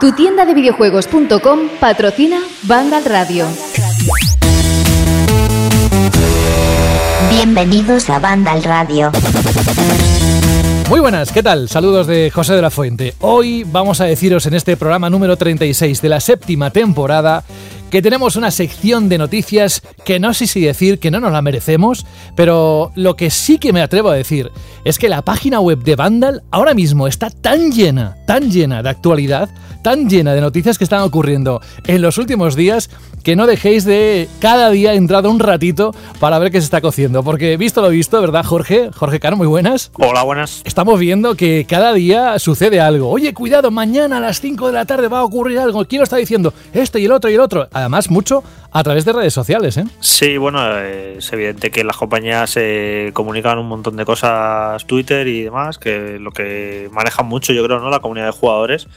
Tu tienda de videojuegos.com patrocina Vandal Radio. Bienvenidos a Vandal Radio. Muy buenas, ¿qué tal? Saludos de José de la Fuente. Hoy vamos a deciros en este programa número 36 de la séptima temporada que tenemos una sección de noticias que no sé si decir que no nos la merecemos, pero lo que sí que me atrevo a decir es que la página web de Vandal ahora mismo está tan llena, tan llena de actualidad, tan llena de noticias que están ocurriendo en los últimos días que no dejéis de cada día entrar un ratito para ver qué se está cociendo. Porque visto lo visto, ¿verdad, Jorge? Jorge Caro, muy buenas. Hola, buenas. Estamos viendo que cada día sucede algo. Oye, cuidado, mañana a las 5 de la tarde va a ocurrir algo. ¿Quién lo está diciendo? Este y el otro y el otro. Además, mucho a través de redes sociales, ¿eh? Sí, bueno, es evidente que las compañías se comunican un montón de cosas, Twitter y demás, que lo que manejan mucho, yo creo, ¿no? La comunidad de jugadores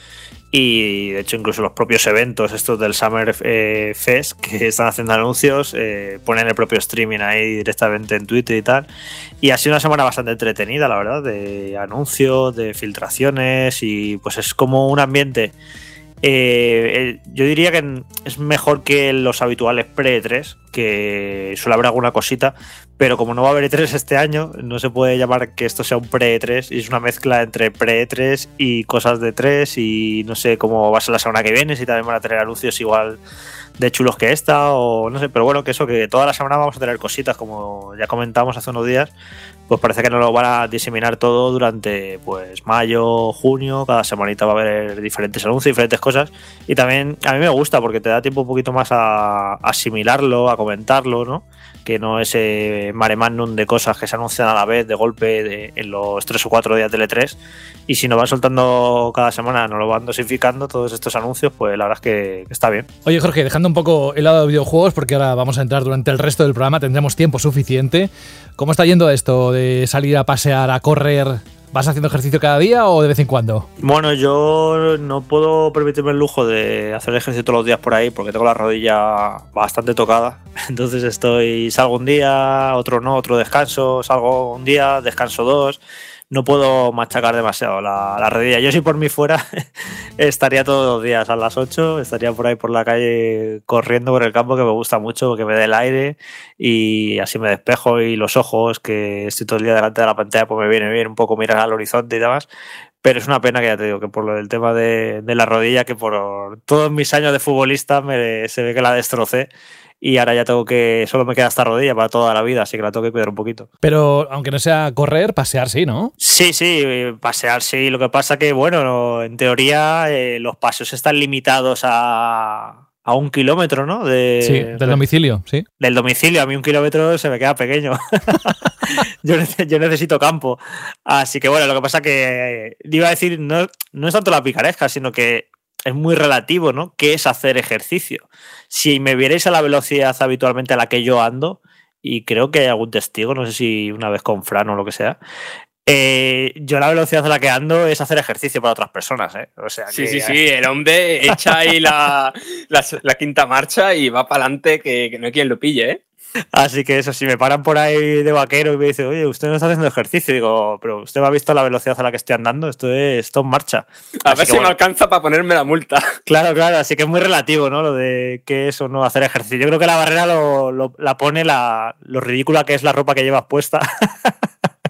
y de hecho incluso los propios eventos estos del Summer eh, Fest que están haciendo anuncios eh, ponen el propio streaming ahí directamente en Twitter y tal. Y ha sido una semana bastante entretenida la verdad de anuncios de filtraciones y pues es como un ambiente eh, yo diría que es mejor que los habituales pre-3, que suele haber alguna cosita, pero como no va a haber E3 este año, no se puede llamar que esto sea un pre-E3 y es una mezcla entre pre-E3 y cosas de 3 y no sé cómo va a ser la semana que viene, si también van a tener anuncios igual de chulos que esta o no sé, pero bueno, que eso, que toda la semana vamos a tener cositas, como ya comentamos hace unos días, pues parece que nos lo van a diseminar todo durante pues mayo, junio, cada semanita va a haber diferentes anuncios, diferentes cosas y también a mí me gusta porque te da tiempo un poquito más a asimilarlo, a comentarlo, ¿no? Que no ese mare magnum de cosas que se anuncian a la vez de golpe en los tres o cuatro días de L3 y si nos van soltando cada semana, nos lo van dosificando todos estos anuncios, pues la verdad es que está bien. Oye Jorge, dejando un poco el lado de videojuegos porque ahora vamos a entrar durante el resto del programa, tendremos tiempo suficiente. ¿Cómo está yendo esto de salir a pasear, a correr? ¿Vas haciendo ejercicio cada día o de vez en cuando? Bueno, yo no puedo permitirme el lujo de hacer ejercicio todos los días por ahí porque tengo la rodilla bastante tocada. Entonces estoy, salgo un día, otro no, otro descanso, salgo un día, descanso dos no puedo machacar demasiado la, la rodilla. Yo si por mí fuera estaría todos los días a las 8, estaría por ahí por la calle corriendo por el campo que me gusta mucho, que me dé el aire y así me despejo y los ojos, que estoy todo el día delante de la pantalla, pues me viene bien un poco mirar al horizonte y demás. Pero es una pena que ya te digo, que por lo del tema de, de la rodilla, que por todos mis años de futbolista me, se ve que la destrocé y ahora ya tengo que, solo me queda esta rodilla para toda la vida, así que la tengo que cuidar un poquito. Pero aunque no sea correr, pasear sí, ¿no? Sí, sí, pasear sí. Lo que pasa que, bueno, en teoría eh, los paseos están limitados a, a un kilómetro, ¿no? De, sí, del domicilio, sí. Del domicilio, a mí un kilómetro se me queda pequeño. yo, yo, necesito campo. Así que bueno, lo que pasa que iba a decir, no, no es tanto la picaresca, sino que es muy relativo, ¿no? ¿Qué es hacer ejercicio? Si me vierais a la velocidad habitualmente a la que yo ando, y creo que hay algún testigo, no sé si una vez con Fran o lo que sea, eh, yo la velocidad a la que ando es hacer ejercicio para otras personas, ¿eh? O sea, sí, sí, sí, el hombre echa ahí la, la, quinta marcha y va para adelante que, que, no hay quien lo pille, ¿eh? Así que eso, si me paran por ahí de vaquero y me dicen, oye, usted no está haciendo ejercicio, digo, pero usted me ha visto la velocidad a la que estoy andando, esto es, esto en marcha. A ver si me alcanza para ponerme la multa. Claro, claro, así que es muy relativo, ¿no? Lo de qué es o no hacer ejercicio. Yo creo que la barrera lo, la pone la, lo ridícula que es la ropa que llevas puesta.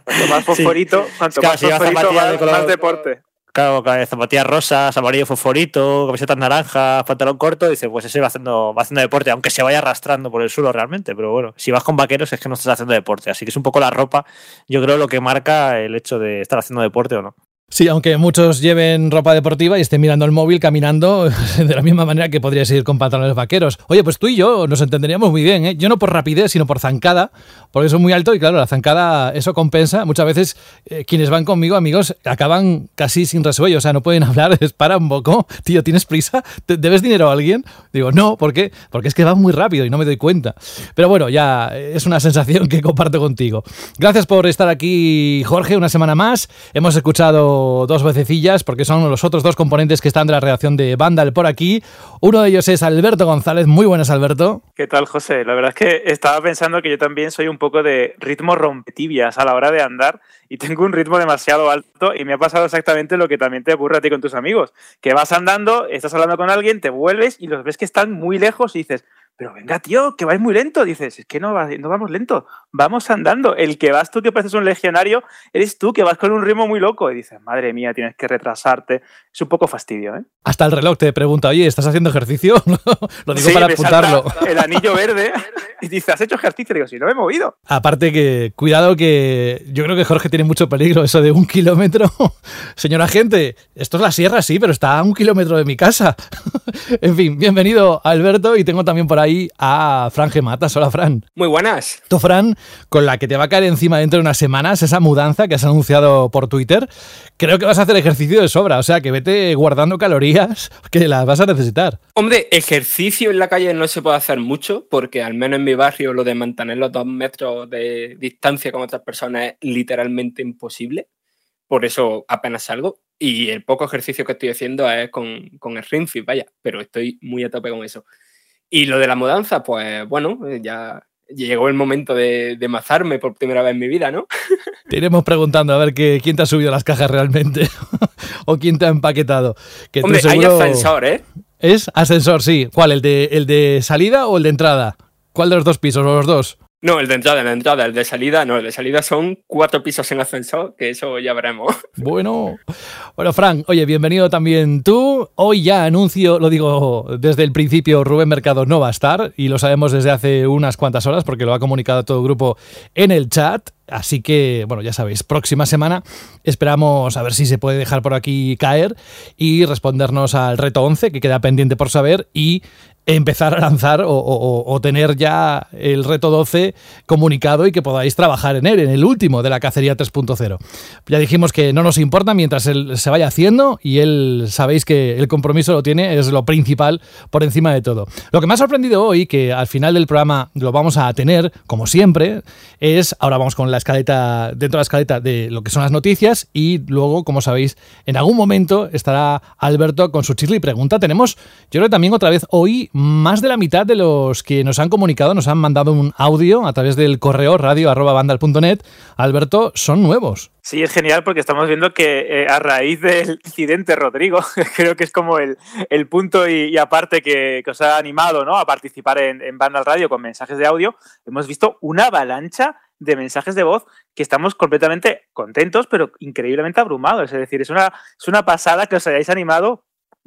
Cuanto más fosforito, cuanto más, fosforito, más deporte. Claro, zapatillas rosas, amarillo fosforito, camisetas naranjas, pantalón corto, dice, pues ese va haciendo, va haciendo deporte, aunque se vaya arrastrando por el suelo realmente, pero bueno, si vas con vaqueros es que no estás haciendo deporte, así que es un poco la ropa, yo creo lo que marca el hecho de estar haciendo deporte o no. Sí, aunque muchos lleven ropa deportiva y estén mirando el móvil caminando de la misma manera que podrías ir con pantalones vaqueros. Oye, pues tú y yo nos entenderíamos muy bien, ¿eh? Yo no por rapidez, sino por zancada, porque soy muy alto y claro, la zancada eso compensa. Muchas veces eh, quienes van conmigo, amigos, acaban casi sin resuello, o sea, no pueden hablar, les para un poco. Tío, ¿tienes prisa? ¿Debes dinero a alguien? Digo, no, ¿por qué? Porque es que va muy rápido y no me doy cuenta. Pero bueno, ya es una sensación que comparto contigo. Gracias por estar aquí, Jorge, una semana más. Hemos escuchado dos vececillas porque son los otros dos componentes que están de la redacción de Vandal por aquí. Uno de ellos es Alberto González. Muy buenas, Alberto. ¿Qué tal, José? La verdad es que estaba pensando que yo también soy un poco de ritmo rompetibias a la hora de andar y tengo un ritmo demasiado alto y me ha pasado exactamente lo que también te ocurre a ti con tus amigos, que vas andando, estás hablando con alguien, te vuelves y los ves que están muy lejos y dices, pero venga, tío, que vais muy lento. Dices, es que no, no vamos lento, vamos andando. El que vas tú, que pareces un legionario, eres tú, que vas con un ritmo muy loco. Y dices, madre mía, tienes que retrasarte. Es un poco fastidio, ¿eh? Hasta el reloj te pregunta, oye, ¿estás haciendo ejercicio? Lo digo para apuntarlo. El anillo verde y dice, ¿has hecho ejercicio? digo, sí, no me he movido. Aparte que, cuidado que yo creo que Jorge tiene mucho peligro eso de un kilómetro. Señora gente, esto es la sierra, sí, pero está a un kilómetro de mi casa. en fin, bienvenido Alberto y tengo también por ahí ahí a Fran Gematas. Hola, Fran. Muy buenas. Tú, Fran, con la que te va a caer encima dentro de unas semanas, esa mudanza que has anunciado por Twitter, creo que vas a hacer ejercicio de sobra. O sea, que vete guardando calorías que las vas a necesitar. Hombre, ejercicio en la calle no se puede hacer mucho, porque al menos en mi barrio lo de mantener los dos metros de distancia con otras personas es literalmente imposible. Por eso apenas salgo. Y el poco ejercicio que estoy haciendo es con, con el ring vaya, pero estoy muy a tope con eso. Y lo de la mudanza, pues bueno, ya llegó el momento de, de mazarme por primera vez en mi vida, ¿no? Te iremos preguntando a ver que, quién te ha subido las cajas realmente o quién te ha empaquetado. Que Hombre, hay ascensor, ¿eh? ¿Es ascensor, sí? ¿Cuál? ¿El de, ¿El de salida o el de entrada? ¿Cuál de los dos pisos o los dos? No, el de entrada, el de entrada, el de salida, no, el de salida son cuatro pisos en ascensor, que eso ya veremos. Bueno, bueno, Frank, oye, bienvenido también tú. Hoy ya anuncio, lo digo desde el principio, Rubén Mercado no va a estar y lo sabemos desde hace unas cuantas horas porque lo ha comunicado todo el grupo en el chat. Así que, bueno, ya sabéis, próxima semana esperamos a ver si se puede dejar por aquí caer y respondernos al reto 11 que queda pendiente por saber y empezar a lanzar o, tener ya el reto 12 comunicado y que podáis trabajar en él, en el último de la cacería 3.0. Ya dijimos que no nos importa mientras él se vaya haciendo y él sabéis que el compromiso lo tiene, es lo principal por encima de todo. Lo que me ha sorprendido hoy, que al final del programa lo vamos a tener, como siempre, es, ahora vamos con la escaleta, dentro de la escaleta de lo que son las noticias y luego, como sabéis, en algún momento estará Alberto con su chirli pregunta. Tenemos, yo creo también otra vez hoy más de la mitad de los que nos han comunicado, nos han mandado un audio a través del correo radio.bandal.net, Alberto, son nuevos. Sí, es genial porque estamos viendo que eh, a raíz del incidente Rodrigo, creo que es como el, punto y, aparte que, os ha animado ¿no? a participar en, en Bandal Radio con mensajes de audio, hemos visto una avalancha de mensajes de voz que estamos completamente contentos, pero increíblemente abrumados. Es decir, es una, es una pasada que os hayáis animado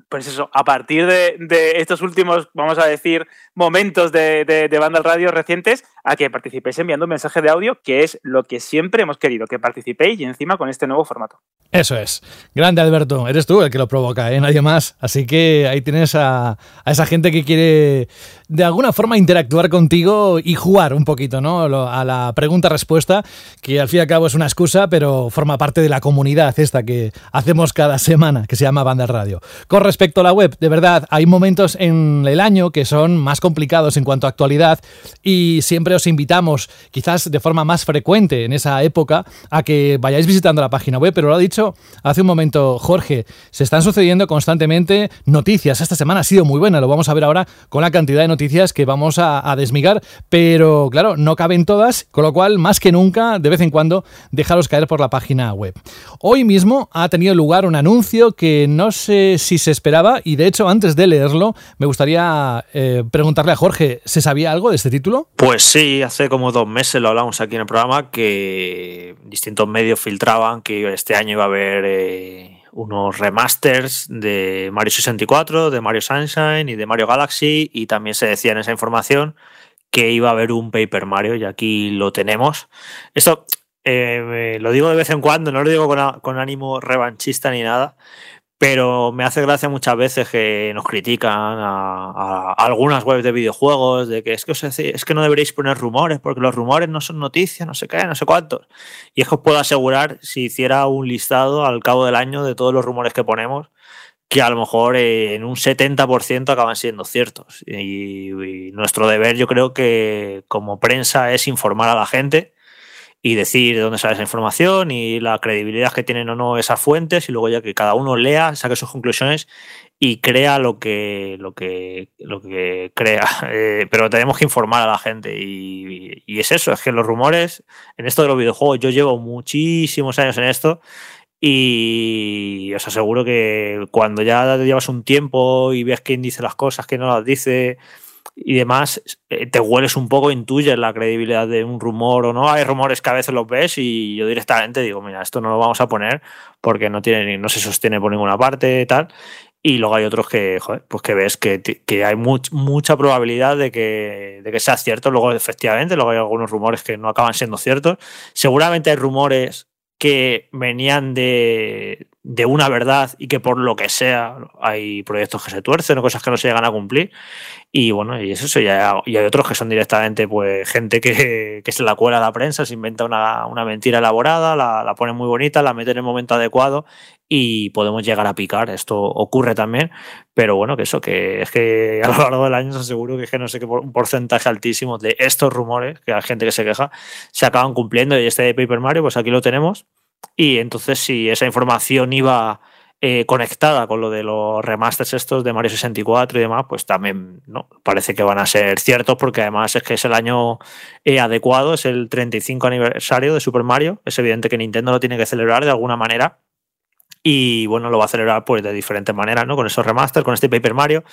pues eso, a partir de, estos últimos, vamos a decir, momentos de, de, banda radio recientes, a que participéis enviando un mensaje de audio, que es lo que siempre hemos querido, que participéis y encima con este nuevo formato. Eso es. Grande Alberto, eres tú el que lo provoca, ¿eh? nadie más. Así que ahí tienes a, a esa gente que quiere de alguna forma interactuar contigo y jugar un poquito, ¿no? A la pregunta-respuesta, que al fin y al cabo es una excusa, pero forma parte de la comunidad esta que hacemos cada semana, que se llama Banda Radio. Con respecto a la web, de verdad, hay momentos en el año que son más complicados en cuanto a actualidad y siempre os invitamos, quizás de forma más frecuente en esa época, a que vayáis visitando la página web, pero lo ha dicho hace un momento Jorge, se están sucediendo constantemente noticias. Esta semana ha sido muy buena, lo vamos a ver ahora con la cantidad de noticias que vamos a, desmigar, pero claro, no caben todas, con lo cual, más que nunca, de vez en cuando, dejaros caer por la página web. Hoy mismo ha tenido lugar un anuncio que no sé si se esperaba, y de hecho, antes de leerlo, me gustaría eh, preguntarle a Jorge, ¿se sabía algo de este título? Pues sí, hace como dos meses lo hablamos aquí en el programa, que distintos medios filtraban que este año iba a haber... Eh, unos remasters de Mario 64, de Mario Sunshine y de Mario Galaxy y también se decía en esa información que iba a haber un Paper Mario y aquí lo tenemos. Esto eh, lo digo de vez en cuando, no lo digo con, con ánimo revanchista ni nada, pero me hace gracia muchas veces que nos critican a, algunas webs de videojuegos de que es que, es que no deberéis poner rumores porque los rumores no son noticias, no sé qué, no sé cuántos. Y es que os puedo asegurar, si hiciera un listado al cabo del año de todos los rumores que ponemos, que a lo mejor en un 70% acaban siendo ciertos. y nuestro deber yo creo que como prensa es informar a la gente y decir de dónde sale esa información y la credibilidad que tienen o no esas fuentes y luego ya que cada uno lea, saque sus conclusiones y crea lo que, lo que, lo que crea. Eh, pero tenemos que informar a la gente y, y, es eso, es que los rumores, en esto de los videojuegos, yo llevo muchísimos años en esto y os aseguro que cuando ya llevas un tiempo y ves quién dice las cosas, quién no las dice y demás, eh, te hueles un poco, intuyes la credibilidad de un rumor o no. Hay rumores que a veces los ves y yo directamente digo, mira, esto no lo vamos a poner porque no, tiene, no se sostiene por ninguna parte tal. Y luego hay otros que, pues que ves que, que hay mucha probabilidad de que, de que sea cierto. Luego, efectivamente, luego hay algunos rumores que no acaban siendo ciertos. Seguramente hay rumores que venían de, de, una verdad y que por lo que sea hay proyectos que se tuercen o cosas que no se llegan a cumplir. Y bueno, y eso ya, y hay otros que son directamente pues gente que, que se la cuela a la prensa, se inventa una, una mentira elaborada, la, la, pone muy bonita, la mete en el momento adecuado y podemos llegar a picar. Esto ocurre también, pero bueno, que eso, que es que a lo largo del año os aseguro que, es que no sé qué porcentaje altísimo de estos rumores, que hay gente que se queja, se acaban cumpliendo y este de Paper Mario, pues aquí lo tenemos. Y entonces si esa información iba eh, conectada con lo de los remasters estos de Mario 64 y demás, pues también no parece que van a ser ciertos porque además es que es el año eh, adecuado, es el 35 aniversario de Super Mario, es evidente que Nintendo lo tiene que celebrar de alguna manera y bueno, lo va a celebrar pues de diferentes maneras, ¿no? Con esos remaster, con este Paper Mario,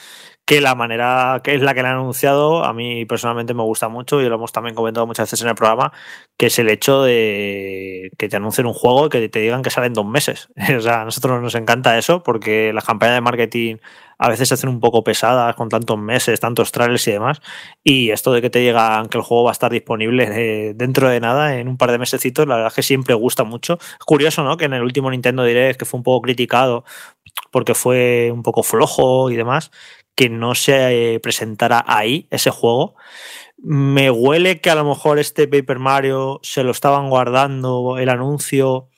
que la manera que es la que le han anunciado, a mí personalmente me gusta mucho y lo hemos también comentado muchas veces en el programa, que es el hecho de que te anuncien un juego y que te digan que sale en dos meses. o sea, a nosotros nos encanta eso porque las campañas de marketing a veces se hacen un poco pesadas con tantos meses, tantos trailers y demás. Y esto de que te digan que el juego va a estar disponible dentro de nada, en un par de mesecitos, la verdad es que siempre gusta mucho. Es curioso, ¿no? Que en el último Nintendo Direct, que fue un poco criticado porque fue un poco flojo y demás, que no se presentara ahí ese juego. Me huele que a lo mejor este Paper Mario se lo estaban guardando el anuncio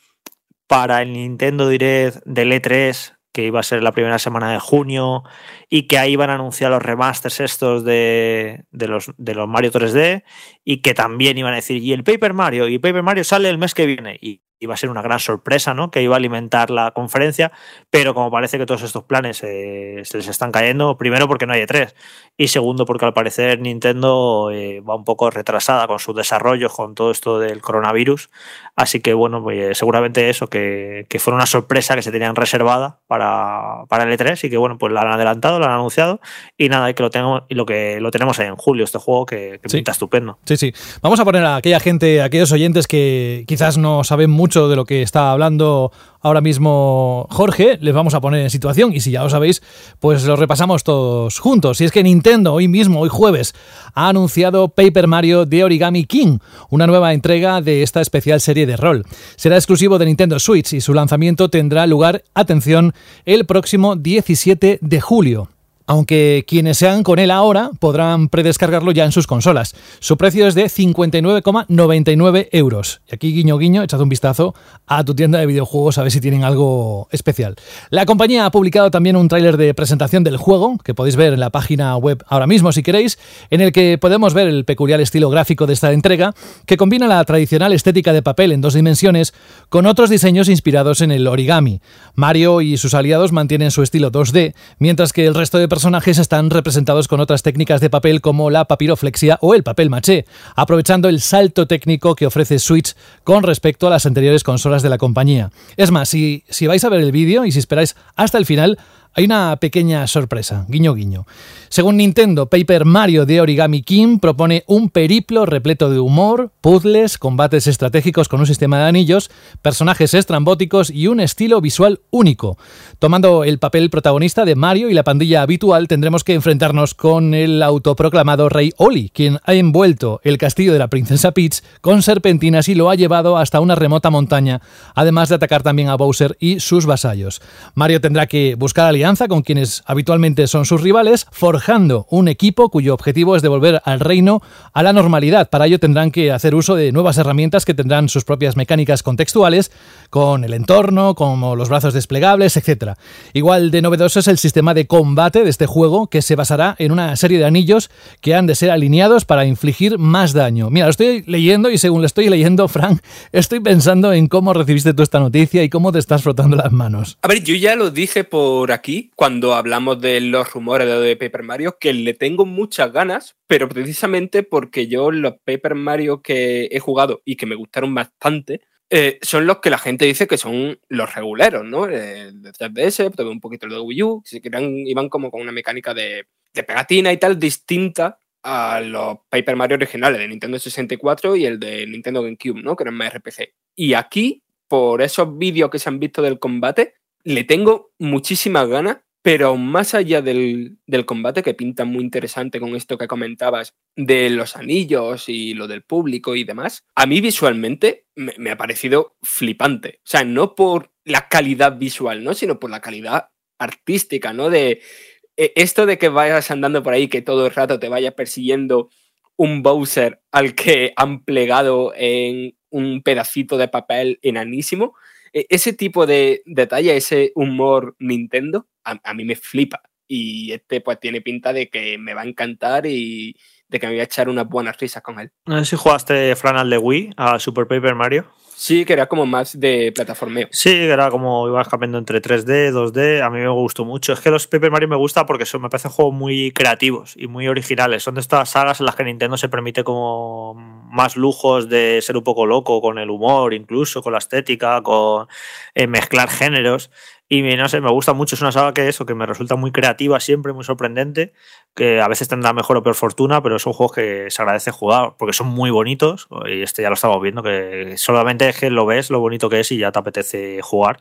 para el Nintendo Direct del E3 que iba a ser la primera semana de junio y que ahí iban a anunciar los remasters estos de, de, los, de los Mario 3D y que también iban a decir, y el Paper Mario, y Paper Mario sale el mes que viene. Y iba a ser una gran sorpresa, ¿no? Que iba a alimentar la conferencia, pero como parece que todos estos planes eh, se les están cayendo, primero porque no hay E3 y segundo porque al parecer Nintendo eh, va un poco retrasada con sus desarrollos, con todo esto del coronavirus, así que bueno, pues, seguramente eso, que, que, fue una sorpresa que se tenían reservada para, para el E3 y que bueno, pues la han adelantado, la han anunciado y nada, y que lo tenemos, y lo que lo tenemos en julio, este juego que, que pinta estupendo. Sí, sí. Vamos a poner a aquella gente, a aquellos oyentes que quizás no saben mucho mucho de lo que está hablando ahora mismo Jorge, les vamos a poner en situación y si ya lo sabéis, pues lo repasamos todos juntos. Y es que Nintendo hoy mismo, hoy jueves, ha anunciado Paper Mario de Origami King, una nueva entrega de esta especial serie de rol. Será exclusivo de Nintendo Switch y su lanzamiento tendrá lugar, atención, el próximo 17 de julio aunque quienes sean con él ahora podrán predescargarlo ya en sus consolas. Su precio es de 59,99 euros. Y aquí, guiño, guiño, echad un vistazo a tu tienda de videojuegos a ver si tienen algo especial. La compañía ha publicado también un tráiler de presentación del juego, que podéis ver en la página web ahora mismo si queréis, en el que podemos ver el peculiar estilo gráfico de esta entrega, que combina la tradicional estética de papel en dos dimensiones con otros diseños inspirados en el origami. Mario y sus aliados mantienen su estilo 2D, mientras que el resto de personajes están representados con otras técnicas de papel como la papiroflexia o el papel maché, aprovechando el salto técnico que ofrece Switch con respecto a las anteriores consolas de la compañía. Es más, si, si vais a ver el vídeo y si esperáis hasta el final, hay una pequeña sorpresa, guiño guiño. Según Nintendo, Paper Mario de Origami King propone un periplo repleto de humor, puzzles, combates estratégicos con un sistema de anillos, personajes estrambóticos y un estilo visual único. Tomando el papel protagonista de Mario y la pandilla habitual, tendremos que enfrentarnos con el autoproclamado Rey Oli, quien ha envuelto el castillo de la princesa Peach con serpentinas y lo ha llevado hasta una remota montaña, además de atacar también a Bowser y sus vasallos. Mario tendrá que buscar alianzas con quienes habitualmente son sus rivales, forjando un equipo cuyo objetivo es devolver al reino a la normalidad. Para ello tendrán que hacer uso de nuevas herramientas que tendrán sus propias mecánicas contextuales, con el entorno, como los brazos desplegables, etc. Igual de novedoso es el sistema de combate de este juego, que se basará en una serie de anillos que han de ser alineados para infligir más daño. Mira, lo estoy leyendo y según lo estoy leyendo, Frank, estoy pensando en cómo recibiste tú esta noticia y cómo te estás frotando las manos. A ver, yo ya lo dije por aquí cuando hablamos de los rumores de Paper Mario, que le tengo muchas ganas, pero precisamente porque yo los Paper Mario que he jugado y que me gustaron bastante, eh, son los que la gente dice que son los reguleros, ¿no? El de 3DS, también un poquito el de Wii U, si iban como con una mecánica de, de pegatina y tal distinta a los Paper Mario originales de Nintendo 64 y el de Nintendo GameCube, ¿no? Que eran más RPG. Y aquí, por esos vídeos que se han visto del combate, le tengo muchísimas ganas, pero más allá del, combate, que pinta muy interesante con esto que comentabas de los anillos y lo del público y demás, a mí visualmente me, ha parecido flipante. O sea, no por la calidad visual, ¿no? Sino por la calidad artística, ¿no? De e, esto de que vayas andando por ahí, que todo el rato te vaya persiguiendo un Bowser al que han plegado en un pedacito de papel enanísimo, ese tipo de detalle, ese humor Nintendo, a, mí me flipa. Y este pues tiene pinta de que me va a encantar y de que me voy a echar unas buenas risas con él. No sé si jugaste Fran al de Wii, a Super Paper Mario. Sí, que era como más de plataformeo. Sí, era como ibas cambiando entre 3D, 2D. A mí me gustó mucho. Es que los Paper Mario me gusta porque son, me parecen juegos muy creativos y muy originales. Son de estas sagas en las que Nintendo se permite como más lujos de ser un poco loco con el humor, incluso con la estética, con eh, mezclar géneros. Y no sé, me gusta mucho. Es una saga que eso, que me resulta muy creativa siempre, muy sorprendente, que a veces tendrá mejor o peor fortuna, pero son juegos que se agradece jugar porque son muy bonitos. Y este ya lo estamos viendo, que solamente es que lo ves, lo bonito que es y ya te apetece jugar.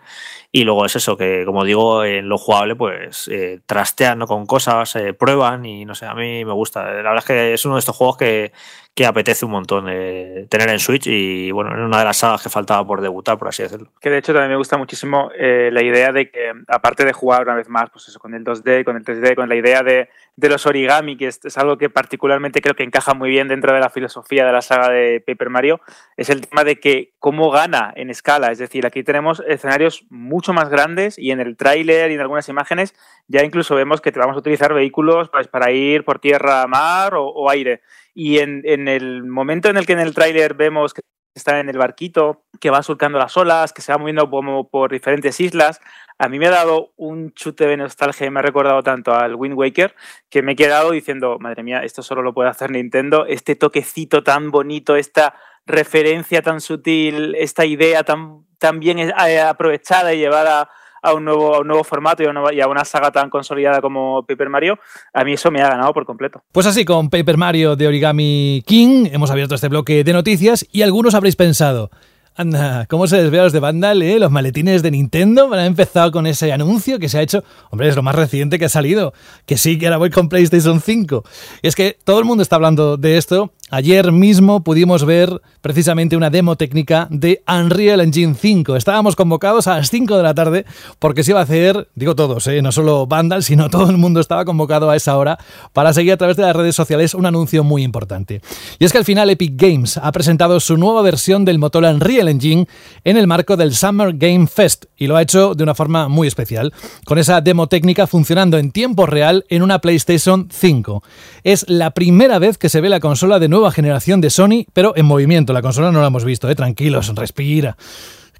Y luego es eso, que como digo, en lo jugable, pues eh, trastean con cosas, eh, prueban y no sé, a mí me gusta. La verdad es que es uno de estos juegos que, que apetece un montón eh, tener en Switch y bueno, es una de las sagas que faltaba por debutar, por así decirlo. Que de hecho también me gusta muchísimo eh, la idea de que, aparte de jugar una vez más, pues eso, con el 2D, con el 3D, con la idea de, de los origami, que es, es, algo que particularmente creo que encaja muy bien dentro de la filosofía de la saga de Paper Mario, es el tema de que cómo gana en escala. Es decir, aquí tenemos escenarios mucho más grandes y en el tráiler y en algunas imágenes ya incluso vemos que te vamos a utilizar vehículos pues, para ir por tierra, mar o, aire. Y en, en, el momento en el que en el tráiler vemos que está en el barquito, que va surcando las olas, que se va moviendo como por diferentes islas, a mí me ha dado un chute de nostalgia y me ha recordado tanto al Wind Waker que me he quedado diciendo, madre mía, esto solo lo puede hacer Nintendo, este toquecito tan bonito, esta referencia tan sutil, esta idea tan, tan bien eh, aprovechada y llevada a un nuevo, nuevo formato y a, una, saga tan consolidada como Paper Mario, a mí eso me ha ganado por completo. Pues así, con Paper Mario de Origami King, hemos abierto este bloque de noticias y algunos habréis pensado. Anda, ¿cómo se desvea los de Vandal, eh? Los maletines de Nintendo han empezado con ese anuncio que se ha hecho. Hombre, es lo más reciente que ha salido. Que sí, que ahora voy con PlayStation 5. Y es que todo el mundo está hablando de esto Ayer mismo pudimos ver precisamente una demo técnica de Unreal Engine 5. Estábamos convocados a las 5 de la tarde porque se iba a hacer, digo todos, ¿eh? no solo Vandal, sino todo el mundo estaba convocado a esa hora para seguir a través de las redes sociales un anuncio muy importante. Y es que al final Epic Games ha presentado su nueva versión del motor Unreal Engine en el marco del Summer Game Fest y lo ha hecho de una forma muy especial, con esa demo técnica funcionando en tiempo real en una PlayStation 5. Es la primera vez que se ve la consola de nueva generación de Sony, pero en movimiento. La consola no la hemos visto, ¿eh? tranquilos, respira.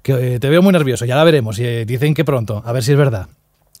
Que eh, te veo muy nervioso, ya la veremos. Eh, dicen que pronto, a ver si es verdad.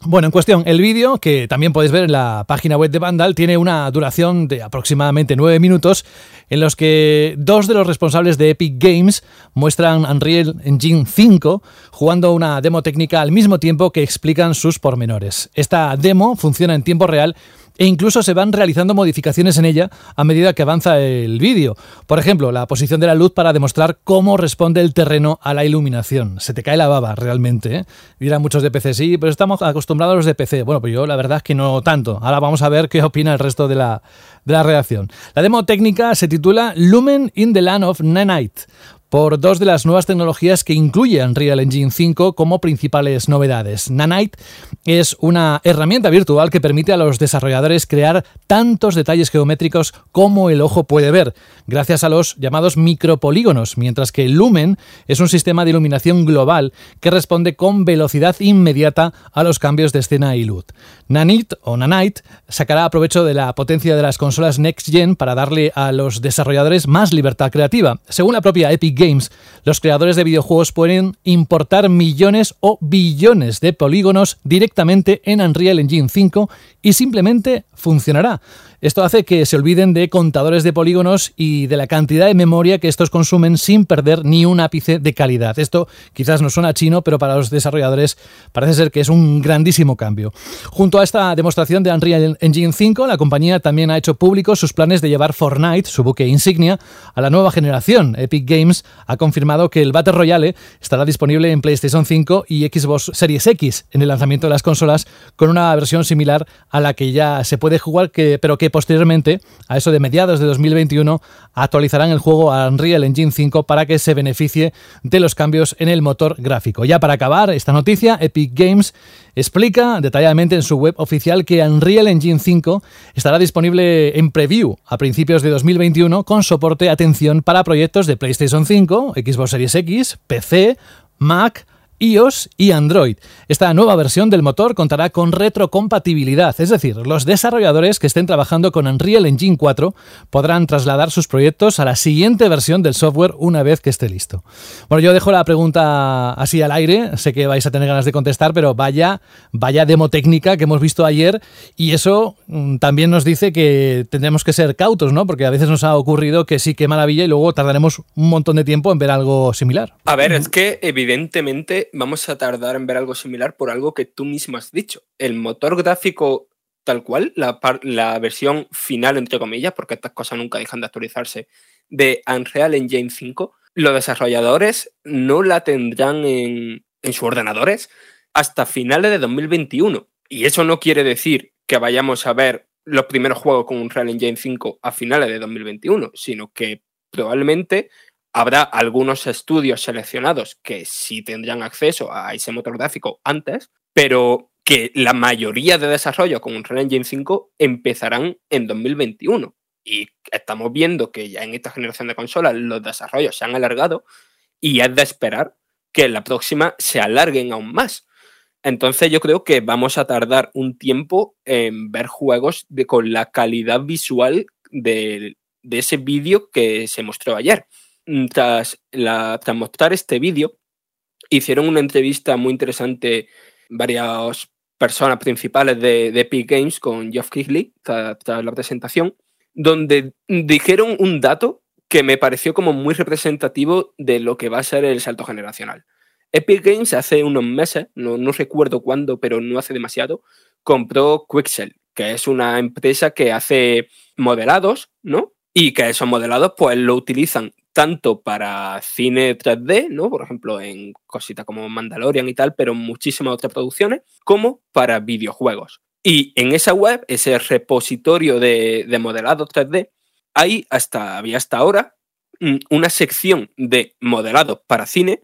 Bueno, en cuestión, el vídeo, que también podéis ver en la página web de Vandal, tiene una duración de aproximadamente 9 minutos, en los que dos de los responsables de Epic Games muestran Unreal Engine 5 jugando una demo técnica al mismo tiempo que explican sus pormenores. Esta demo funciona en tiempo real e incluso se van realizando modificaciones en ella a medida que avanza el vídeo. Por ejemplo, la posición de la luz para demostrar cómo responde el terreno a la iluminación. Se te cae la baba realmente. ¿eh? Dirán muchos de PC, sí, pero estamos acostumbrados a los de PC. Bueno, pues yo la verdad es que no tanto. Ahora vamos a ver qué opina el resto de la, de la redacción. La demo técnica se titula Lumen in the Land of Nanite por dos de las nuevas tecnologías que incluye Unreal Engine 5 como principales novedades. Nanite es una herramienta virtual que permite a los desarrolladores crear tantos detalles geométricos como el ojo puede ver, gracias a los llamados micropolígonos, mientras que Lumen es un sistema de iluminación global que responde con velocidad inmediata a los cambios de escena y luz. Nanite o Nanite sacará provecho de la potencia de las consolas Next Gen para darle a los desarrolladores más libertad creativa. Según la propia Epic Games, los creadores de videojuegos pueden importar millones o billones de polígonos directamente en Unreal Engine 5 y simplemente funcionará. Esto hace que se olviden de contadores de polígonos y de la cantidad de memoria que estos consumen sin perder ni un ápice de calidad. Esto quizás no suena chino, pero para los desarrolladores parece ser que es un grandísimo cambio. Junto a esta demostración de Unreal Engine 5, la compañía también ha hecho públicos sus planes de llevar Fortnite, su buque insignia, a la nueva generación. Epic Games ha confirmado que el Battle Royale estará disponible en PlayStation 5 y Xbox Series X en el lanzamiento de las consolas con una versión similar a la que ya se puede jugar, pero que posteriormente, a eso de mediados de 2021, actualizarán el juego a Unreal Engine 5 para que se beneficie de los cambios en el motor gráfico. Ya para acabar esta noticia, Epic Games explica detalladamente en su web oficial que Unreal Engine 5 estará disponible en preview a principios de 2021 con soporte, atención, para proyectos de PlayStation 5, Xbox Series X, PC, Mac, iOS y Android. Esta nueva versión del motor contará con retrocompatibilidad, es decir, los desarrolladores que estén trabajando con Unreal Engine 4 podrán trasladar sus proyectos a la siguiente versión del software una vez que esté listo. Bueno, yo dejo la pregunta así al aire, sé que vais a tener ganas de contestar, pero vaya, vaya demo técnica que hemos visto ayer y eso mm, también nos dice que tendremos que ser cautos, ¿no? Porque a veces nos ha ocurrido que sí, qué maravilla y luego tardaremos un montón de tiempo en ver algo similar. A ver, es que evidentemente vamos a tardar en ver algo similar por algo que tú mismo has dicho. El motor gráfico tal cual, la, versión final, entre comillas, porque estas cosas nunca dejan de actualizarse, de Unreal Engine 5, los desarrolladores no la tendrán en, en sus ordenadores hasta finales de 2021. Y eso no quiere decir que vayamos a ver los primeros juegos con Unreal Engine 5 a finales de 2021, sino que probablemente Habrá algunos estudios seleccionados que sí tendrán acceso a ese motor gráfico antes, pero que la mayoría de desarrollos con Unreal Engine 5 empezarán en 2021. Y estamos viendo que ya en esta generación de consolas los desarrollos se han alargado y es de esperar que en la próxima se alarguen aún más. Entonces yo creo que vamos a tardar un tiempo en ver juegos de, con la calidad visual de, de ese vídeo que se mostró ayer. Tras, la, mostrar este vídeo, hicieron una entrevista muy interesante varias personas principales de, Epic Games con Geoff Keighley tras, la presentación, donde dijeron un dato que me pareció como muy representativo de lo que va a ser el salto generacional. Epic Games hace unos meses, no, no recuerdo cuándo, pero no hace demasiado, compró Quixel, que es una empresa que hace modelados, ¿no? Y que esos modelados pues lo utilizan tanto para cine 3D, ¿no? Por ejemplo, en cositas como Mandalorian y tal, pero muchísimas otras producciones, como para videojuegos. Y en esa web, ese repositorio de, modelado 3D, hay hasta, había hasta ahora mm, una sección de modelado para cine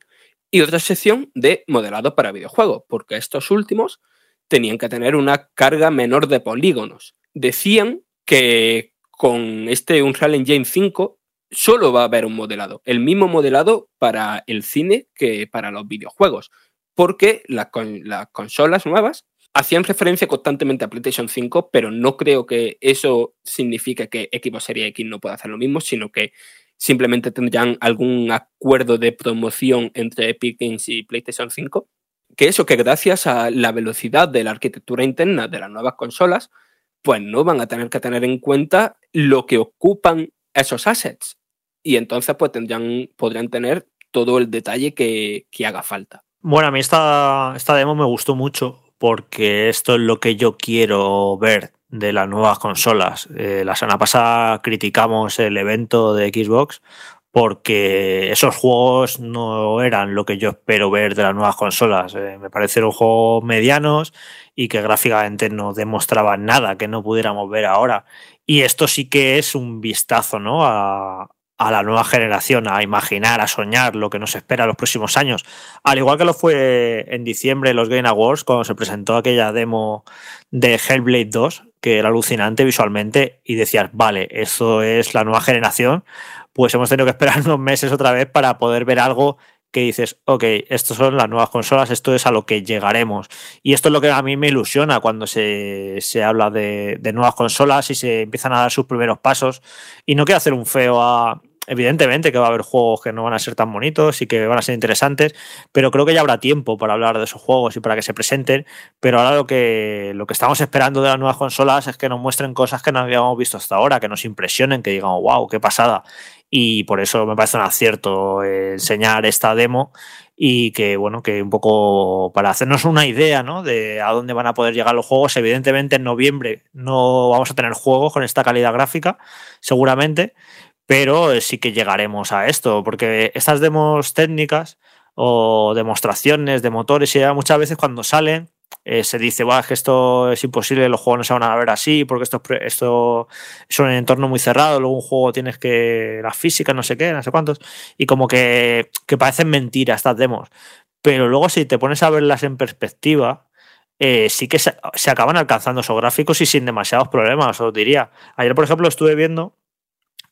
y otra sección de modelado para videojuegos, porque estos últimos tenían que tener una carga menor de polígonos. Decían que con este Unreal Engine 5 solo va a haber un modelado, el mismo modelado para el cine que para los videojuegos, porque las, consolas nuevas hacían referencia constantemente a PlayStation 5, pero no creo que eso signifique que Xbox Series X no pueda hacer lo mismo, sino que simplemente tendrán algún acuerdo de promoción entre Epic Games y PlayStation 5. Que eso, que gracias a la velocidad de la arquitectura interna de las nuevas consolas, pues no van a tener que tener en cuenta lo que ocupan esos assets y entonces pues tendrían, podrían tener todo el detalle que, haga falta. Bueno, a mí esta, esta demo me gustó mucho porque esto es lo que yo quiero ver de las nuevas consolas. Eh, la semana pasada criticamos el evento de Xbox porque esos juegos no eran lo que yo espero ver de las nuevas consolas. Eh, me parecieron juegos medianos y que gráficamente no demostraban nada que no pudiéramos ver ahora. Y esto sí que es un vistazo ¿no? a, a la nueva generación, a imaginar, a soñar lo que nos espera en los próximos años. Al igual que lo fue en diciembre los Game Awards, cuando se presentó aquella demo de Hellblade 2, que era alucinante visualmente, y decías, vale, eso es la nueva generación, pues hemos tenido que esperar unos meses otra vez para poder ver algo que dices, ok, estas son las nuevas consolas, esto es a lo que llegaremos. Y esto es lo que a mí me ilusiona cuando se, habla de, de, nuevas consolas y se empiezan a dar sus primeros pasos. Y no quiero hacer un feo a, evidentemente que va a haber juegos que no van a ser tan bonitos y que van a ser interesantes, pero creo que ya habrá tiempo para hablar de esos juegos y para que se presenten. Pero ahora lo que, lo que estamos esperando de las nuevas consolas es que nos muestren cosas que no habíamos visto hasta ahora, que nos impresionen, que digamos, wow, qué pasada. Y por eso me parece un acierto enseñar esta demo y que, bueno, que un poco para hacernos una idea ¿no? de a dónde van a poder llegar los juegos. Evidentemente en noviembre no vamos a tener juegos con esta calidad gráfica, seguramente, pero sí que llegaremos a esto, porque estas demos técnicas o demostraciones de motores y muchas veces cuando salen eh, se dice, que esto es imposible, los juegos no se van a ver así, porque esto, esto es un entorno muy cerrado, luego un juego tienes que, la física, no sé qué, no sé cuántos, y como que, que parecen mentiras estas demos. Pero luego si te pones a verlas en perspectiva, eh, sí que se, se, acaban alcanzando esos gráficos y sin demasiados problemas, os diría. Ayer, por ejemplo, estuve viendo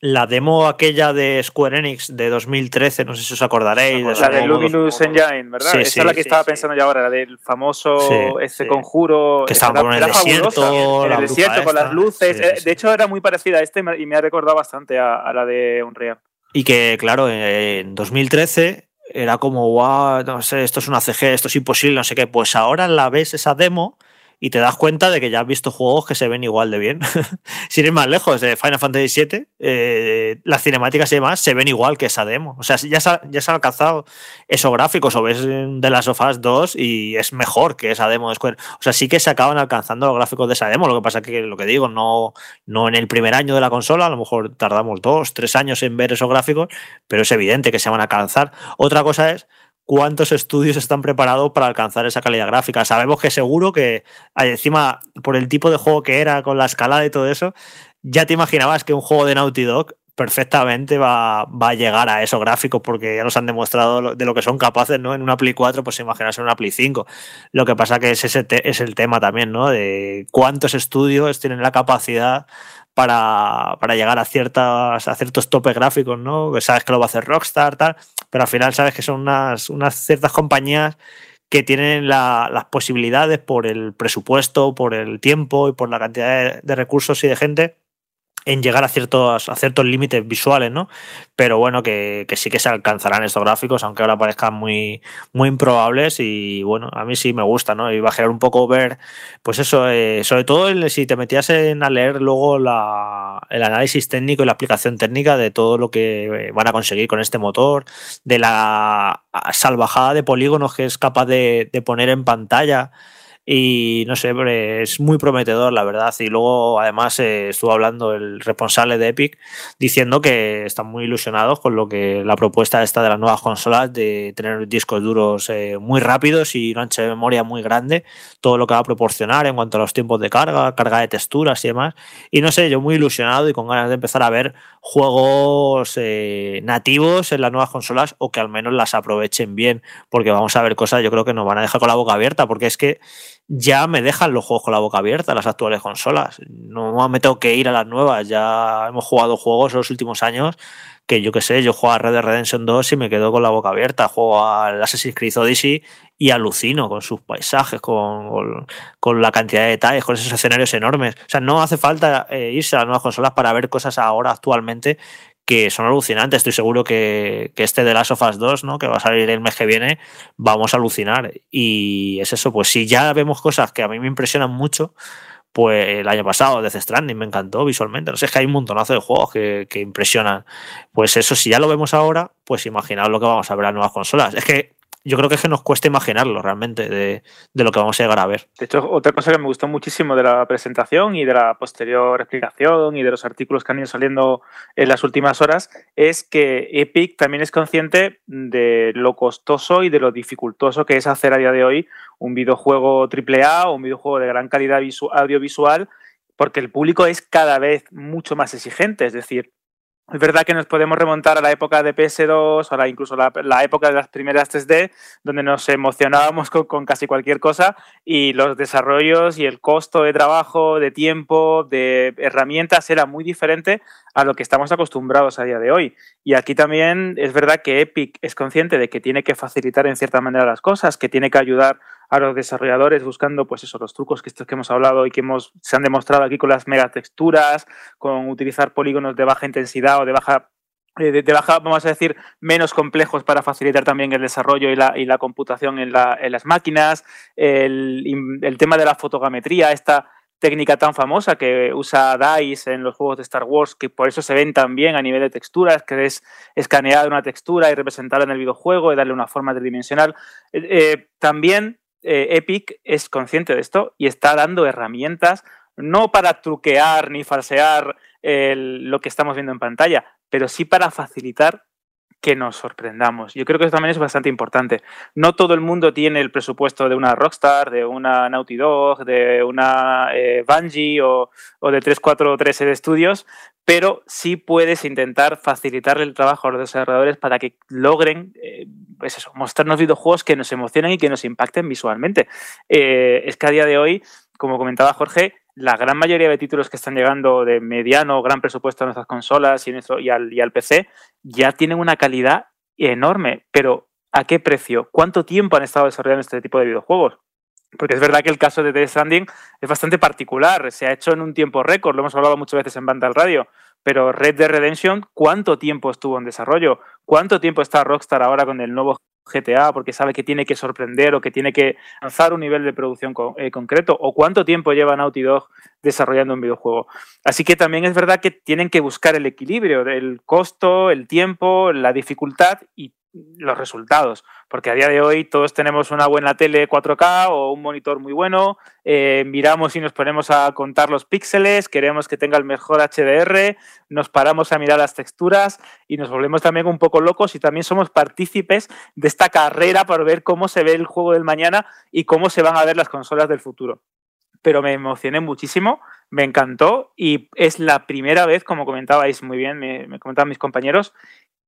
la demo aquella de Square Enix de 2013, no sé si os acordaréis. la de Luminous Engine, ¿verdad? Esa es la que estaba pensando yo ahora, la del famoso ese conjuro. Que estaba en el desierto. En el desierto, con las luces. Eh, de hecho, era muy parecida a este y me ha recordado bastante a, la de Unreal. Y que, claro, en 2013 era como, wow, no sé, esto es una CG, esto es imposible, no sé qué. Pues ahora la ves esa demo y te das cuenta de que ya has visto juegos que se ven igual de bien. Sin ir más lejos, de Final Fantasy VII, eh, las cinemáticas y demás se ven igual que esa demo. O sea, ya se, ya se han alcanzado esos gráficos, o ves de las sofás 2 y es mejor que esa demo de Square. O sea, sí que se acaban alcanzando los gráficos de esa demo. Lo que pasa que, lo que digo, no, no en el primer año de la consola, a lo mejor tardamos dos, tres años en ver esos gráficos, pero es evidente que se van a alcanzar. Otra cosa es cuántos estudios están preparados para alcanzar esa calidad gráfica. Sabemos que seguro que encima, por el tipo de juego que era, con la escalada y todo eso, ya te imaginabas que un juego de Naughty Dog perfectamente va, a llegar a esos gráficos porque ya nos han demostrado de lo que son capaces, ¿no? En una Play 4, pues imaginarse en una Play 5. Lo que pasa que es, ese es el tema también, ¿no? De cuántos estudios tienen la capacidad para, llegar a, ciertas, a ciertos topes gráficos, ¿no? Que sabes que lo va a hacer Rockstar, tal, pero al final sabes que son unas, unas ciertas compañías que tienen las posibilidades por el presupuesto, por el tiempo y por la cantidad de recursos y de gente en llegar a ciertos, a ciertos límites visuales, ¿no? Pero bueno, que, sí que se alcanzarán estos gráficos, aunque ahora parezcan muy, muy improbables y bueno, a mí sí me gusta, ¿no? Y va a generar un poco ver, pues eso, eh, sobre todo si te metías en a leer luego la, el análisis técnico y la aplicación técnica de todo lo que eh, van a conseguir con este motor, de la salvajada de polígonos que es capaz de, de poner en pantalla, y no sé, es muy prometedor, la verdad. Y luego, además, eh, estuvo hablando el responsable de Epic diciendo que están muy ilusionados con lo que la propuesta esta de las nuevas consolas de tener discos duros eh, muy rápidos y una ancha de memoria muy grande, todo lo que va a proporcionar en cuanto a los tiempos de carga, carga de texturas y demás. Y no sé, yo muy ilusionado y con ganas de empezar a ver juegos eh, nativos en las nuevas consolas o que al menos las aprovechen bien, porque vamos a ver cosas, yo creo que nos van a dejar con la boca abierta, porque es que ya me dejan los juegos con la boca abierta, las actuales consolas. No me tengo que ir a las nuevas. Ya hemos jugado juegos en los últimos años que yo qué sé, yo juego a Red Dead Redemption 2 y me quedo con la boca abierta. Juego al Assassin's Creed Odyssey y alucino con sus paisajes, con, con, la cantidad de detalles, con esos escenarios enormes. O sea, no hace falta eh, irse a las nuevas consolas para ver cosas ahora actualmente que son alucinantes. Estoy seguro que, este de Last of Us 2, ¿no? que va a salir el mes que viene, vamos a alucinar. Y es eso, pues si ya vemos cosas que a mí me impresionan mucho, pues el año pasado Death Stranding me encantó visualmente. No sé, es que hay un montonazo de juegos que, que impresionan. Pues eso, si ya lo vemos ahora, pues imaginaos lo que vamos a ver en nuevas consolas. Es que yo creo que es que nos cuesta imaginarlo realmente de, lo que vamos a llegar a ver. De hecho, otra cosa que me gustó muchísimo de la presentación y de la posterior explicación y de los artículos que han ido saliendo en las últimas horas es que Epic también es consciente de lo costoso y de lo dificultoso que es hacer a día de hoy un videojuego AAA o un videojuego de gran calidad audiovisual porque el público es cada vez mucho más exigente. Es decir, Es verdad que nos podemos remontar a la época de PS2, ahora incluso la, la época de las primeras 3D, donde nos emocionábamos con, casi cualquier cosa y los desarrollos y el costo de trabajo, de tiempo, de herramientas era muy diferente a lo que estamos acostumbrados a día de hoy. Y aquí también es verdad que Epic es consciente de que tiene que facilitar en cierta manera las cosas, que tiene que ayudar a los desarrolladores buscando pues eso, los trucos que estos que hemos hablado y que hemos, se han demostrado aquí con las megatexturas, con utilizar polígonos de baja intensidad o de baja eh, de, baja, vamos a decir, menos complejos para facilitar también el desarrollo y la, y la computación en, la, en, las máquinas, el, el, tema de la fotogrametría, esta técnica tan famosa que usa DICE en los juegos de Star Wars, que por eso se ven tan bien a nivel de texturas, que es escanear una textura y representarla en el videojuego y darle una forma tridimensional. Eh, eh, también eh, Epic es consciente de esto y está dando herramientas no para truquear ni falsear lo que estamos viendo en pantalla, pero sí para facilitar que nos sorprendamos. Yo creo que eso también es bastante importante. No todo el mundo tiene el presupuesto de una Rockstar, de una Naughty Dog, de una eh, Bungie o, o, de 343 de estudios, pero sí puedes intentar facilitarle el trabajo a los desarrolladores para que logren eh, pues eso, mostrarnos videojuegos que nos emocionen y que nos impacten visualmente. Eh, es que a día de hoy, como comentaba Jorge, la gran mayoría de títulos que están llegando de mediano o gran presupuesto a nuestras consolas y, al PC ya tienen una calidad enorme, pero ¿a qué precio? ¿Cuánto tiempo han estado desarrollando este tipo de videojuegos? Porque es verdad que el caso de Death Stranding es bastante particular, se ha hecho en un tiempo récord, lo hemos hablado muchas veces en Banda al Radio, pero Red Dead Redemption, ¿cuánto tiempo estuvo en desarrollo? ¿Cuánto tiempo está Rockstar ahora con el nuevo GTA porque sabe que tiene que sorprender o que tiene que lanzar un nivel de producción eh, concreto o cuánto tiempo lleva Naughty Dog desarrollando un videojuego. Así que también es verdad que tienen que buscar el equilibrio del costo, el tiempo, la dificultad y los resultados, porque a día de hoy todos tenemos una buena tele 4K o un monitor muy bueno, eh, miramos y nos ponemos a contar los píxeles, queremos que tenga el mejor HDR, nos paramos a mirar las texturas y nos volvemos también un poco locos y también somos partícipes de esta carrera por ver cómo se ve el juego del mañana y cómo se van a ver las consolas del futuro. Pero me emocioné muchísimo, me encantó y es la primera vez, como comentabais muy bien, me comentaban mis compañeros,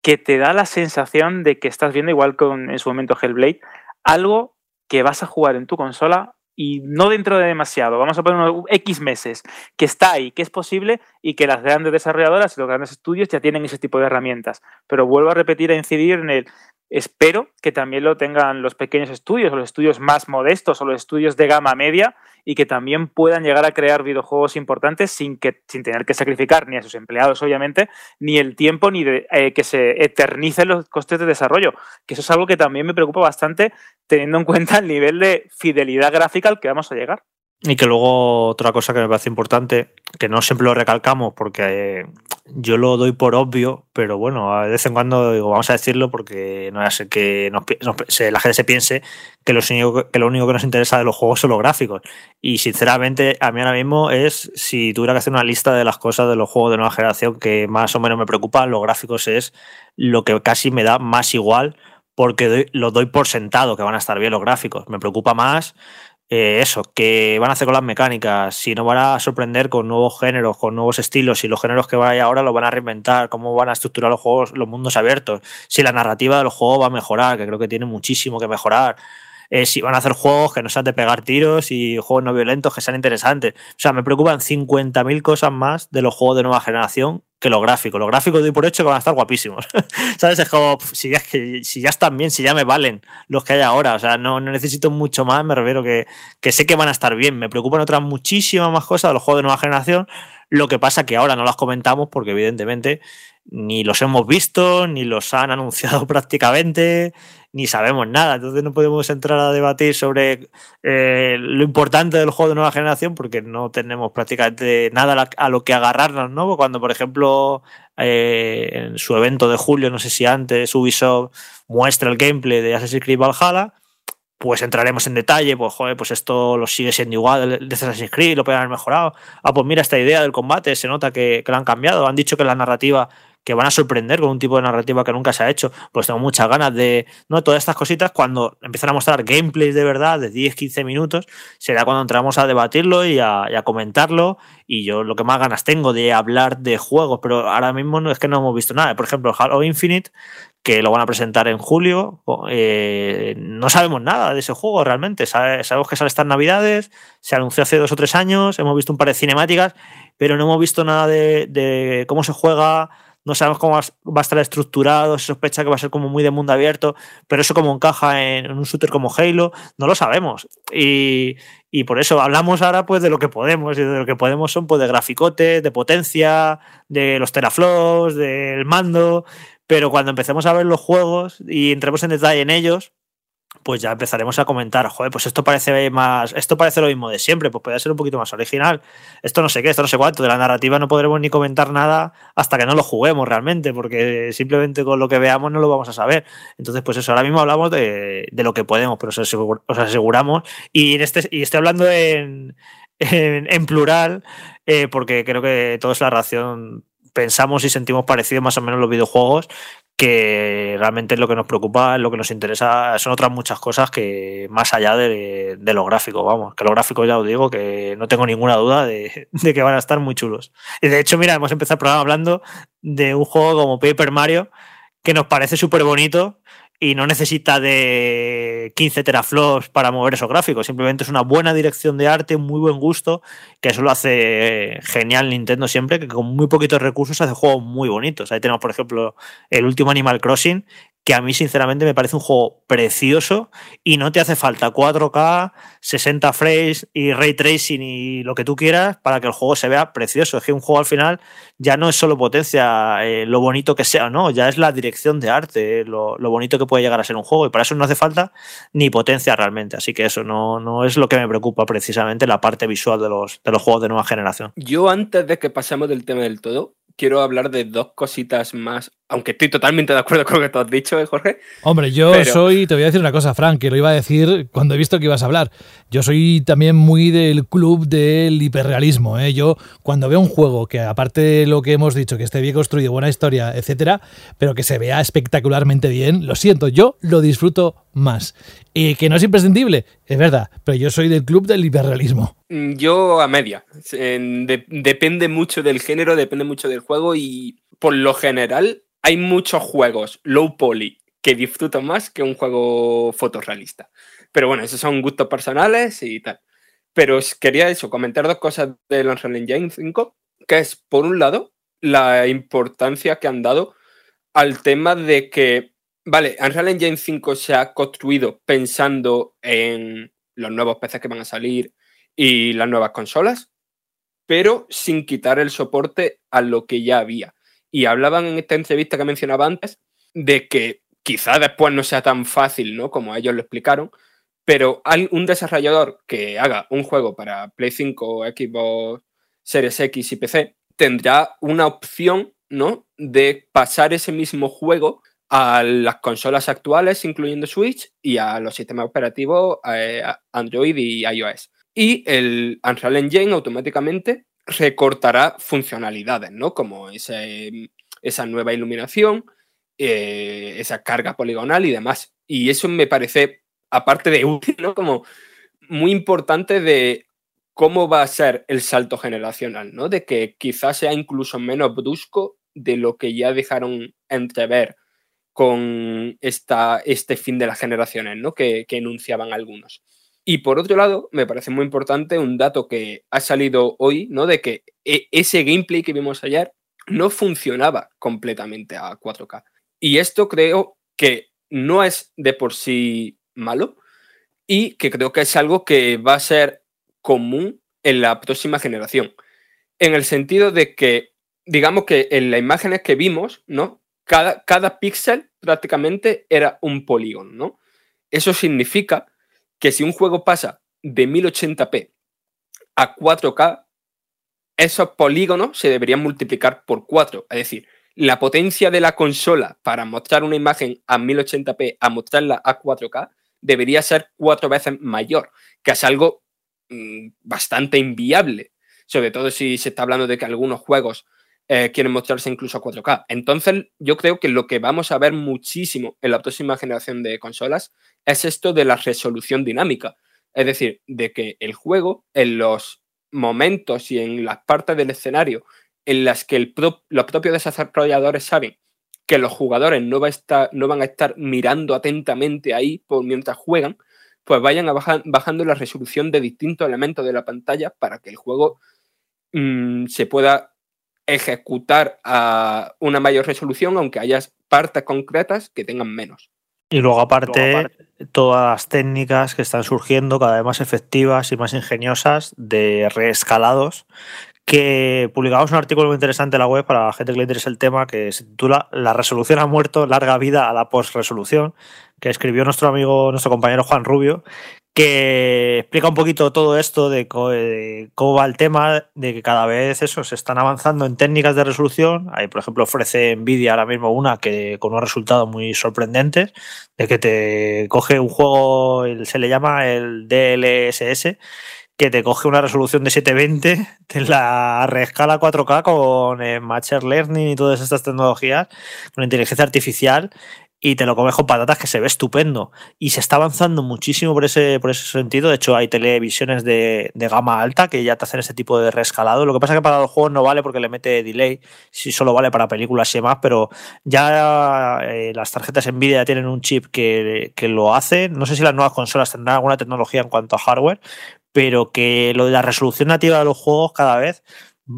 que te da la sensación de que estás viendo, igual con en su momento Hellblade, algo que vas a jugar en tu consola y no dentro de demasiado, vamos a poner unos X meses, que está ahí, que es posible y que las grandes desarrolladoras y los grandes estudios ya tienen ese tipo de herramientas. Pero vuelvo a repetir, a incidir en el, espero que también lo tengan los pequeños estudios, los estudios más modestos o los estudios de gama media y que también puedan llegar a crear videojuegos importantes sin, que, sin tener que sacrificar ni a sus empleados, obviamente, ni el tiempo, ni de, eh, que se eternicen los costes de desarrollo. Que eso es algo que también me preocupa bastante teniendo en cuenta el nivel de fidelidad gráfica al que vamos a llegar. Y que luego otra cosa que me parece importante, que no siempre lo recalcamos porque eh, yo lo doy por obvio, pero bueno, de vez en cuando digo, vamos a decirlo porque no es que nos, la gente se piense que lo, único, que lo único que nos interesa de los juegos son los gráficos. Y sinceramente, a mí ahora mismo es, si tuviera que hacer una lista de las cosas de los juegos de nueva generación que más o menos me preocupan, los gráficos es lo que casi me da más igual porque doy, lo doy por sentado que van a estar bien los gráficos. Me preocupa más eh, eso, que van a hacer con las mecánicas, si no van a sorprender con nuevos géneros, con nuevos estilos, si los géneros que hay ahora los van a reinventar, cómo van a estructurar los juegos, los mundos abiertos, si la narrativa de los juegos va a mejorar, que creo que tiene muchísimo que mejorar. Eh, si van a hacer juegos que no sean de pegar tiros y juegos no violentos que sean interesantes. O sea, me preocupan 50.000 cosas más de los juegos de nueva generación que los gráficos. Los gráficos doy por hecho que van a estar guapísimos. ¿Sabes? Es como, si ya, si ya están bien, si ya me valen los que hay ahora. O sea, no, necesito mucho más, me refiero que, que sé que van a estar bien. Me preocupan otras muchísimas más cosas de los juegos de nueva generación. Lo que pasa que ahora no las comentamos porque evidentemente ni los hemos visto, ni los han anunciado prácticamente, ni sabemos nada. Entonces no podemos entrar a debatir sobre eh, lo importante del juego de nueva generación porque no tenemos prácticamente nada a lo que agarrarnos, ¿no? Cuando, por ejemplo, eh, en su evento de julio, no sé si antes, Ubisoft muestra el gameplay de Assassin's Creed Valhalla, pues entraremos en detalle, pues joder, pues esto lo sigue siendo igual de Assassin's Creed, lo pueden haber mejorado. Ah, pues mira esta idea del combate, se nota que, que la han cambiado. Han dicho que la narrativa que van a sorprender con un tipo de narrativa que nunca se ha hecho. Pues tengo muchas ganas de, ¿no? Todas estas cositas, cuando empiezan a mostrar gameplays de verdad de 10, 15 minutos, será cuando entramos a debatirlo y a, comentarlo. Y yo lo que más ganas tengo de hablar de juegos, pero ahora mismo no es que no hemos visto nada. Por ejemplo, Halo Infinite que lo van a presentar en julio. Eh, no sabemos nada de ese juego realmente. Sabemos que sale estas navidades, se anunció hace dos o tres años, hemos visto un par de cinemáticas, pero no hemos visto nada de, cómo se juega, no sabemos cómo va a estar estructurado, se sospecha que va a ser como muy de mundo abierto, pero eso como encaja en, un shooter como Halo, no lo sabemos. Y, y, por eso hablamos ahora pues de lo que podemos, y de lo que podemos son pues de graficotes, de potencia, de los teraflops, del mando, pero cuando empecemos a ver los juegos y entremos en detalle en ellos, pues ya empezaremos a comentar, joder, pues esto parece más, esto parece lo mismo de siempre, pues puede ser un poquito más original. Esto no sé qué, esto no sé cuánto, de la narrativa no podremos ni comentar nada hasta que no lo juguemos realmente, porque simplemente con lo que veamos no lo vamos a saber. Entonces, pues eso, ahora mismo hablamos de, lo que podemos, pero os, aseguramos, y, este, estoy hablando en, en, plural, eh, porque creo que todo es la relación pensamos y sentimos parecido más o menos los videojuegos, que realmente es lo que nos preocupa, es lo que nos interesa, son otras muchas cosas que más allá de, lo gráfico, vamos, que lo gráfico ya os digo que no tengo ninguna duda de, de, que van a estar muy chulos. Y de hecho, mira, hemos empezado el programa hablando de un juego como Paper Mario, que nos parece súper bonito, y no necesita de 15 teraflops para mover esos gráficos. Simplemente es una buena dirección de arte, muy buen gusto, que eso lo hace genial Nintendo siempre, que con muy poquitos recursos hace juegos muy bonitos. Ahí tenemos, por ejemplo, el último Animal Crossing, que a mí sinceramente me parece un juego precioso y no te hace falta 4K, 60 frames y ray tracing y lo que tú quieras para que el juego se vea precioso. Es que un juego al final ya no es solo potencia, eh, lo bonito que sea, no, ya es la dirección de arte, lo, bonito que puede llegar a ser un juego y para eso no hace falta ni potencia realmente. Así que eso no, no es lo que me preocupa precisamente la parte visual de los, de los juegos de nueva generación. Yo antes de que pasemos del tema del todo, quiero hablar de dos cositas más, aunque estoy totalmente de acuerdo con lo que tú has dicho, ¿eh, Jorge. Hombre, yo soy, te voy a decir una cosa, Frank, que lo iba a decir cuando he visto que ibas a hablar. Yo soy también muy del club del hiperrealismo. ¿eh? Yo cuando veo un juego que aparte de lo que hemos dicho, que esté bien construido, buena historia, etcétera, pero que se vea espectacularmente bien, lo siento, yo lo disfruto más. Y que no es imprescindible, es verdad, pero yo soy del club del hiperrealismo. Mm, yo a media. depende mucho del género, depende mucho del juego y por lo general hay muchos juegos low poly que disfruto más que un juego fotorrealista. Pero bueno, esos son gustos personales y tal. Pero quería eso, comentar dos cosas del Unreal Engine 5, que es, por un lado, la importancia que han dado al tema de que Vale, Unreal Engine 5 se ha construido pensando en los nuevos PCs que van a salir y las nuevas consolas, pero sin quitar el soporte a lo que ya había. Y hablaban en esta entrevista que mencionaba antes de que quizá después no sea tan fácil, ¿no? Como ellos lo explicaron, pero un desarrollador que haga un juego para Play 5, Xbox Series X y PC tendrá una opción, ¿no? De pasar ese mismo juego a las consolas actuales, incluyendo Switch, y a los sistemas operativos eh, Android y iOS. Y el Unreal Engine automáticamente recortará funcionalidades, ¿no? Como esa nueva iluminación, eh, esa carga poligonal y demás. Y eso me parece, aparte de útil. Como muy importante de cómo va a ser el salto generacional, ¿no? De que quizás sea incluso menos brusco de lo que ya dejaron entrever con esta, este fin de las generaciones ¿no? que, enunciaban algunos. Y por otro lado, me parece muy importante un dato que ha salido hoy, ¿no? De que e, ese gameplay que vimos ayer no funcionaba completamente a 4K. Y esto creo que no es de por sí malo y que creo que es algo que va a ser común en la próxima generación. En el sentido de que, digamos que en las imágenes que vimos, ¿no? cada, cada píxel prácticamente era un polígono, ¿no? Eso significa que si un juego pasa de 1080p a 4K, esos polígonos se deberían multiplicar por 4. Es decir, la potencia de la consola para mostrar una imagen a 1080p a mostrarla a 4K debería ser cuatro veces mayor, que es algo mm, bastante inviable. Sobre todo si se está hablando de que algunos juegos eh, quieren mostrarse incluso a 4K. Entonces, yo creo que lo que vamos a ver muchísimo en la próxima generación de consolas es esto de la resolución dinámica. Es decir, de que el juego, en los momentos y en las partes del escenario en las que los propios desarrolladores saben que los jugadores no, van a estar mirando atentamente ahí por mientras juegan, pues vayan bajando la resolución de distintos elementos de la pantalla para que el juego mm, se pueda ejecutar a una mayor resolución, aunque haya partes concretas que tengan menos. Y luego aparte, todas las técnicas que están surgiendo cada vez más efectivas y más ingeniosas de reescalados que publicamos un artículo muy interesante en la web para la gente que le interesa el tema que se titula La resolución ha muerto, larga vida a la post-resolución, que escribió nuestro amigo, nuestro compañero Juan Rubio, que explica un poquito todo esto de cómo va el tema, de que cada vez eso, se están avanzando en técnicas de resolución. Ahí, por ejemplo, ofrece Nvidia ahora mismo una que con unos resultados muy sorprendentes, de que te coge un juego, se le llama el DLSS, que te coge una resolución de 720, te la reescala 4K con eh, Machine Learning y todas estas tecnologías, con inteligencia artificial, y te lo comes con patatas que se ve estupendo. Y se está avanzando muchísimo por ese, por ese sentido. De hecho, hay televisiones de, gama alta que ya te hacen ese tipo de reescalado. Lo que pasa es que para los juegos no vale porque le mete delay, si solo vale para películas y demás, pero ya eh, las tarjetas Nvidia ya tienen un chip que, que lo hace. No sé si las nuevas consolas tendrán alguna tecnología en cuanto a hardware, pero que lo de la resolución nativa de los juegos cada vez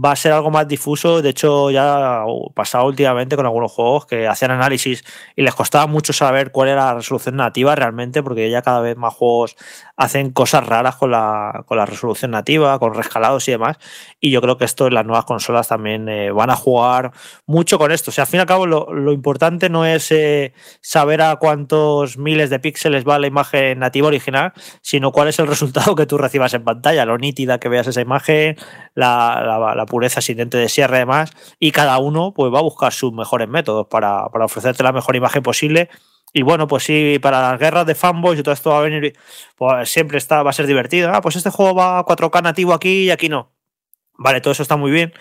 va a ser algo más difuso. De hecho, ya pasado últimamente con algunos juegos que hacían análisis y les costaba mucho saber cuál era la resolución nativa realmente, porque ya cada vez más juegos hacen cosas raras con la, con la resolución nativa, con rescalados y demás. Y yo creo que esto en las nuevas consolas también eh, van a jugar mucho con esto. O sea, al fin y al cabo, lo, importante no es eh, saber a cuántos miles de píxeles va la imagen nativa original, sino cuál es el resultado que tú recibas en pantalla, lo nítida que veas esa imagen, la, pureza sin diente de sierra y. Y cada uno pues, va a buscar sus mejores métodos para, para ofrecerte la mejor imagen posible y bueno, pues sí, para las guerras de fanboys y todo esto va a venir, pues siempre está, va a ser divertido. Ah, pues este juego va a 4K nativo aquí y aquí no. Vale, todo eso está muy bien,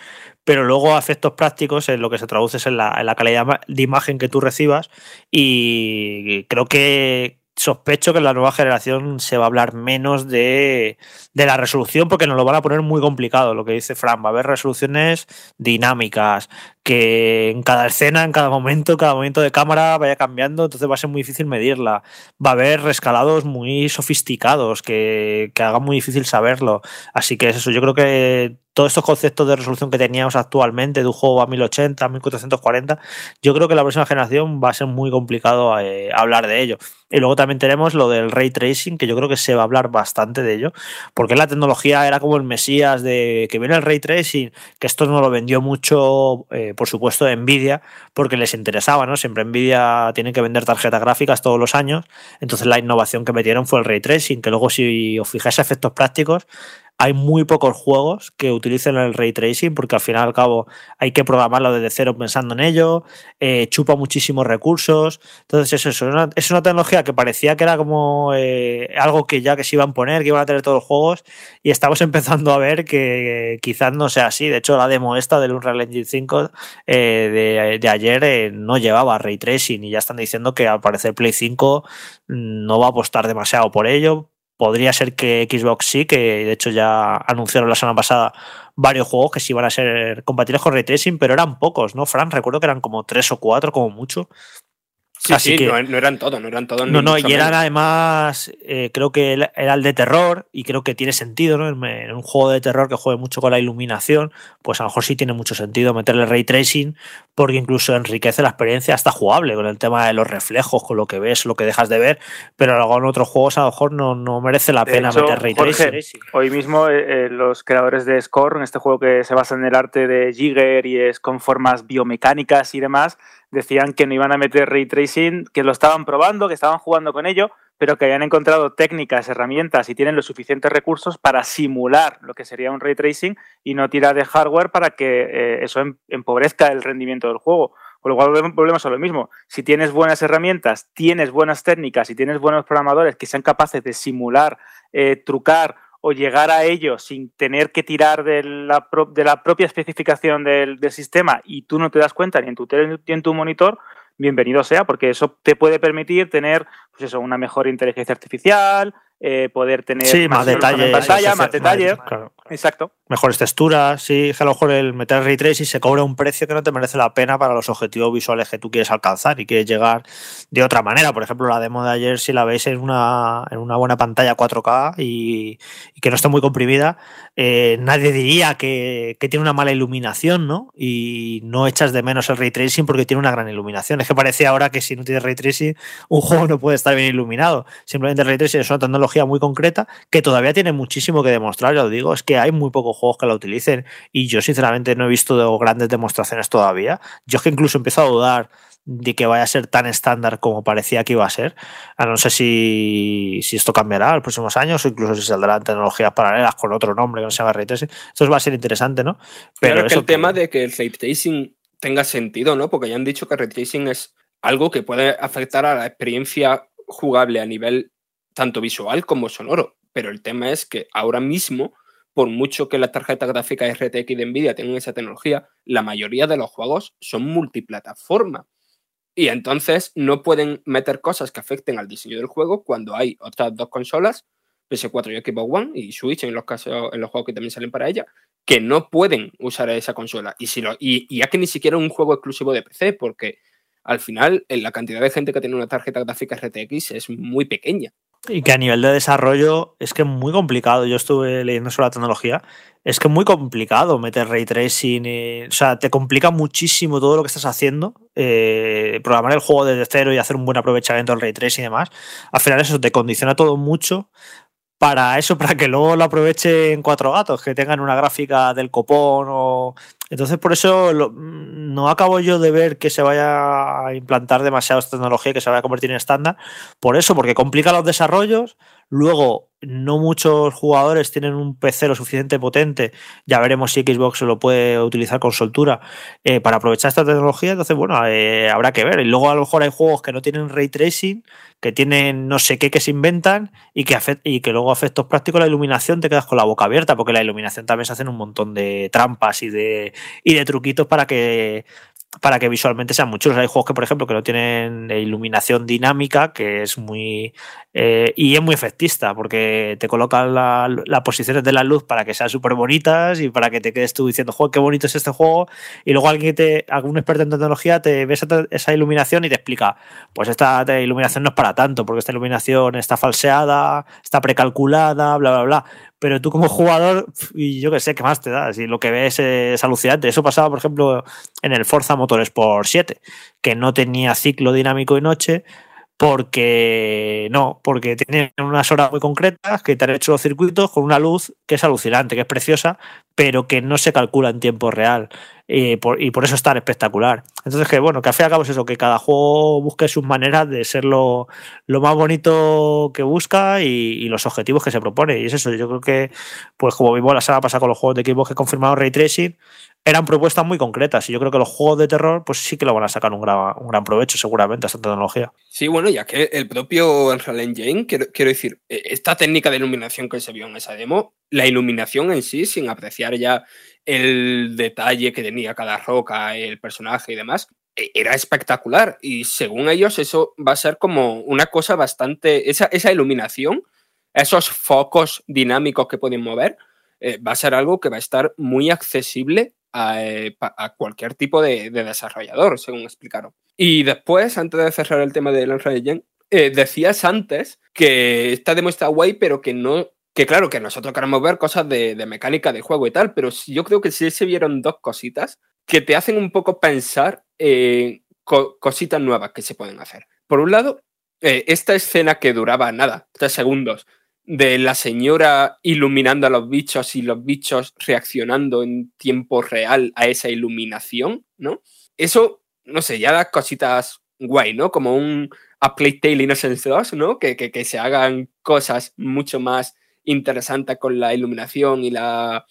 pero luego a efectos prácticos en lo que se traduce es en la, en la calidad de imagen que tú recibas y creo que, sospecho que en la nueva generación se va a hablar menos de, la resolución porque nos lo van a poner muy complicado, lo que dice Fran. Va a haber resoluciones dinámicas, que en cada escena, en cada momento, cada momento de cámara vaya cambiando, entonces va a ser muy difícil medirla. Va a haber rescalados muy sofisticados que, que hagan muy difícil saberlo. Así que es eso, yo creo que todos estos conceptos de resolución que teníamos actualmente de un juego a 1080, 1440, yo creo que la próxima generación va a ser muy complicado eh, hablar de ello. Y luego también tenemos lo del ray tracing, que yo creo que se va a hablar bastante de ello, porque la tecnología era como el mesías de que viene el ray tracing, que esto no lo vendió mucho, eh, por supuesto, Nvidia, porque les interesaba, ¿no? Siempre Nvidia tiene que vender tarjetas gráficas todos los años, entonces la innovación que metieron fue el ray tracing, que luego si os fijáis efectos prácticos, hay muy pocos juegos que utilicen el ray tracing porque al final y al cabo hay que programarlo desde cero pensando en ello, eh, chupa muchísimos recursos. Entonces es eso, es una, tecnología que parecía que era como eh, algo que ya que se iban a poner, que iban a tener todos los juegos y estamos empezando a ver que quizás no sea así. De hecho, la demo esta del Unreal Engine 5 eh, de, ayer no llevaba ray tracing y ya están diciendo que al parecer Play 5 no va a apostar demasiado por ello Podría ser que Xbox sí, que de hecho ya anunciaron la semana pasada varios juegos que sí iban a ser compatibles con ray tracing, pero eran pocos, ¿no, Fran? Recuerdo que eran como tres o cuatro, como mucho. Sí, sí, no, eran todos, no eran todos. No, no, y eran además, eh, creo que era el de terror y creo que tiene sentido, ¿no? En un juego de terror que juegue mucho con la iluminación, pues a lo mejor sí tiene mucho sentido meterle ray tracing porque incluso enriquece la experiencia hasta jugable con el tema de los reflejos, con lo que ves, lo que dejas de ver, pero luego en otros juegos a lo mejor no, no merece la pena meter ray tracing. Hoy mismo eh, eh, los creadores de Score, en este juego que se basa en el arte de Jigger y es con formas biomecánicas y demás, decían que no iban a meter ray tracing, que lo estaban probando, que estaban jugando con ello, pero que habían encontrado técnicas, herramientas y tienen los suficientes recursos para simular lo que sería un ray tracing y no tirar de hardware para que eh, eso em, empobrezca el rendimiento del juego. Con lo cual volvemos a lo mismo. Si tienes buenas herramientas, tienes buenas técnicas y tienes buenos programadores que sean capaces de simular, eh, trucar o llegar a ello sin tener que tirar de la, de la propia especificación del, del, sistema y tú no te das cuenta ni en tu tele ni en tu monitor, bienvenido sea, porque eso te puede permitir tener pues eso, una mejor inteligencia artificial, eh, poder tener sí, más, detalles, pantalla, más detalles. Claro. Exacto. Mejores texturas, sí, que a lo mejor el meter ray tracing se cobra un precio que no te merece la pena para los objetivos visuales que tú quieres alcanzar y quieres llegar de otra manera. Por ejemplo, la demo de ayer, si la veis en una, en una buena pantalla 4K y, que no esté muy comprimida, eh, nadie diría que, que, tiene una mala iluminación, ¿no? Y no echas de menos el ray tracing porque tiene una gran iluminación. Es que parece ahora que si no tienes ray tracing, un juego no puede estar bien iluminado. Simplemente el ray tracing es una tecnología muy concreta que todavía tiene muchísimo que demostrar, ya lo digo, es que hay muy pocos juegos que la utilicen y yo sinceramente no he visto grandes demostraciones todavía. Yo es que incluso empiezo a dudar de que vaya a ser tan estándar como parecía que iba a ser. Ah, no sé si, si, esto cambiará en los próximos años o incluso si saldrán tecnologías paralelas con otro nombre que no se llama ray tracing. Esto va a ser interesante, ¿no? Pero claro, que el que... tema de que el ray tracing tenga sentido, ¿no? Porque ya han dicho que ray tracing es algo que puede afectar a la experiencia jugable a nivel tanto visual como sonoro. Pero el tema es que ahora mismo por mucho que las tarjetas gráficas RTX de Nvidia tengan esa tecnología, la mayoría de los juegos son multiplataforma. Y entonces no pueden meter cosas que afecten al diseño del juego cuando hay otras dos consolas, PS4 y Xbox One y Switch en los casos en los juegos que también salen para ella, que no pueden usar esa consola. Y, si ya que ni siquiera un juego exclusivo de PC, porque al final la cantidad de gente que tiene una tarjeta gráfica RTX es muy pequeña. Y que a nivel de desarrollo es que es muy complicado. Yo estuve leyendo sobre la tecnología. Es que es muy complicado meter ray tracing. Y, o sea, te complica muchísimo todo lo que estás haciendo. Eh, programar el juego desde cero y hacer un buen aprovechamiento del ray tracing y demás. Al final, eso te condiciona todo mucho para eso, para que luego lo aprovechen cuatro gatos, que tengan una gráfica del copón o... Entonces, por eso lo, no acabo yo de ver que se vaya a implantar demasiada tecnología que se vaya a convertir en estándar. Por eso, porque complica los desarrollos. Luego, no muchos jugadores tienen un PC lo suficiente potente. Ya veremos si Xbox lo puede utilizar con soltura eh, para aprovechar esta tecnología. Entonces, bueno, eh, habrá que ver. Y luego, a lo mejor hay juegos que no tienen ray tracing que tienen no sé qué que se inventan y que, y que luego efectos prácticos la iluminación te quedas con la boca abierta, porque la iluminación también se hacen un montón de trampas y de, y de truquitos para que para que visualmente sean muy chulos. Hay juegos que, por ejemplo, que no tienen iluminación dinámica, que es muy. Eh, y es muy efectista, porque te colocan las la posiciones de la luz para que sean súper bonitas y para que te quedes tú diciendo, juego, qué bonito es este juego. Y luego alguien te, algún experto en tecnología te ve esa, esa iluminación y te explica, pues esta iluminación no es para tanto, porque esta iluminación está falseada, está precalculada, bla, bla, bla pero tú como jugador, y yo qué sé, ¿qué más te da? Si lo que ves es alucinante. Eso pasaba, por ejemplo, en el Forza Motorsport 7, que no tenía ciclo dinámico de noche, porque no, porque tienen unas horas muy concretas que te han hecho los circuitos con una luz que es alucinante, que es preciosa, pero que no se calcula en tiempo real y por, y por eso es tan espectacular. Entonces, que bueno, que al fin y al cabo es eso, que cada juego busque sus maneras de ser lo, más bonito que busca y, los objetivos que se propone. Y es eso, yo creo que, pues como vimos la semana pasada con los juegos de equipos que confirmaron Ray Tracing, eran propuestas muy concretas y yo creo que los juegos de terror pues sí que lo van a sacar un gran, un gran provecho seguramente a esta tecnología. Sí, bueno, ya que el propio Unreal Engine, quiero, quiero decir, e, esta técnica de iluminación que se vio en esa demo, la iluminación en sí, sin apreciar ya el detalle que tenía cada roca, el personaje y demás, e, era espectacular y según ellos eso va a ser como una cosa bastante, esa, esa iluminación, esos focos dinámicos que pueden mover, eh, va a ser algo que va a estar muy accesible a, eh, a cualquier tipo de, de, desarrollador, según explicaron. Y después, antes de cerrar el tema de Unreal Engine, eh, decías antes que esta demo está guay, pero que no. Que claro, que nosotros queremos ver cosas de, de mecánica de juego y tal, pero yo creo que sí se vieron dos cositas que te hacen un poco pensar en co cositas nuevas que se pueden hacer. Por un lado, eh, esta escena que duraba nada, tres segundos, de la señora iluminando a los bichos y los bichos reaccionando en tiempo real a esa iluminación, ¿no? Eso, no sé, ya da cositas guay, ¿no? Como un A Tale Innocence 2, ¿no? Que, que, que, se hagan cosas mucho más interesantes con la iluminación y la,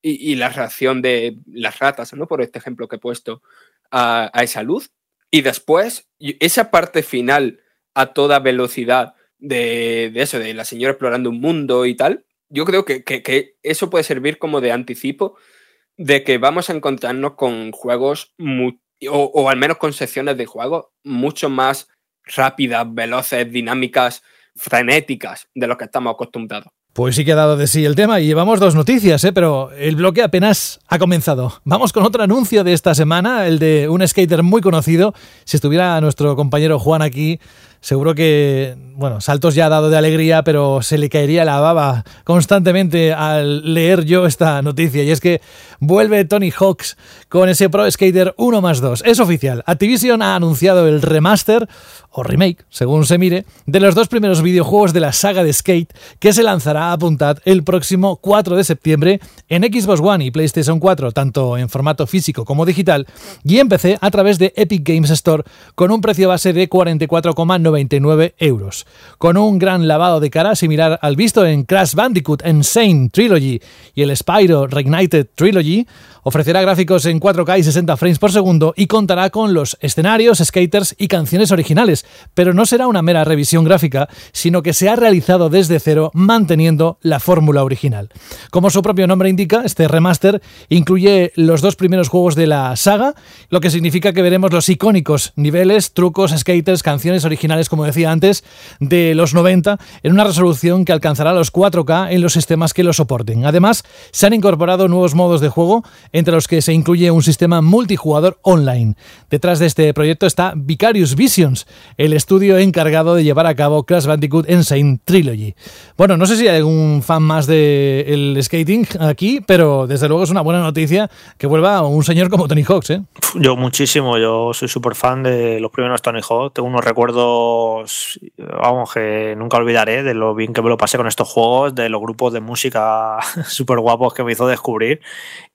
y, y, la reacción de las ratas, ¿no? Por este ejemplo que he puesto a, a esa luz. Y después, esa parte final a toda velocidad de, de, eso, de la señora explorando un mundo y tal, yo creo que, que, eso puede servir como de anticipo de que vamos a encontrarnos con juegos, o, al menos con secciones de juego mucho más rápidas, veloces, dinámicas, frenéticas de lo que estamos acostumbrados. Pues sí que ha dado de sí el tema y llevamos dos noticias, ¿eh? pero el bloque apenas ha comenzado. Vamos con otro anuncio de esta semana, el de un skater muy conocido. Si estuviera nuestro compañero Juan aquí, seguro que, bueno, saltos ya ha dado de alegría, pero se le caería la baba constantemente al leer yo esta noticia. Y es que vuelve Tony Hawks con ese Pro Skater 1 más 2. Es oficial. Activision ha anunciado el remaster o remake, según se mire, de los dos primeros videojuegos de la saga de Skate que se lanzará a Puntad el próximo 4 de septiembre en Xbox One y PlayStation 4, tanto en formato físico como digital, y en PC a través de Epic Games Store con un precio base de 44,9 99 euros. Con un gran lavado de cara similar al visto en Crash Bandicoot Insane Trilogy y el Spyro Reignited Trilogy, ofrecerá gráficos en 4K y 60 frames por segundo y contará con los escenarios, skaters y canciones originales, pero no será una mera revisión gráfica, sino que se ha realizado desde cero manteniendo la fórmula original. Como su propio nombre indica, este remaster incluye los dos primeros juegos de la saga, lo que significa que veremos los icónicos niveles, trucos, skaters, canciones originales como decía antes, de los 90 en una resolución que alcanzará los 4K en los sistemas que lo soporten. Además, se han incorporado nuevos modos de juego, entre los que se incluye un sistema multijugador online. Detrás de este proyecto está Vicarious Visions, el estudio encargado de llevar a cabo Crash Bandicoot Insane Trilogy. Bueno, no sé si hay algún fan más del el skating aquí, pero desde luego es una buena noticia que vuelva un señor como Tony Hawks. ¿eh? Yo muchísimo, yo soy súper fan de los primeros Tony Hawk, tengo unos recuerdos vamos, que nunca olvidaré de lo bien que me lo pasé con estos juegos, de los grupos de música súper guapos que me hizo descubrir.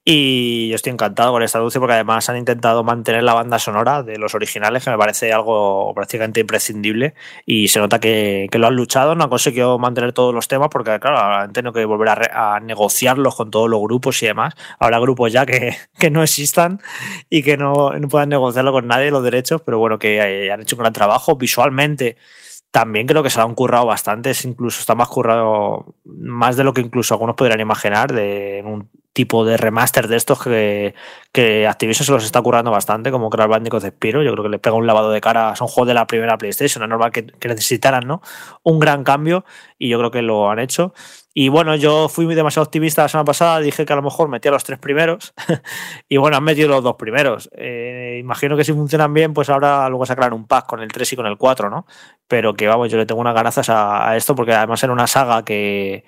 Y yo estoy encantado con esta dulce porque además han intentado mantener la banda sonora de los originales, que me parece algo prácticamente imprescindible. Y se nota que, lo han luchado, no han conseguido mantener todos los temas porque, claro, han tenido que volver a, negociarlos con todos los grupos y demás. Habrá grupos ya que, no existan y que no, no puedan negociarlo con nadie los derechos, pero bueno, que eh, han hecho un gran trabajo visualmente también creo que se lo han currado bastante, incluso está más currado, más de lo que incluso algunos podrían imaginar, de un tipo de remaster de estos que, que Activision se los está currando bastante, como Crash Bandicoot de Spiro. Yo creo que le pega un lavado de cara. Son juegos de la primera PlayStation, es normal que, necesitaran ¿no? un gran cambio y yo creo que lo han hecho. Y bueno, yo fui demasiado optimista la semana pasada, dije que a lo mejor metía los tres primeros y bueno, han metido los dos primeros. Eh, imagino que si funcionan bien, pues ahora luego sacarán un pack con el 3 y con el 4, ¿no? Pero que vamos, yo le tengo unas ganazas a, a esto porque además era una saga que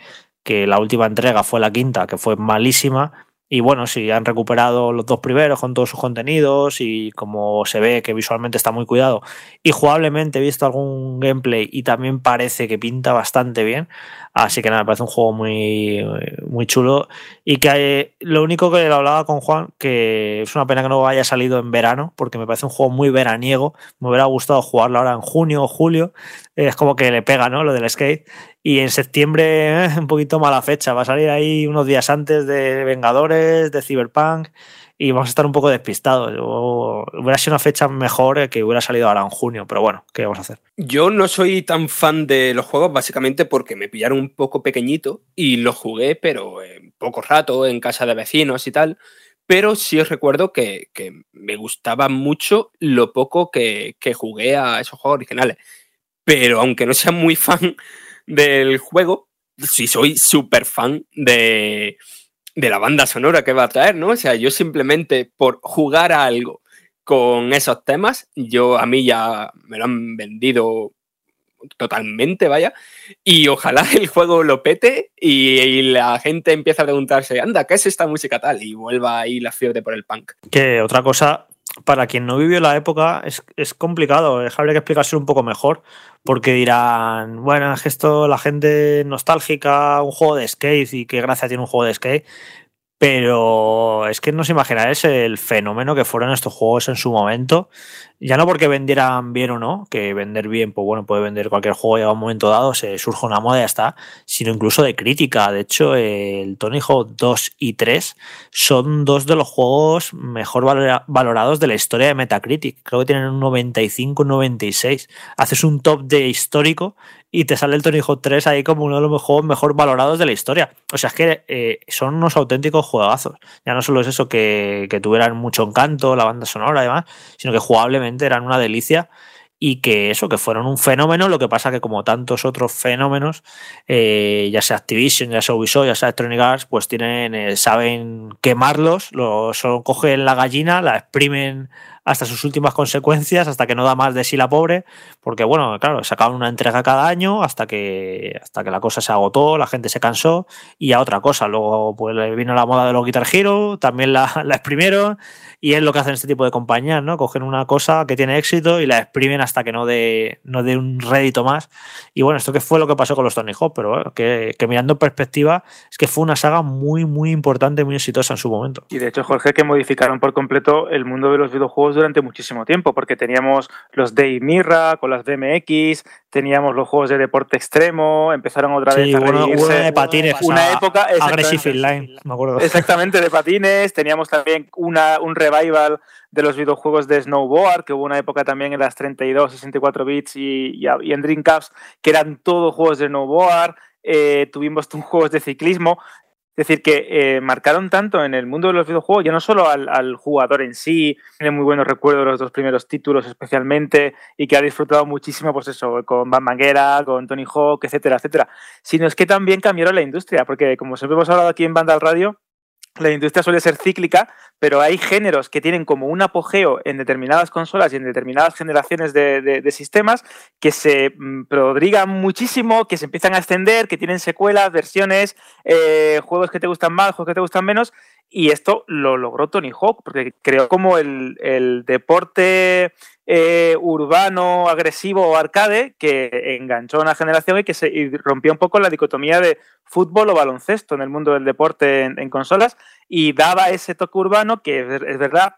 que la última entrega fue la quinta, que fue malísima. Y bueno, si han recuperado los dos primeros con todos sus contenidos y como se ve que visualmente está muy cuidado y jugablemente he visto algún gameplay y también parece que pinta bastante bien. Así que nada, me parece un juego muy, muy chulo y que lo único que le hablaba con Juan, que es una pena que no haya salido en verano porque me parece un juego muy veraniego. Me hubiera gustado jugarlo ahora en junio o julio. Es como que le pega, ¿no? Lo del skate y en septiembre, eh, un poquito mala fecha, va a salir ahí unos días antes de Vengadores, de Cyberpunk, y vamos a estar un poco despistados. hubiera sido una fecha mejor que hubiera salido ahora en junio, pero bueno, ¿qué vamos a hacer? Yo no soy tan fan de los juegos, básicamente porque me pillaron un poco pequeñito y los jugué, pero en poco rato, en casa de vecinos y tal. Pero sí os recuerdo que, me gustaba mucho lo poco que, que jugué a esos juegos originales. Pero aunque no sea muy fan del juego, si soy súper fan de, de la banda sonora que va a traer, ¿no? O sea, yo simplemente por jugar a algo con esos temas, yo a mí ya me lo han vendido totalmente, vaya, y ojalá el juego lo pete y, la gente empieza a preguntarse, anda, ¿qué es esta música tal? Y vuelva ahí la fiebre por el punk. Que otra cosa, para quien no vivió la época, es, es complicado, habría que explicárselo un poco mejor, porque dirán, bueno, es esto la gente nostálgica, un juego de skate y qué gracia tiene un juego de skate, pero es que no se imagináis el fenómeno que fueron estos juegos en su momento. Ya no porque vendieran bien o no, que vender bien, pues bueno, puede vender cualquier juego y a un momento dado se surge una moda y ya está, sino incluso de crítica. De hecho, el Tony Hawk 2 y 3 son dos de los juegos mejor valorados de la historia de Metacritic. Creo que tienen un 95, un 96. Haces un top de histórico y te sale el Tony Hawk 3 ahí como uno de los juegos mejor valorados de la historia. O sea, es que eh, son unos auténticos juegazos. Ya no solo es eso que, que tuvieran mucho encanto, la banda sonora y demás, sino que jugablemente eran una delicia y que eso, que fueron un fenómeno, lo que pasa que como tantos otros fenómenos, eh, ya sea Activision, ya sea Ubisoft, ya sea Electronic Arts, pues tienen, eh, saben quemarlos, lo, solo cogen la gallina, la exprimen hasta sus últimas consecuencias, hasta que no da más de sí la pobre, porque bueno, claro, sacaban una entrega cada año hasta que, hasta que la cosa se agotó, la gente se cansó y a otra cosa. Luego pues vino la moda de los Guitar Hero, también la, la exprimieron y es lo que hacen este tipo de compañías, ¿no? Cogen una cosa que tiene éxito y la exprimen hasta que no dé, no dé un rédito más. Y bueno, esto que fue lo que pasó con los Tony Hawk, pero que, mirando en perspectiva es que fue una saga muy, muy importante, muy exitosa en su momento. Y de hecho, Jorge, que modificaron por completo el mundo de los videojuegos durante muchísimo tiempo, porque teníamos los Day Mirra con las DMX, teníamos los juegos de deporte extremo, empezaron otra vez a reírse. una de patines, Una época, Aggressive. Inline, me acuerdo. Exactamente, de patines. Teníamos también una, un revival de los videojuegos de snowboard, que hubo una época también en las 32, 64 bits y, y, y en Dreamcast, que eran todos juegos de snowboard. Eh, tuvimos juegos de ciclismo. Es decir, que eh, marcaron tanto en el mundo de los videojuegos, ya no solo al, jugador en sí, tiene muy buenos recuerdos de los dos primeros títulos especialmente, y que ha disfrutado muchísimo, pues eso, con Van Manguera, con Tony Hawk, etcétera, etcétera. Sino es que también cambiaron la industria, porque como siempre hemos hablado aquí en Banda al Radio, la industria suele ser cíclica, pero hay géneros que tienen como un apogeo en determinadas consolas y en determinadas generaciones de, de, sistemas que se mm, prodrigan muchísimo, que se empiezan a extender, que tienen secuelas, versiones, eh, juegos que te gustan más, juegos que te gustan menos. Y esto lo logró Tony Hawk, porque creó como el, el deporte eh, urbano, agresivo o arcade que enganchó a una generación y que se rompió un poco la dicotomía de fútbol o baloncesto en el mundo del deporte en, en consolas y daba ese toque urbano que es, es verdad,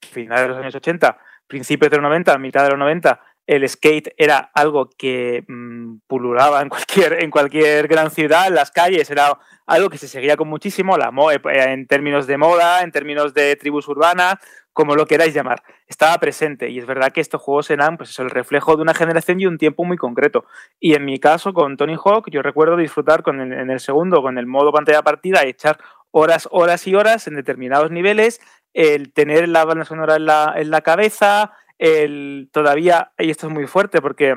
finales de los años 80, principios de los 90, mitad de los 90, el skate era algo que mmm, pululaba en cualquier, en cualquier gran ciudad, las calles, era algo que se seguía con muchísimo, la mo en términos de moda, en términos de tribus urbanas, como lo queráis llamar, estaba presente. Y es verdad que estos juegos eran pues, el reflejo de una generación y un tiempo muy concreto. Y en mi caso, con Tony Hawk, yo recuerdo disfrutar con en el segundo, con el modo pantalla partida, echar horas, horas y horas en determinados niveles, el tener la banda sonora en la, en la cabeza, el todavía, y esto es muy fuerte porque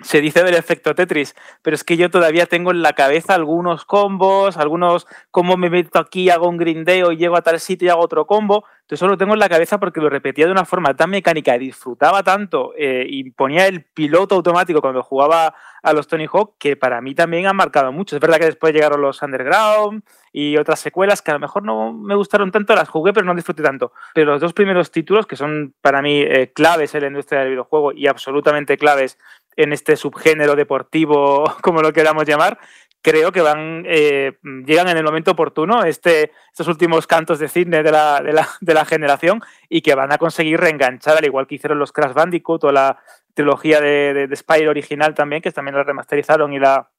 se dice del efecto Tetris, pero es que yo todavía tengo en la cabeza algunos combos, algunos, cómo me meto aquí, hago un grindeo y llego a tal sitio y hago otro combo. Entonces eso lo tengo en la cabeza porque lo repetía de una forma tan mecánica y disfrutaba tanto eh, y ponía el piloto automático cuando jugaba a los Tony Hawk que para mí también han marcado mucho. Es verdad que después llegaron los Underground y otras secuelas que a lo mejor no me gustaron tanto, las jugué pero no disfruté tanto. Pero los dos primeros títulos que son para mí eh, claves en la industria del videojuego y absolutamente claves en este subgénero deportivo, como lo queramos llamar, creo que van eh, llegan en el momento oportuno este, estos últimos cantos de cisne de la, de, la, de la, generación y que van a conseguir reenganchar, al igual que hicieron los Crash Bandicoot o la trilogía de, de, de Spyro original también, que también la remasterizaron y la,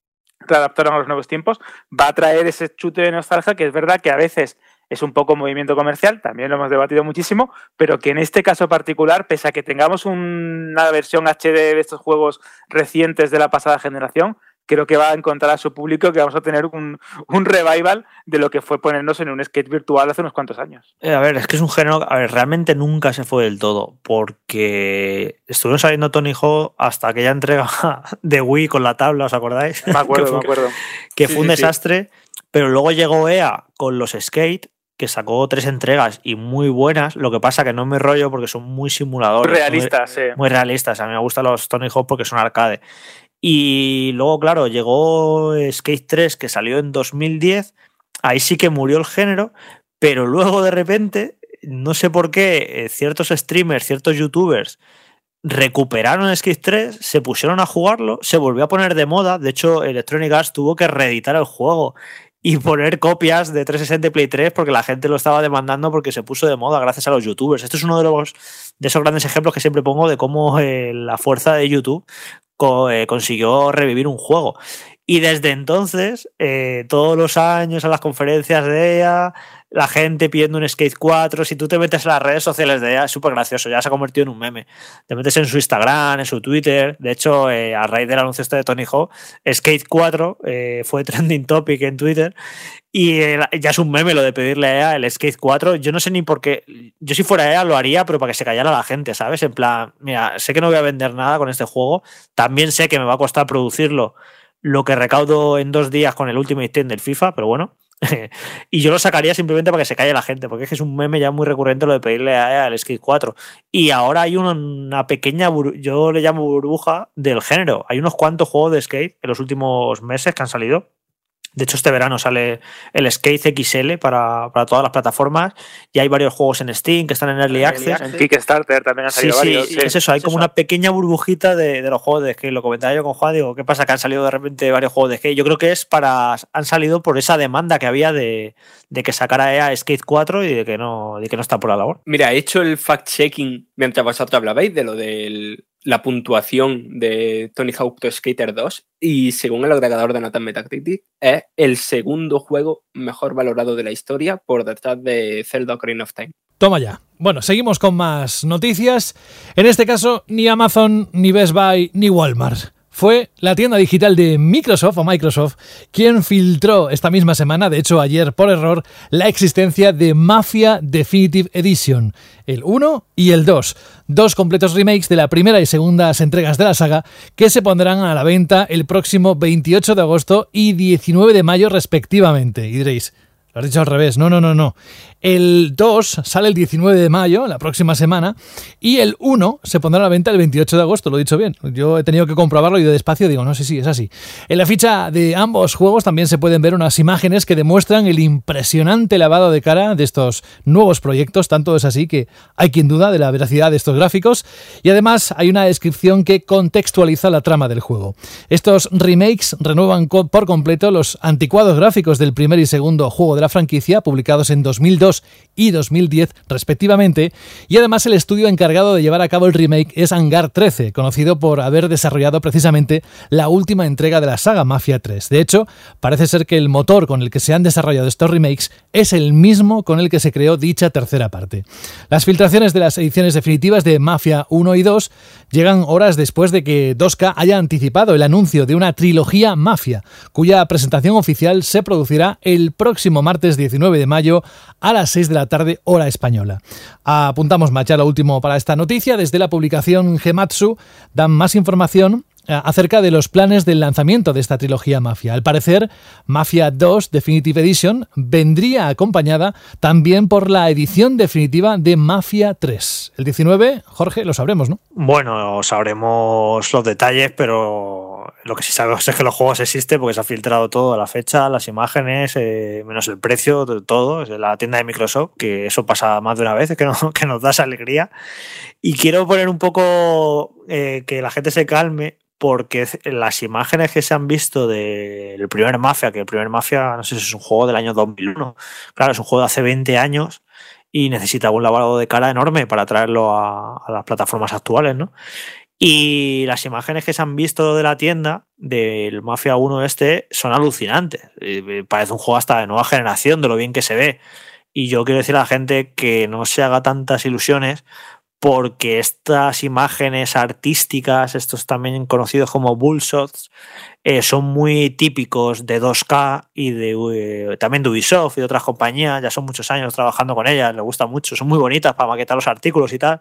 la adaptaron a los nuevos tiempos, va a traer ese chute de nostalgia que es verdad que a veces es un poco movimiento comercial, también lo hemos debatido muchísimo, pero que en este caso particular, pese a que tengamos una versión HD de estos juegos recientes de la pasada generación, creo que va a encontrar a su público que vamos a tener un, un, revival de lo que fue ponernos en un skate virtual hace unos cuantos años. Eh, a ver, es que es un género, a ver, realmente nunca se fue del todo, porque estuvieron saliendo Tony Hawk hasta aquella entrega de Wii con la tabla, ¿os acordáis? Me acuerdo, que fue, me acuerdo. Que sí, fue un sí, desastre, sí. pero luego llegó EA con los skate que sacó tres entregas y muy buenas. Lo que pasa que no me rollo porque son muy simuladores. Realistas, muy, sí. Muy realistas. A mí me gustan los Tony Hawk porque son arcade. Y luego, claro, llegó Skate 3 que salió en 2010. Ahí sí que murió el género, pero luego de repente, no sé por qué, eh, ciertos streamers, ciertos youtubers recuperaron Skate 3, se pusieron a jugarlo, se volvió a poner de moda. De hecho, Electronic Arts tuvo que reeditar el juego y poner copias de 360 y Play 3 porque la gente lo estaba demandando porque se puso de moda gracias a los youtubers. Esto es uno de los de esos grandes ejemplos que siempre pongo de cómo eh, la fuerza de YouTube eh, consiguió revivir un juego. Y desde entonces, eh, todos los años a las conferencias de EA, la gente pidiendo un Skate 4. Si tú te metes en las redes sociales de ella, es súper gracioso, ya se ha convertido en un meme. Te metes en su Instagram, en su Twitter. De hecho, eh, a raíz del anuncio este de Tony Hawk, Skate 4 eh, fue trending topic en Twitter. Y ya es un meme lo de pedirle a EA el Skate 4. Yo no sé ni por qué. Yo si fuera EA lo haría, pero para que se callara la gente, ¿sabes? En plan, mira, sé que no voy a vender nada con este juego. También sé que me va a costar producirlo lo que recaudo en dos días con el último Team del FIFA, pero bueno. y yo lo sacaría simplemente para que se calle la gente, porque es que es un meme ya muy recurrente lo de pedirle a EA el Skate 4. Y ahora hay una pequeña, yo le llamo burbuja del género. Hay unos cuantos juegos de skate en los últimos meses que han salido de hecho, este verano sale el Skate XL para, todas las plataformas y hay varios juegos en Steam que están en Early Access. En Kickstarter también han salido varios. Sí, es eso, hay como una pequeña burbujita de, los juegos de skate. Lo comentaba yo con Juan, digo, ¿qué pasa que han salido de repente varios juegos de skate? Yo creo que es para. Han salido por esa demanda que había de, que sacara EA Skate 4 y de que no, de que no está por la labor. Mira, he hecho el fact-checking mientras vosotros hablabais de lo del la puntuación de Tony Hawk Skater 2 y según el agregador de Nathan Metacritic es el segundo juego mejor valorado de la historia por detrás de Zelda Ocarina of Time. Toma ya. Bueno, seguimos con más noticias. En este caso, ni Amazon, ni Best Buy, ni Walmart fue la tienda digital de Microsoft o Microsoft quien filtró esta misma semana, de hecho ayer por error, la existencia de Mafia Definitive Edition, el 1 y el 2, dos completos remakes de la primera y segunda entregas de la saga que se pondrán a la venta el próximo 28 de agosto y 19 de mayo respectivamente. Y diréis, lo has dicho al revés. No, no, no, no. El 2 sale el 19 de mayo, la próxima semana, y el 1 se pondrá a la venta el 28 de agosto, lo he dicho bien. Yo he tenido que comprobarlo y de despacio digo, no sé si es así. En la ficha de ambos juegos también se pueden ver unas imágenes que demuestran el impresionante lavado de cara de estos nuevos proyectos, tanto es así que hay quien duda de la veracidad de estos gráficos, y además hay una descripción que contextualiza la trama del juego. Estos remakes renuevan por completo los anticuados gráficos del primer y segundo juego de la franquicia, publicados en 2002 y 2010 respectivamente, y además el estudio encargado de llevar a cabo el remake es Hangar 13, conocido por haber desarrollado precisamente la última entrega de la saga Mafia 3. De hecho, parece ser que el motor con el que se han desarrollado estos remakes es el mismo con el que se creó dicha tercera parte. Las filtraciones de las ediciones definitivas de Mafia 1 y 2 llegan horas después de que 2K haya anticipado el anuncio de una trilogía Mafia, cuya presentación oficial se producirá el próximo martes 19 de mayo a las 6 de la tarde hora española. Apuntamos ya lo último para esta noticia. Desde la publicación Gematsu dan más información acerca de los planes del lanzamiento de esta trilogía Mafia. Al parecer, Mafia 2 Definitive Edition vendría acompañada también por la edición definitiva de Mafia 3. El 19, Jorge, lo sabremos, ¿no? Bueno, sabremos los detalles, pero lo que sí sabemos es que los juegos existen porque se ha filtrado todo, la fecha, las imágenes, eh, menos el precio, todo, la tienda de Microsoft, que eso pasa más de una vez, que, que nos da alegría. Y quiero poner un poco eh, que la gente se calme, porque las imágenes que se han visto del primer Mafia, que el primer Mafia, no sé si es un juego del año 2001, claro, es un juego de hace 20 años y necesita un lavado de cara enorme para traerlo a, las plataformas actuales, ¿no? Y las imágenes que se han visto de la tienda del Mafia 1 este son alucinantes. Eh, parece un juego hasta de nueva generación, de lo bien que se ve. Y yo quiero decir a la gente que no se haga tantas ilusiones porque estas imágenes artísticas, estos también conocidos como bullshots, eh, son muy típicos de 2K y de eh, también de Ubisoft y de otras compañías. Ya son muchos años trabajando con ellas, les gusta mucho, son muy bonitas para maquetar los artículos y tal,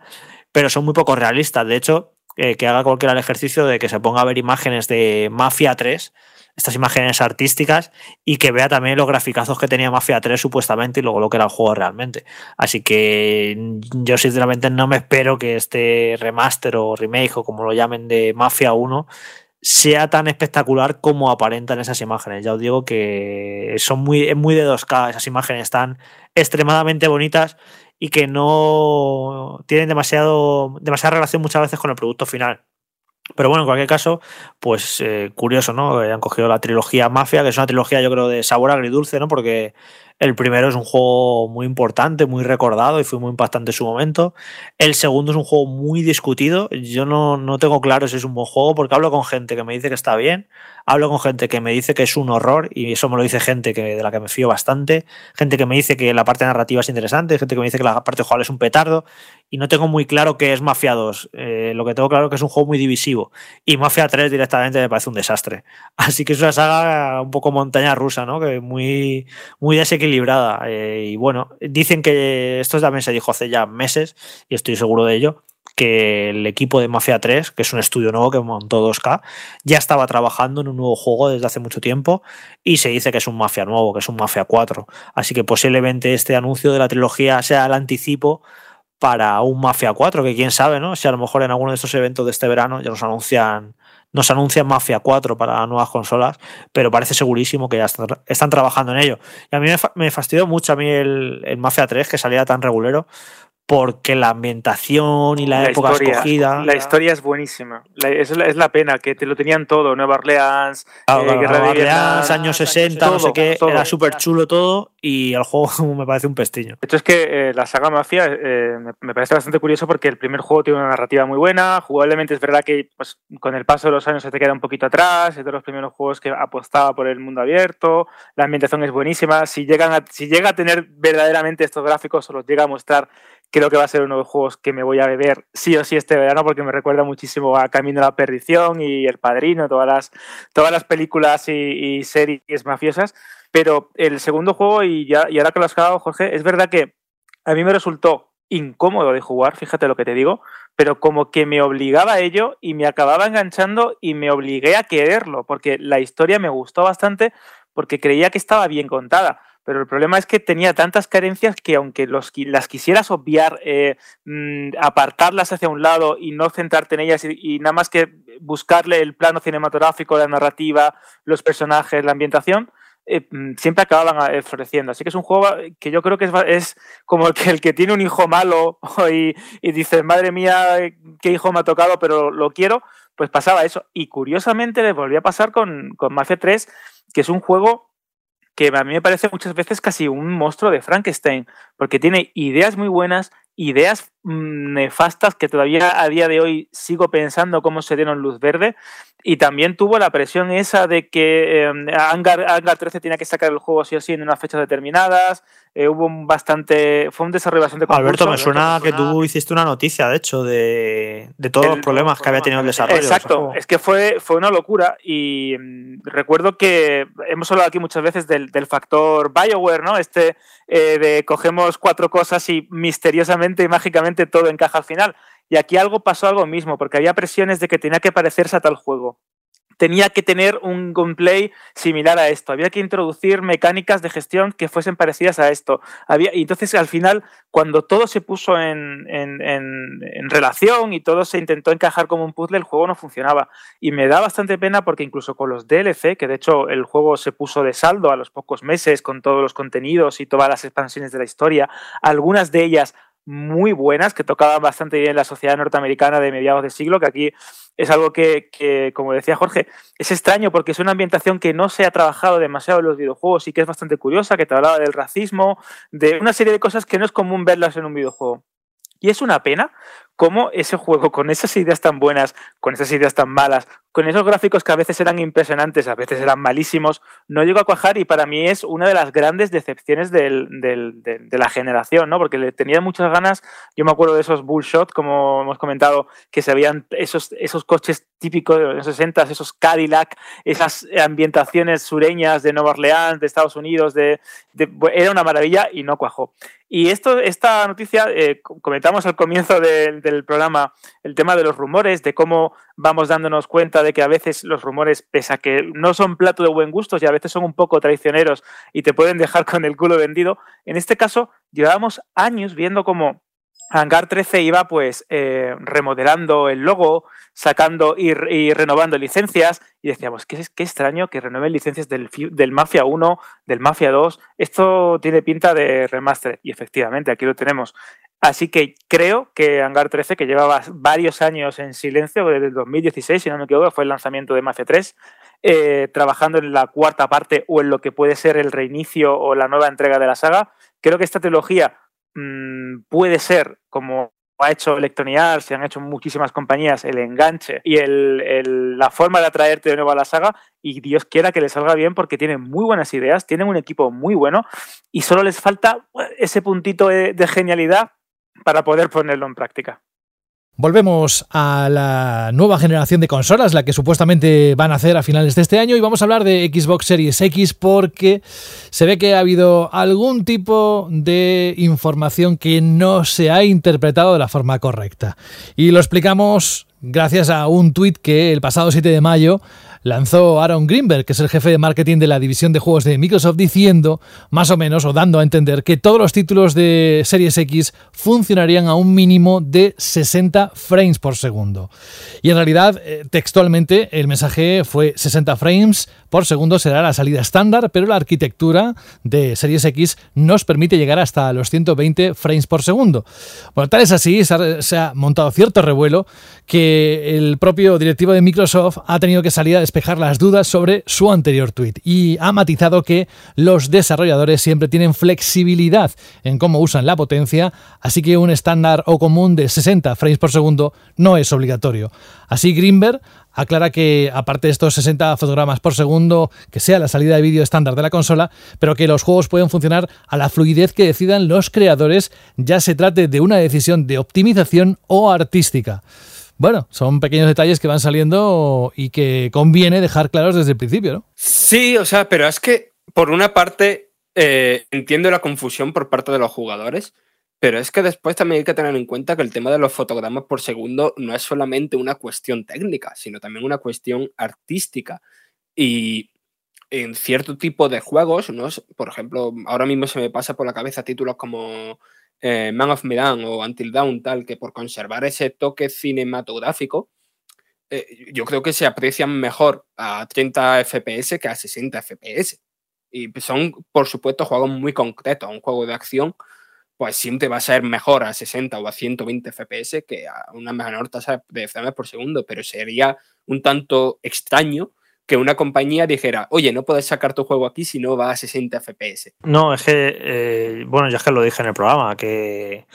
pero son muy poco realistas. De hecho, eh, que haga cualquiera el ejercicio de que se ponga a ver imágenes de Mafia 3 estas imágenes artísticas y que vea también los graficazos que tenía Mafia 3 supuestamente y luego lo que era el juego realmente. Así que yo sinceramente no me espero que este remaster o remake o como lo llamen de Mafia 1 sea tan espectacular como aparentan esas imágenes. Ya os digo que son muy, muy de 2K, esas imágenes están extremadamente bonitas y que no tienen demasiado, demasiada relación muchas veces con el producto final. Pero bueno, en cualquier caso, pues eh, curioso, ¿no? han cogido la trilogía Mafia, que es una trilogía, yo creo, de sabor agridulce, ¿no? Porque El primero es un juego muy importante, muy recordado y fue muy impactante en su momento. El segundo es un juego muy discutido. Yo no, no tengo claro si es un buen juego porque hablo con gente que me dice que está bien, hablo con gente que me dice que es un horror y eso me lo dice gente que, de la que me fío bastante, gente que me dice que la parte narrativa es interesante, gente que me dice que la parte jugable es un petardo y no tengo muy claro qué es Mafia 2. Eh, lo que tengo claro es que es un juego muy divisivo y Mafia 3 directamente me parece un desastre. Así que es una saga un poco montaña rusa, ¿no? Que muy, muy desequilibrada. Eh, y bueno, dicen que esto también se dijo hace ya meses y estoy seguro de ello que el equipo de Mafia 3, que es un estudio nuevo que montó 2K, ya estaba trabajando en un nuevo juego desde hace mucho tiempo y se dice que es un Mafia nuevo, que es un Mafia 4. Así que posiblemente este anuncio de la trilogía sea el anticipo para un Mafia 4, que quién sabe, ¿no? Si a lo mejor en alguno de estos eventos de este verano ya nos anuncian nos anuncian Mafia 4 para nuevas consolas, pero parece segurísimo que ya están, trabajando en ello. Y a mí me, fastidió mucho a mí el, el Mafia 3, que salía tan regulero, porque la ambientación y la, época escogida. La historia es buenísima. es, la, pena, que te lo tenían todo. Nueva Orleans, eh, Guerra de Orleans, años 60, no sé qué. era súper chulo todo y el juego me parece un pestiño. De hecho, es que eh, la saga Mafia eh, me, parece bastante curioso porque el primer juego tiene una narrativa muy buena. Jugablemente es verdad que pues, con el paso de los años se te queda un poquito atrás. Es de los primeros juegos que apostaba por el mundo abierto. La ambientación es buenísima. Si, llegan si llega a tener verdaderamente estos gráficos o los llega a mostrar creo que va a ser uno de los juegos que me voy a beber sí o sí este verano porque me recuerda muchísimo a Camino a la Perdición y El Padrino, todas las, todas las películas y, series mafiosas. Pero el segundo juego, y, ya, y ahora que lo has acabado, Jorge, es verdad que a mí me resultó incómodo de jugar, fíjate lo que te digo, pero como que me obligaba a ello y me acababa enganchando y me obligué a quererlo, porque la historia me gustó bastante porque creía que estaba bien contada pero el problema es que tenía tantas carencias que aunque los, las quisieras obviar, eh, mm, apartarlas hacia un lado y no centrarte en ellas y, nada más que buscarle el plano cinematográfico, la narrativa, los personajes, la ambientación, eh, mm, siempre acababan eh, floreciendo. Así que es un juego que yo creo que es, como el que, el que tiene un hijo malo y, y dice, madre mía, qué hijo me ha tocado, pero lo quiero, pues pasaba eso. Y curiosamente le volvió a pasar con, con Mafia 3, que es un juego que a mí me parece muchas veces casi un monstruo de Frankenstein, porque tiene ideas muy buenas, ideas nefastas que todavía a día de hoy sigo pensando cómo se dieron luz verde, y también tuvo la presión esa de que eh, Angar, 13 tenía que sacar el juego sí o sí en unas fechas determinadas, eh, hubo un bastante, fue un desarrollo bastante Alberto, me suena que tú hiciste una noticia, de hecho, de, todos los problemas que había tenido el desarrollo. Exacto, es que fue, fue una locura y mm, recuerdo que hemos hablado aquí muchas veces del, factor Bioware, ¿no? Este eh, de cogemos cuatro cosas y misteriosamente y mágicamente todo encaja al final. Y aquí algo pasó algo mismo, porque había presiones de que tenía que parecerse a tal juego tenía que tener un gameplay similar a esto, había que introducir mecánicas de gestión que fuesen parecidas a esto. Había, y entonces al final, cuando todo se puso en, relación y todo se intentó encajar como un puzzle, el juego no funcionaba. Y me da bastante pena porque incluso con los DLC, que de hecho el juego se puso de saldo a los pocos meses con todos los contenidos y todas las expansiones de la historia, algunas de ellas muy buenas que tocaban bastante bien la sociedad norteamericana de mediados de siglo, que aquí es algo que, como decía Jorge, es extraño porque es una ambientación que no se ha trabajado demasiado en los videojuegos y que es bastante curiosa, que te hablaba del racismo, de una serie de cosas que no es común verlas en un videojuego. Y es una pena cómo ese juego, con esas ideas tan buenas, con esas ideas tan malas, con esos gráficos que a veces eran impresionantes, a veces eran malísimos, no llegó a cuajar y para mí es una de las grandes decepciones de, la generación, ¿no? Porque le tenía muchas ganas, yo me acuerdo de esos bullshot, como hemos comentado, que se veían esos, esos coches típicos de los 60, esos Cadillac, esas ambientaciones sureñas de Nueva Orleans, de Estados Unidos, de, era una maravilla y no cuajó. Y esto, esta noticia, eh, comentamos al comienzo del el programa el tema de los rumores, de cómo vamos dándonos cuenta de que a veces los rumores, pese a que no son plato de buen gusto y a veces son un poco traicioneros y te pueden dejar con el culo vendido, en este caso llevábamos años viendo cómo Hangar 13 iba pues eh, remodelando el logo, sacando y, renovando licencias y decíamos, qué, qué extraño que renueven licencias del, del, Mafia 1, del Mafia 2, esto tiene pinta de remaster y efectivamente aquí lo tenemos. Así que creo que Hangar 13, que llevaba varios años en silencio, desde el 2016, si no me equivoco, fue el lanzamiento de Mafia 3, eh, trabajando en la cuarta parte o en lo que puede ser el reinicio o la nueva entrega de la saga. Creo que esta trilogía mmm, puede ser, como ha hecho Electronic Arts y han hecho muchísimas compañías, el enganche y el, la forma de atraerte de nuevo a la saga. Y Dios quiera que le salga bien porque tienen muy buenas ideas, tienen un equipo muy bueno y solo les falta ese puntito de genialidad para poder ponerlo en práctica. Volvemos a la nueva generación de consolas, la que supuestamente van a hacer a finales de este año, y vamos a hablar de Xbox Series X porque se ve que ha habido algún tipo de información que no se ha interpretado de la forma correcta. Y lo explicamos gracias a un tuit que el pasado 7 de mayo lanzó Aaron Greenberg, que es el jefe de marketing de la división de juegos de Microsoft, diciendo, más o menos, o dando a entender, que todos los títulos de Series X funcionarían a un mínimo de 60 frames por segundo. Y en realidad, eh, textualmente, el mensaje fue 60 frames por segundo será la salida estándar, pero la arquitectura de Series X nos permite llegar hasta los 120 frames por segundo. Bueno, tal es así, se ha montado cierto revuelo que el propio directivo de Microsoft ha tenido que salir a despejar las dudas sobre su anterior tweet y ha matizado que los desarrolladores siempre tienen flexibilidad en cómo usan la potencia, así que un estándar o común de 60 frames por segundo no es obligatorio. Así Greenberg aclara que aparte de estos 60 fotogramas por segundo, que sea la salida de vídeo estándar de la consola, pero que los juegos pueden funcionar a la fluidez que decidan los creadores, ya se trate de una decisión de optimización o artística. Bueno, son pequeños detalles que van saliendo y que conviene dejar claros desde el principio, ¿no? Sí, o sea, pero es que por una parte eh, entiendo la confusión por parte de los jugadores, pero es que después también hay que tener en cuenta que el tema de los fotogramas por segundo no es solamente una cuestión técnica, sino también una cuestión artística. Y en cierto tipo de juegos, ¿no? por ejemplo, ahora mismo se me pasa por la cabeza títulos como eh, Man of Medan o Until Dawn, tal, que por conservar ese toque cinematográfico, eh, yo creo que se aprecian mejor a 30 FPS que a 60 FPS. Y son, por supuesto, juegos muy concretos. Un juego de acción pues siempre va a ser mejor a 60 o a 120 FPS que a una menor tasa de frames por segundo, pero sería un tanto extraño que una compañía dijera, oye, no puedes sacar tu juego aquí si no va a 60 FPS. No, es que, eh, bueno, ya es que lo dije en el programa, que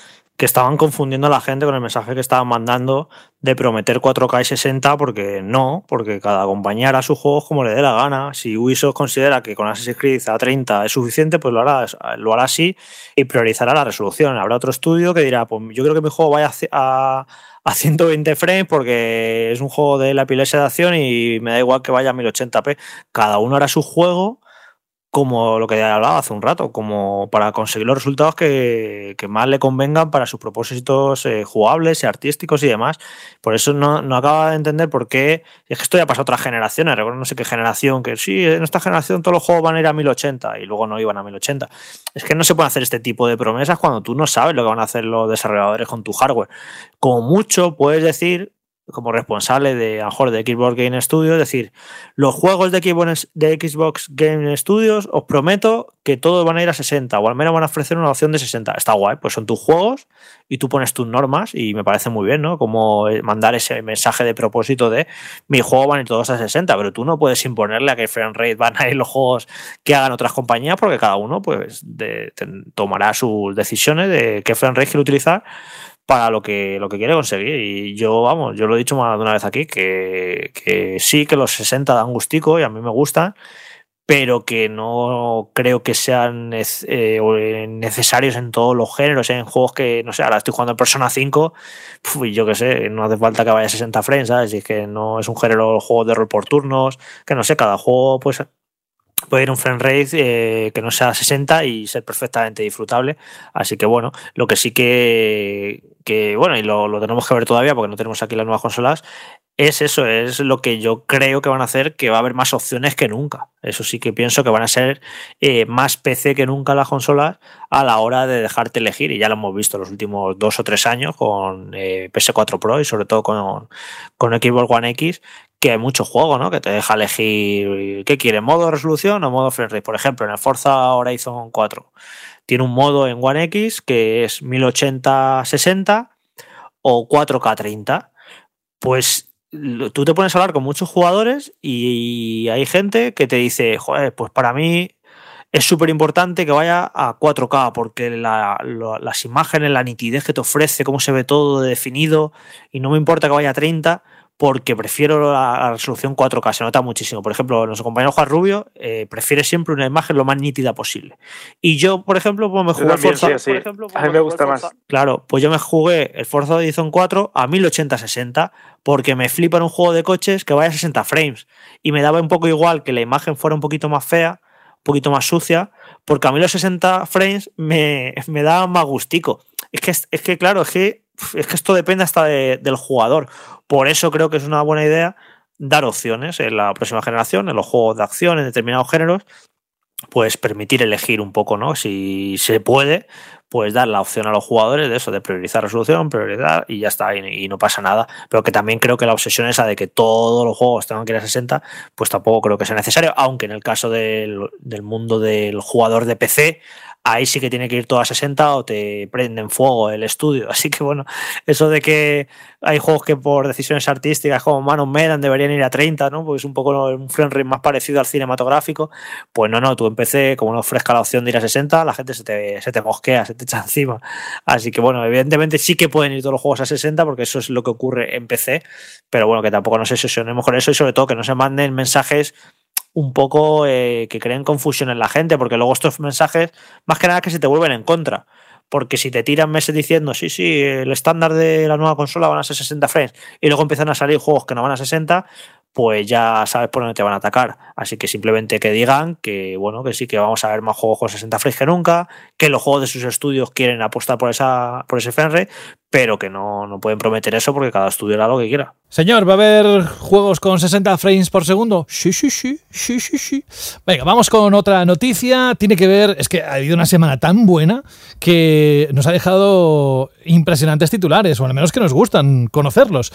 estaban confundiendo a la gente con el mensaje que estaban mandando de prometer 4K y 60 porque no, porque cada compañía hará sus juegos como le dé la gana. Si Ubisoft considera que con Assassin's Creed a 30 es suficiente, pues lo hará, lo hará así y priorizará la resolución. Habrá otro estudio que dirá, pues yo creo que mi juego vaya a, a 120 frames porque es un juego de la epilepsia de acción y me da igual que vaya a 1080p. Cada uno hará su juego como lo que hablaba hace un rato, como para conseguir los resultados que, más le convengan para sus propósitos eh, jugables y artísticos y demás. Por eso no, no acaba de entender por qué. Es que esto ya pasó otras generaciones, recuerdo no sé qué generación, que sí, en esta generación todos los juegos van a ir a 1080 y luego no iban a 1080. Es que no se puede hacer este tipo de promesas cuando tú no sabes lo que van a hacer los desarrolladores con tu hardware. Como mucho puedes decir, como responsable de, a mejor, de Xbox Game Studios, decir, los juegos de Xbox, de Xbox Game Studios, os prometo que todos van a ir a 60, o al menos van a ofrecer una opción de 60. Está guay, pues son tus juegos y tú pones tus normas y me parece muy bien, ¿no? Como mandar ese mensaje de propósito de mi juego van a ir todos a 60, pero tú no puedes imponerle a que frame rate van a ir los juegos que hagan otras compañías porque cada uno pues de, tomará sus decisiones de qué frame rate quiere utilizar para lo que, lo que quiere conseguir. Y yo, vamos, yo lo he dicho más de una vez aquí, que, que sí que los 60 dan gustico y a mí me gustan, pero que no creo que sean eh, necesarios en todos los géneros, en juegos que, no sé, ahora estoy jugando en Persona 5, y yo qué sé, no hace falta que vaya a 60 frames, ¿sabes? Que no es un género juego de rol por turnos, que no sé, cada juego pues puede ir un frame rate eh, que no sea 60 y ser perfectamente disfrutable. Así que bueno, lo que sí que, que bueno, y lo, lo, tenemos que ver todavía porque no tenemos aquí las nuevas consolas, es eso, es lo que yo creo que van a hacer, que va a haber más opciones que nunca. Eso sí que pienso que van a ser eh, más PC que nunca las consolas a la hora de dejarte elegir, y ya lo hemos visto los últimos dos o tres años con eh, PS4 Pro y sobre todo con, con Xbox One X, que hay mucho juego, ¿no? Que te deja elegir qué quiere, modo resolución o modo frame rate. Por ejemplo, en el Forza Horizon 4 tiene un modo en One X que es 1080-60 o 4K 30. Pues tú te pones a hablar con muchos jugadores y hay gente que te dice, joder, pues para mí es súper importante que vaya a 4K porque las imágenes, la nitidez que te ofrece, cómo se ve todo definido y no me importa que vaya a 30 porque prefiero la, resolución 4K, se nota muchísimo. Por ejemplo, nuestro compañero Juan Rubio eh, prefiere siempre una imagen lo más nítida posible. Y yo, por ejemplo, pues me jugué Forza. a mí me gusta más. Claro, pues yo me jugué el Forza Horizon 4 a 1080-60 porque me flipa en un juego de coches que vaya a 60 frames. Y me daba un poco igual que la imagen fuera un poquito más fea poquito más sucia, porque a mí los 60 frames me, me daban más gustico. Es que, es que claro, es que, es que esto depende hasta del jugador. Por eso creo que es una buena idea dar opciones en la próxima generación, en los juegos de acción, en determinados géneros, pues permitir elegir un poco, ¿no? Si se puede, pues dar la opción a los jugadores de eso, de priorizar resolución, prioridad y ya está, y, no pasa nada. Pero que también creo que la obsesión esa de que todos los juegos tengan que ir a 60, pues tampoco creo que sea necesario, aunque en el caso del, del mundo del jugador de PC, ahí sí que tiene que ir todo a 60 o te prenden fuego el estudio. Así que bueno, eso de que hay juegos que por decisiones artísticas como Man of Medan deberían ir a 30, ¿no? Porque es un poco un frame rate más parecido al cinematográfico. Pues no, no, tú en PC, como no ofrezca la opción de ir a 60, la gente se te, se te mosquea, se te echa encima. Así que bueno, evidentemente sí que pueden ir todos los juegos a 60 porque eso es lo que ocurre en PC, pero bueno, que tampoco nos obsesionemos con eso y sobre todo que no se manden mensajes un poco eh, que creen confusión en la gente, porque luego estos mensajes, más que nada que se te vuelven en contra. Porque si te tiran meses diciendo, sí, sí, el estándar de la nueva consola van a ser 60 frames, y luego empiezan a salir juegos que no van a 60, pues ya sabes por dónde te van a atacar. Así que simplemente que digan que, bueno, que sí, que vamos a ver más juegos con 60 frames que nunca, que los juegos de sus estudios quieren apostar por, esa, por ese frame pero que no, no pueden prometer eso porque cada estudio hará lo que quiera. Señor, ¿va a haber juegos con 60 frames por segundo? Sí, sí, sí, sí, sí, sí. Venga, vamos con otra noticia. Tiene que ver, es que ha habido una semana tan buena que nos ha dejado impresionantes titulares, o al menos que nos gustan conocerlos.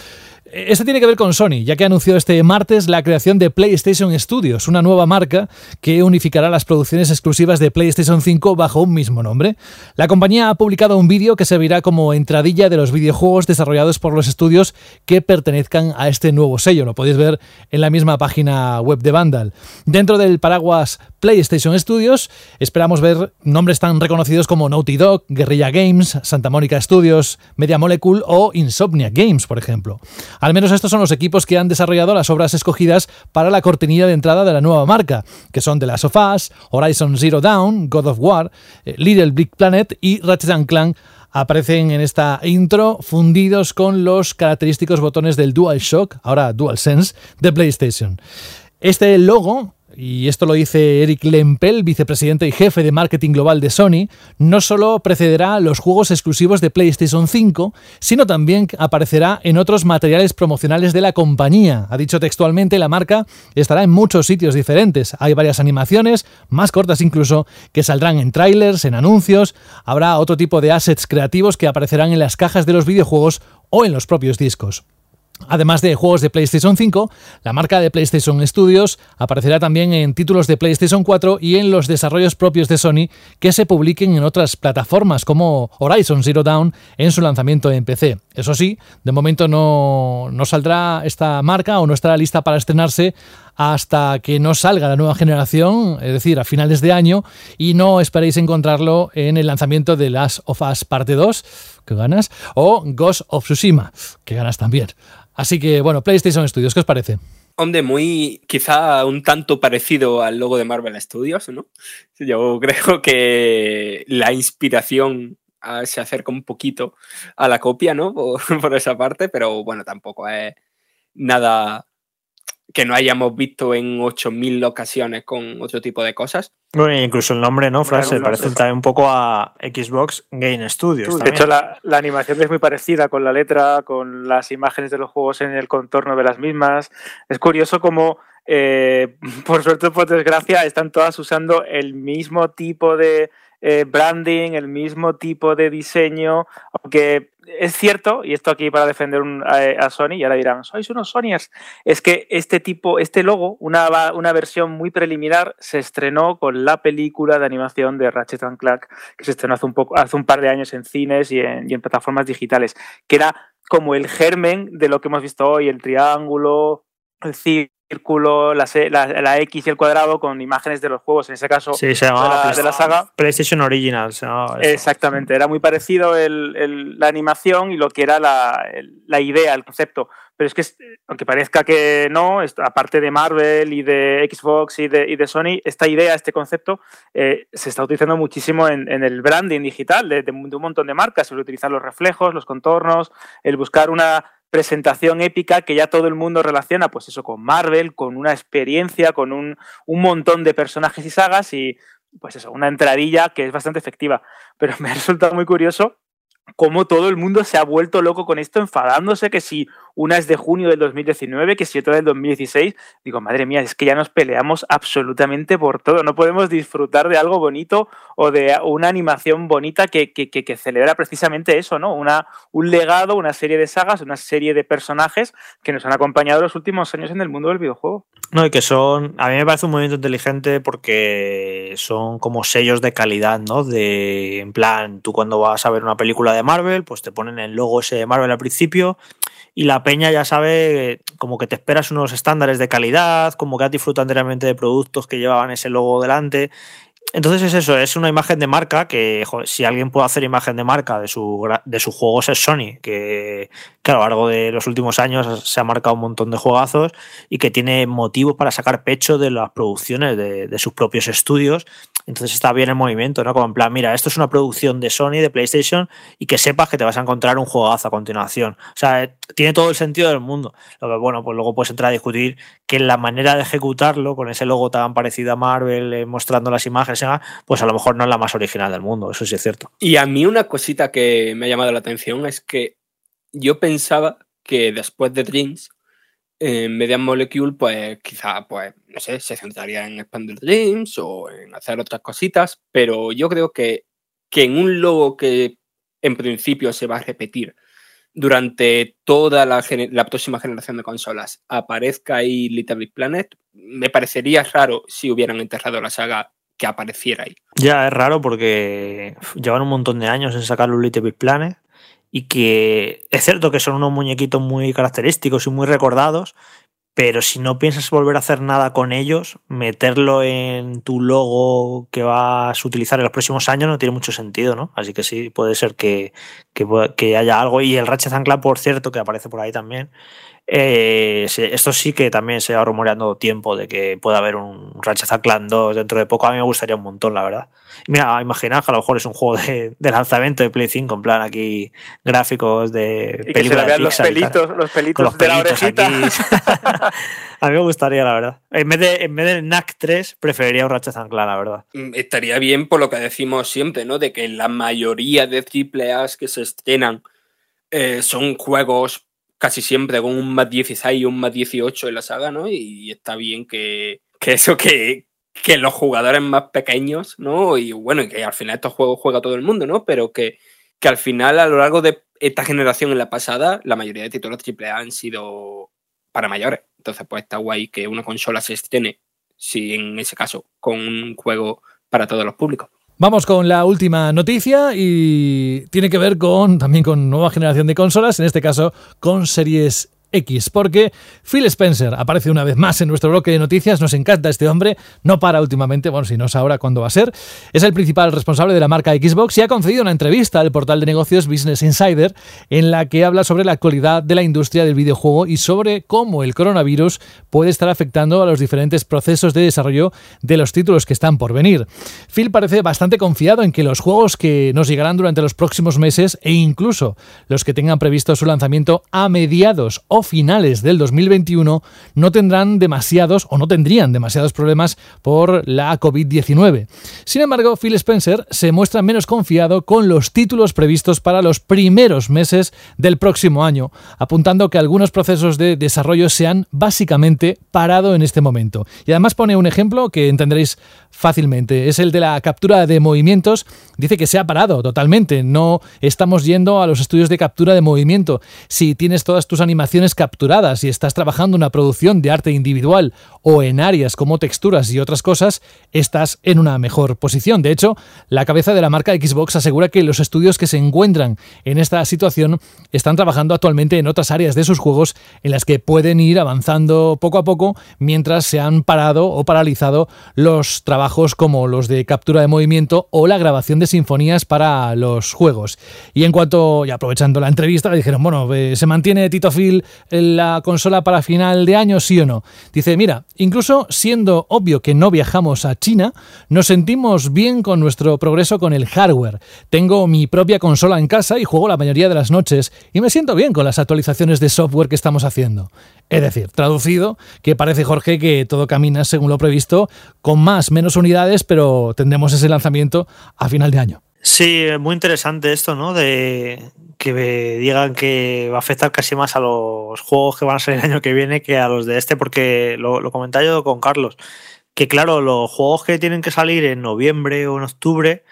Este tiene que ver con Sony, ya que anunció este martes la creación de PlayStation Studios, una nueva marca que unificará las producciones exclusivas de PlayStation 5 bajo un mismo nombre. La compañía ha publicado un vídeo que servirá como entradilla de los videojuegos desarrollados por los estudios que pertenezcan a este nuevo sello. Lo podéis ver en la misma página web de Vandal. Dentro del paraguas PlayStation Studios esperamos ver nombres tan reconocidos como Naughty Dog, Guerrilla Games, Santa Mónica Studios, Media Molecule o Insomnia Games, por ejemplo. Al menos estos son los equipos que han desarrollado las obras escogidas para la cortinilla de entrada de la nueva marca, que son The Last of Us, Horizon Zero Dawn, God of War, eh, Little Big Planet y Ratchet Clank aparecen en esta intro fundidos con los característicos botones del DualShock, ahora DualSense, de PlayStation. Este logo y esto lo dice Eric Lempel, vicepresidente y jefe de marketing global de Sony, no solo precederá los juegos exclusivos de PlayStation 5, sino también aparecerá en otros materiales promocionales de la compañía. Ha dicho textualmente, la marca estará en muchos sitios diferentes. Hay varias animaciones, más cortas incluso, que saldrán en trailers, en anuncios. Habrá otro tipo de assets creativos que aparecerán en las cajas de los videojuegos o en los propios discos. Además de juegos de PlayStation 5, la marca de PlayStation Studios aparecerá también en títulos de PlayStation 4 y en los desarrollos propios de Sony que se publiquen en otras plataformas como Horizon Zero Dawn en su lanzamiento en PC. Eso sí, de momento no, no saldrá esta marca o no estará lista para estrenarse hasta que no salga la nueva generación, es decir, a finales de año, y no esperéis encontrarlo en el lanzamiento de Last of Us Parte 2, que ganas, o Ghost of Tsushima, que ganas también. Así que, bueno, PlayStation Studios, ¿qué os parece? Hombre, muy quizá un tanto parecido al logo de Marvel Studios, ¿no? Yo creo que la inspiración ah, se acerca un poquito a la copia, ¿no? por esa parte, pero bueno, tampoco es nada que no hayamos visto en 8.000 ocasiones con otro tipo de cosas. Bueno, incluso el nombre, ¿no, Fran? Se parece también un poco a Xbox Game Studios. De hecho, la, animación es muy parecida con la letra, con las imágenes de los juegos en el contorno de las mismas. Es curioso cómo, eh, por suerte o por desgracia, están todas usando el mismo tipo de eh, branding, el mismo tipo de diseño, aunque es cierto, y esto aquí para defender a, Sony, y ahora dirán, sois unos Sonyers, es que este tipo, este logo, una, una versión muy preliminar, se estrenó con la película de animación de Ratchet Clank, que se estrenó hace un, poco, hace un par de años en cines y en, y en plataformas digitales, que era como el germen de lo que hemos visto hoy, el triángulo, el círculo, la, la, X y el cuadrado con imágenes de los juegos, en ese caso sí, se de, la, de, la, saga. PlayStation Original. Exactamente, era muy parecido el, la animación y lo que era la, la idea, el concepto. Pero es que, aunque parezca que no, aparte de Marvel y de Xbox y de, y de Sony, esta idea, este concepto, eh, se está utilizando muchísimo en, el branding digital de, de, un montón de marcas, el utilizar los reflejos, los contornos, el buscar una presentación épica que ya todo el mundo relaciona, pues eso, con Marvel, con una experiencia, con un, un montón de personajes y sagas y, pues eso, una entradilla que es bastante efectiva. Pero me ha resultado muy curioso cómo todo el mundo se ha vuelto loco con esto, enfadándose que si una es de junio del 2019, que si otra del 2016, digo, madre mía, es que ya nos peleamos absolutamente por todo, no podemos disfrutar de algo bonito o de una animación bonita que, que, que, celebra precisamente eso, ¿no? Una, un legado, una serie de sagas, una serie de personajes que nos han acompañado los últimos años en el mundo del videojuego. No, y que son, a mí me parece un movimiento inteligente porque son como sellos de calidad, ¿no? De, en plan, tú cuando vas a ver una película de Marvel, pues te ponen el logo ese de Marvel al principio y la peña ya sabe como que te esperas unos estándares de calidad, como que has disfrutado enteramente de productos que llevaban ese logo delante entonces es eso, es una imagen de marca que si alguien puede hacer imagen de marca de, su, de sus juegos es Sony, que, a lo largo de los últimos años se ha marcado un montón de juegazos y que tiene motivos para sacar pecho de las producciones de, sus propios estudios. Entonces está bien el movimiento, ¿no? Como en plan, mira, esto es una producción de Sony, de PlayStation, y que sepas que te vas a encontrar un juegazo a continuación. O sea, tiene todo el sentido del mundo. Lo que, bueno, pues luego puedes entrar a discutir que la manera de ejecutarlo, con ese logo tan parecido a Marvel, eh, mostrando las imágenes, pues a lo mejor no es la más original del mundo, eso sí es cierto. Y a mí una cosita que me ha llamado la atención es que yo pensaba que después de Dreams, en Media Molecule, pues quizá, pues, no sé, se centraría en expandir Dreams o en hacer otras cositas, pero yo creo que, que en un logo que en principio se va a repetir durante toda la, próxima generación de consolas aparezca ahí Little Big Planet, me parecería raro si hubieran enterrado la saga que apareciera ahí. Ya, es raro porque llevan un montón de años en sacar los Little Big Planet y que es cierto que son unos muñequitos muy característicos y muy recordados, pero si no piensas volver a hacer nada con ellos, meterlo en tu logo que vas a utilizar en los próximos años no tiene mucho sentido, ¿no? Así que sí, puede ser que, que, haya algo. Y el Ratchet Clank, por cierto, que aparece por ahí también, eh, esto sí que también se ha rumoreando tiempo de que pueda haber un Ratchet Clank 2 dentro de poco. A mí me gustaría un montón, la verdad. Mira, imagina que a lo mejor es un juego de, lanzamiento de Play 5, en plan aquí gráficos de y que se vean los pelitos, los pelitos de la orejita. a mí me gustaría, la verdad. En vez, de, en vez del NAC 3, preferiría un Ratchet Clank, la verdad. Mm, estaría bien por lo que decimos siempre, ¿no? De que la mayoría de AAA que se estrenan eh, son juegos casi siempre con un más 16 y un más 18 en la saga, ¿no? Y está bien que, eso, que, que los jugadores más pequeños, ¿no? Y bueno, que al final estos juegos juega todo el mundo, ¿no? Pero que, que al final, a lo largo de esta generación en la pasada, la mayoría de títulos AAA han sido para mayores. Entonces, pues está guay que una consola se estrene, si en ese caso, con un juego para todos los públicos. Vamos con la última noticia y tiene que ver con también con nueva generación de consolas, en este caso con series X, porque Phil Spencer aparece una vez más en nuestro bloque de noticias, nos encanta este hombre, no para últimamente, bueno, si no es ahora, ¿cuándo va a ser? Es el principal responsable de la marca Xbox y ha concedido una entrevista al portal de negocios Business Insider en la que habla sobre la actualidad de la industria del videojuego y sobre cómo el coronavirus puede estar afectando a los diferentes procesos de desarrollo de los títulos que están por venir. Phil parece bastante confiado en que los juegos que nos llegarán durante los próximos meses e incluso los que tengan previsto su lanzamiento a mediados o finales del 2021 no tendrán demasiados o no tendrían demasiados problemas por la COVID-19. Sin embargo, Phil Spencer se muestra menos confiado con los títulos previstos para los primeros meses del próximo año, apuntando que algunos procesos de desarrollo se han básicamente parado en este momento. Y además pone un ejemplo que entenderéis fácilmente, es el de la captura de movimientos. Dice que se ha parado totalmente, no estamos yendo a los estudios de captura de movimiento. Si tienes todas tus animaciones capturadas y estás trabajando una producción de arte individual o en áreas como texturas y otras cosas, estás en una mejor posición. De hecho, la cabeza de la marca Xbox asegura que los estudios que se encuentran en esta situación están trabajando actualmente en otras áreas de sus juegos en las que pueden ir avanzando poco a poco mientras se han parado o paralizado los trabajos como los de captura de movimiento o la grabación de sinfonías para los juegos. Y en cuanto, y aprovechando la entrevista, dijeron, bueno, eh, ¿se mantiene Tito Phil la consola para final de año, sí o no? Dice, mira, incluso siendo obvio que no viajamos a China, nos sentimos bien con nuestro progreso con el hardware. Tengo mi propia consola en casa y juego la mayoría de las noches y me siento bien con las actualizaciones de software que estamos haciendo. Es decir, traducido, que parece Jorge que todo camina según lo previsto, con más, menos unidades, pero tendremos ese lanzamiento a final de año. Sí, muy interesante esto, ¿no? De que digan que va a afectar casi más a los juegos que van a salir el año que viene que a los de este, porque lo, lo comentaba yo con Carlos, que claro, los juegos que tienen que salir en noviembre o en octubre,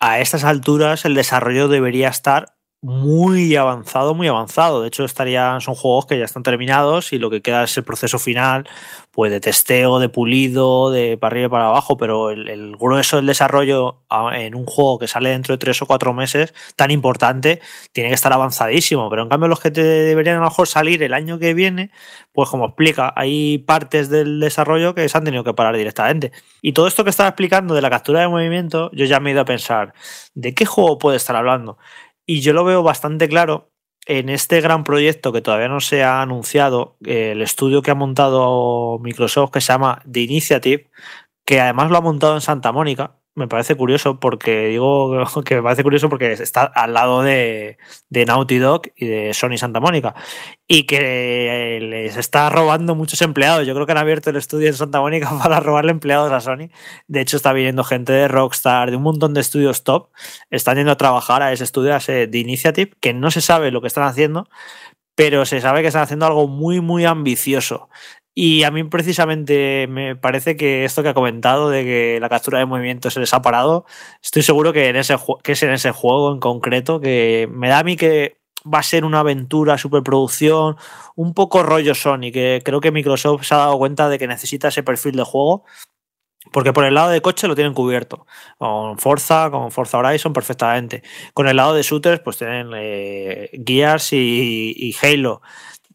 a estas alturas el desarrollo debería estar muy avanzado, muy avanzado. De hecho, estarían, son juegos que ya están terminados y lo que queda es el proceso final, pues de testeo, de pulido, de para arriba y para abajo, pero el, grueso del desarrollo en un juego que sale dentro de tres o cuatro meses, tan importante, tiene que estar avanzadísimo. Pero en cambio, los que te deberían a lo mejor salir el año que viene, pues como explica, hay partes del desarrollo que se han tenido que parar directamente. Y todo esto que estaba explicando de la captura de movimiento, yo ya me he ido a pensar, ¿de qué juego puede estar hablando? Y yo lo veo bastante claro en este gran proyecto que todavía no se ha anunciado, el estudio que ha montado Microsoft que se llama The Initiative, que además lo ha montado en Santa Mónica, me parece curioso porque digo que me parece curioso porque está al lado de, de, Naughty Dog y de Sony Santa Mónica y que les está robando muchos empleados. Yo creo que han abierto el estudio en Santa Mónica para robarle empleados a Sony. De hecho, está viniendo gente de Rockstar, de un montón de estudios top. Están yendo a trabajar a ese estudio, a ese de Initiative, que no se sabe lo que están haciendo, pero se sabe que están haciendo algo muy, muy ambicioso. Y a mí precisamente me parece que esto que ha comentado de que la captura de movimiento se les ha parado, estoy seguro que, en ese, que es en ese juego en concreto, que me da a mí que va a ser una aventura, superproducción, un poco rollo Sony, que creo que Microsoft se ha dado cuenta de que necesita ese perfil de juego, porque por el lado de coche lo tienen cubierto, con Forza, con Forza Horizon perfectamente. Con el lado de shooters, pues tienen eh, Gears y, y Halo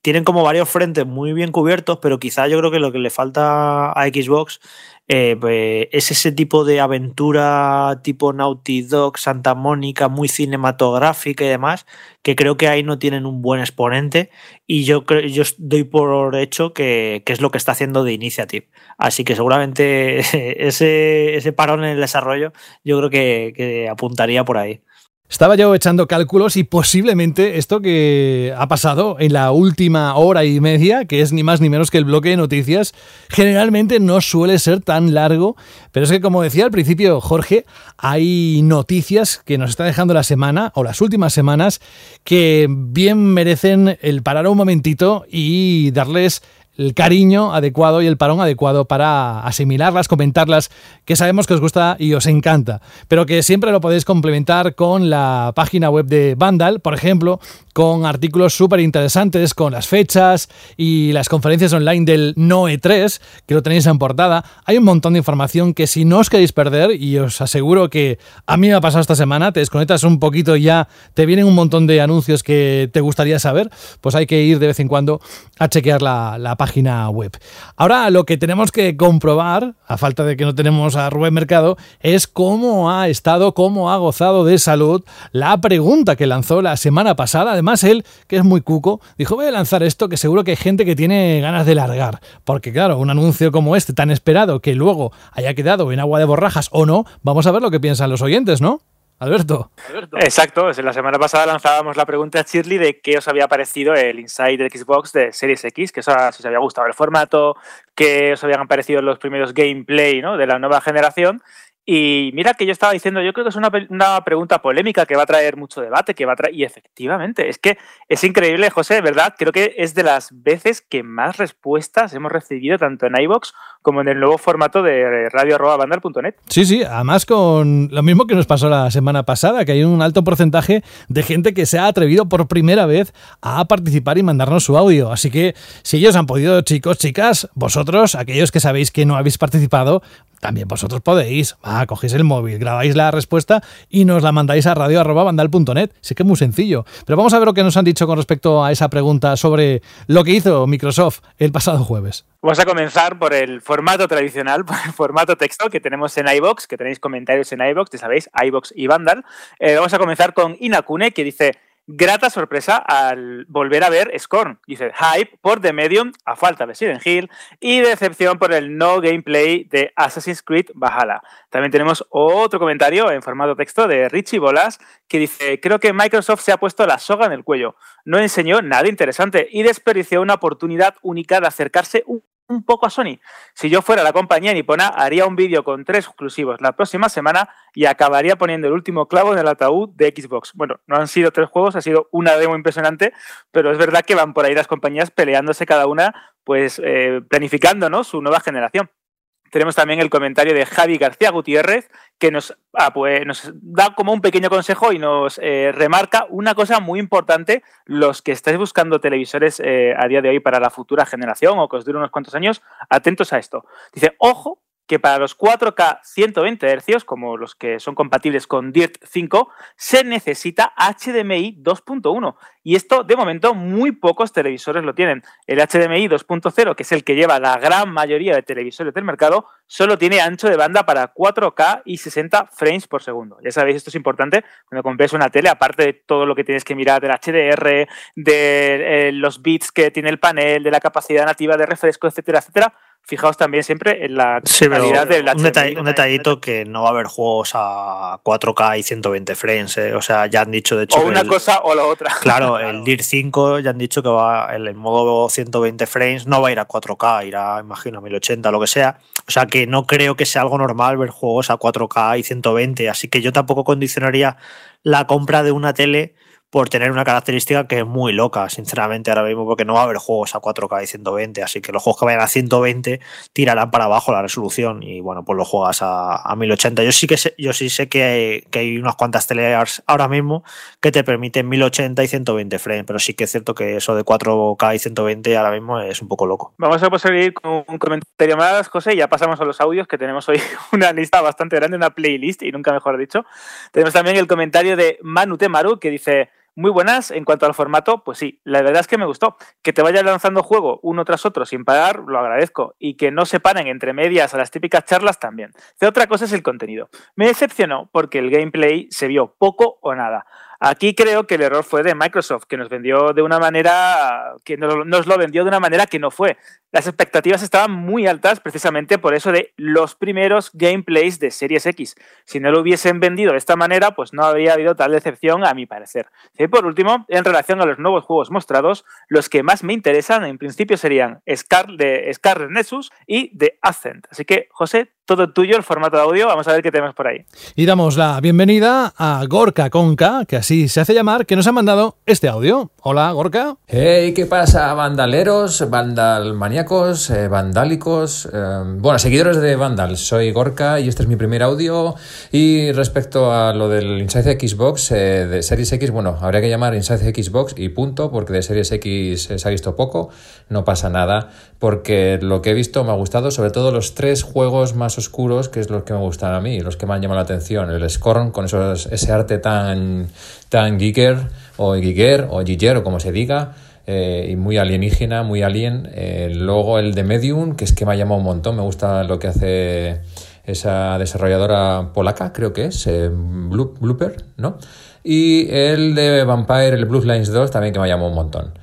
tienen como varios frentes muy bien cubiertos, pero quizá yo creo que lo que le falta a Xbox eh, pues, es ese tipo de aventura tipo Naughty Dog, Santa Mónica, muy cinematográfica y demás, que creo que ahí no tienen un buen exponente y yo, yo doy por hecho que, es lo que está haciendo de Initiative. Así que seguramente ese, ese parón en el desarrollo yo creo que apuntaría por ahí. Estaba yo echando cálculos y posiblemente esto que ha pasado en la última hora y media, que es ni más ni menos que el bloque de noticias, generalmente no suele ser tan largo, pero es que como decía al principio Jorge, hay noticias que nos está dejando la semana o las últimas semanas que bien merecen el parar un momentito y darles el cariño adecuado y el parón adecuado para asimilarlas, comentarlas, que sabemos que os gusta y os encanta, pero que siempre lo podéis complementar con la página web de Vandal, por ejemplo, con artículos súper interesantes, con las fechas y las conferencias online del NOE 3, que lo tenéis en portada. Hay un montón de información que si no os queréis perder, y os aseguro que a mí me ha pasado esta semana, te desconectas un poquito y ya te vienen un montón de anuncios que te gustaría saber, pues hay que ir de vez en cuando a chequear la, página web. Ahora lo que tenemos que comprobar, a falta de que no tenemos a Rubén Mercado, es cómo ha estado, cómo ha gozado de salud la pregunta que lanzó la semana pasada. Además, él, que es muy cuco, dijo, voy a lanzar esto que seguro que hay gente que tiene ganas de largar. Porque claro, un anuncio como este, tan esperado, que luego haya quedado en agua de borrajas o no, vamos a ver lo que piensan los oyentes, ¿no? Alberto. Exacto, la semana pasada lanzábamos la pregunta a Shirley de qué os había parecido el Inside de Xbox de Series X, que os, si os había gustado el formato, qué os habían parecido los primeros gameplay ¿no? de la nueva generación. Y mira que yo estaba diciendo, yo creo que es una, una, pregunta polémica que va a traer mucho debate, que va a traer, y efectivamente, es que es increíble, José, ¿verdad? Creo que es de las veces que más respuestas hemos recibido tanto en iBox como en el nuevo formato de radio.bandal.net. Sí, sí, además con lo mismo que nos pasó la semana pasada, que hay un alto porcentaje de gente que se ha atrevido por primera vez a participar y mandarnos su audio. Así que si ellos han podido, chicos, chicas, vosotros, aquellos que sabéis que no habéis participado, también vosotros podéis. Ah, cogéis el móvil, grabáis la respuesta y nos la mandáis a radio.bandal.net. Sí que es muy sencillo. Pero vamos a ver lo que nos han dicho con respecto a esa pregunta sobre lo que hizo Microsoft el pasado jueves. Vamos a comenzar por el formato tradicional, por el formato texto que tenemos en iBox, que tenéis comentarios en iBox, ya sabéis, iBox y Vandal. Eh, vamos a comenzar con Inakune, que dice grata sorpresa al volver a ver Scorn. Dice, hype por The Medium a falta de Silent Hill y decepción por el no gameplay de Assassin's Creed Valhalla. También tenemos otro comentario en formato texto de Richie Bolas que dice, creo que Microsoft se ha puesto la soga en el cuello. No enseñó nada interesante y desperdició una oportunidad única de acercarse un un poco a Sony. Si yo fuera la compañía nipona, haría un vídeo con tres exclusivos la próxima semana y acabaría poniendo el último clavo en el ataúd de Xbox. Bueno, no han sido tres juegos, ha sido una demo impresionante, pero es verdad que van por ahí las compañías peleándose cada una, pues eh, planificando ¿no? su nueva generación. Tenemos también el comentario de Javi García Gutiérrez, que nos, ah, pues, da como un pequeño consejo y nos eh, remarca una cosa muy importante, los que estáis buscando televisores eh, a día de hoy para la futura generación o que os dure unos cuantos años, atentos a esto. Dice, ojo que para los 4K 120 Hz, como los que son compatibles con DIRT 5, se necesita HDMI 2.1. Y esto, de momento, muy pocos televisores lo tienen. El HDMI 2.0, que es el que lleva la gran mayoría de televisores del mercado, solo tiene ancho de banda para 4K y 60 frames por segundo. Ya sabéis, esto es importante cuando compréis una tele, aparte de todo lo que tienes que mirar del HDR, de eh, los bits que tiene el panel, de la capacidad nativa de refresco, etcétera, etcétera fijaos también siempre en la calidad del un, un detallito que no va a haber juegos a 4K y 120 frames. ¿eh? O sea, ya han dicho, de hecho. O una cosa o la otra. Claro, el DIR 5 ya han dicho que va el, el modo 120 frames no va a ir a 4K, irá, imagino, a 1080, lo que sea. O sea, que no creo que sea algo normal ver juegos a 4K y 120. Así que yo tampoco condicionaría la compra de una tele por tener una característica que es muy loca, sinceramente, ahora mismo, porque no va a haber juegos a 4K y 120, así que los juegos que vayan a 120 tirarán para abajo la resolución y bueno, pues lo juegas a, 1080. Yo sí que sé, yo sí sé que hay, que hay unas cuantas teles ahora mismo que te permiten 1080 y 120 frames, pero sí que es cierto que eso de 4K y 120 ahora mismo es un poco loco. Vamos a seguir con un comentario más, José, y ya pasamos a los audios, que tenemos hoy una lista bastante grande, una playlist, y nunca mejor dicho. Tenemos también el comentario de Manu Temaru, que dice muy buenas en cuanto al formato, pues sí, la verdad es que me gustó. Que te vayas lanzando juego uno tras otro sin parar, lo agradezco. Y que no se paren entre medias a las típicas charlas también. De otra cosa es el contenido. Me decepcionó porque el gameplay se vio poco o nada. Aquí creo que el error fue de Microsoft, que nos vendió de una manera, que nos lo vendió de una manera que no fue. Las expectativas estaban muy altas precisamente por eso de los primeros gameplays de Series X. Si no lo hubiesen vendido de esta manera, pues no habría habido tal decepción a mi parecer. Y por último, en relación a los nuevos juegos mostrados, los que más me interesan en principio serían Scar de Scarlet Nexus y de Ascent. Así que, José, todo tuyo el formato de audio. Vamos a ver qué tenemos por ahí. Y damos la bienvenida a Gorka Conca, que así se hace llamar, que nos ha mandado este audio. Hola, Gorka. Hey, ¿qué pasa, vandaleros, vandalmaníacos, eh, vandálicos? Eh, bueno, seguidores de Vandal. Soy Gorka y este es mi primer audio. Y respecto a lo del Inside Xbox, eh, de Series X, bueno, habría que llamar Inside Xbox y punto, porque de Series X se ha visto poco. No pasa nada, porque lo que he visto me ha gustado, sobre todo los tres juegos más oscuros, que es los que me gustan a mí, los que me han llamado la atención. El Scorn, con esos, ese arte tan, tan geeker, o geeker, o giger, o como se diga, eh, y muy alienígena, muy alien. Eh, luego el de Medium, que es que me ha llamado un montón, me gusta lo que hace esa desarrolladora polaca, creo que es, eh, Blooper, ¿no? Y el de Vampire, el Bloodlines 2, también que me ha llamado un montón.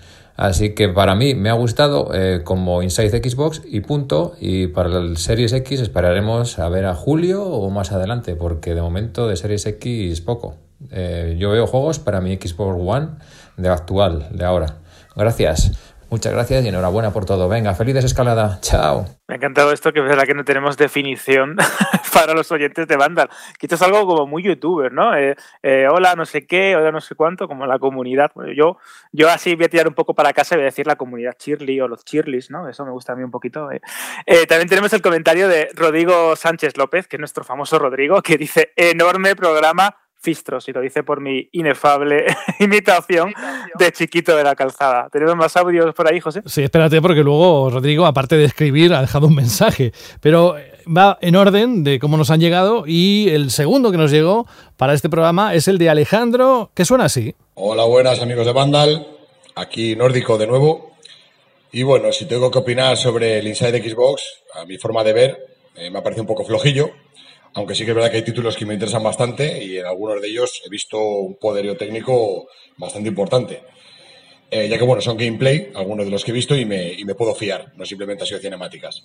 Así que para mí me ha gustado eh, como Inside Xbox y punto. Y para el Series X esperaremos a ver a julio o más adelante, porque de momento de Series X poco. Eh, yo veo juegos para mi Xbox One de actual, de ahora. Gracias. Muchas gracias y enhorabuena por todo. Venga, feliz desescalada. Chao. Me ha encantado esto, que es verdad que no tenemos definición para los oyentes de Vandal. Esto es algo como muy youtuber, ¿no? Eh, eh, hola, no sé qué, hola, no sé cuánto, como la comunidad. yo, yo así voy a tirar un poco para casa y voy a decir la comunidad Chirly o los Chirlis, ¿no? Eso me gusta a mí un poquito. Eh. también tenemos el comentario de Rodrigo Sánchez López, que es nuestro famoso Rodrigo, que dice: enorme programa Fistros, y lo dice por mi inefable imitación de chiquito de la calzada. ¿Tenemos más audios por ahí, José? Sí, espérate, porque luego Rodrigo, aparte de escribir, ha dejado un mensaje. Pero eh, va en orden de cómo nos han llegado, y el segundo que nos llegó para este programa es el de Alejandro, que suena así. Hola, buenas amigos de Vandal, aquí Nórdico de nuevo. Y bueno, si tengo que opinar sobre el Inside Xbox, a mi forma de ver, eh, me ha parecido un poco flojillo aunque sí que es verdad que hay títulos que me interesan bastante y en algunos de ellos he visto un poderío técnico bastante importante. Eh, ya que, bueno, son gameplay, algunos de los que he visto, y me, y me puedo fiar, no simplemente ha sido cinemáticas.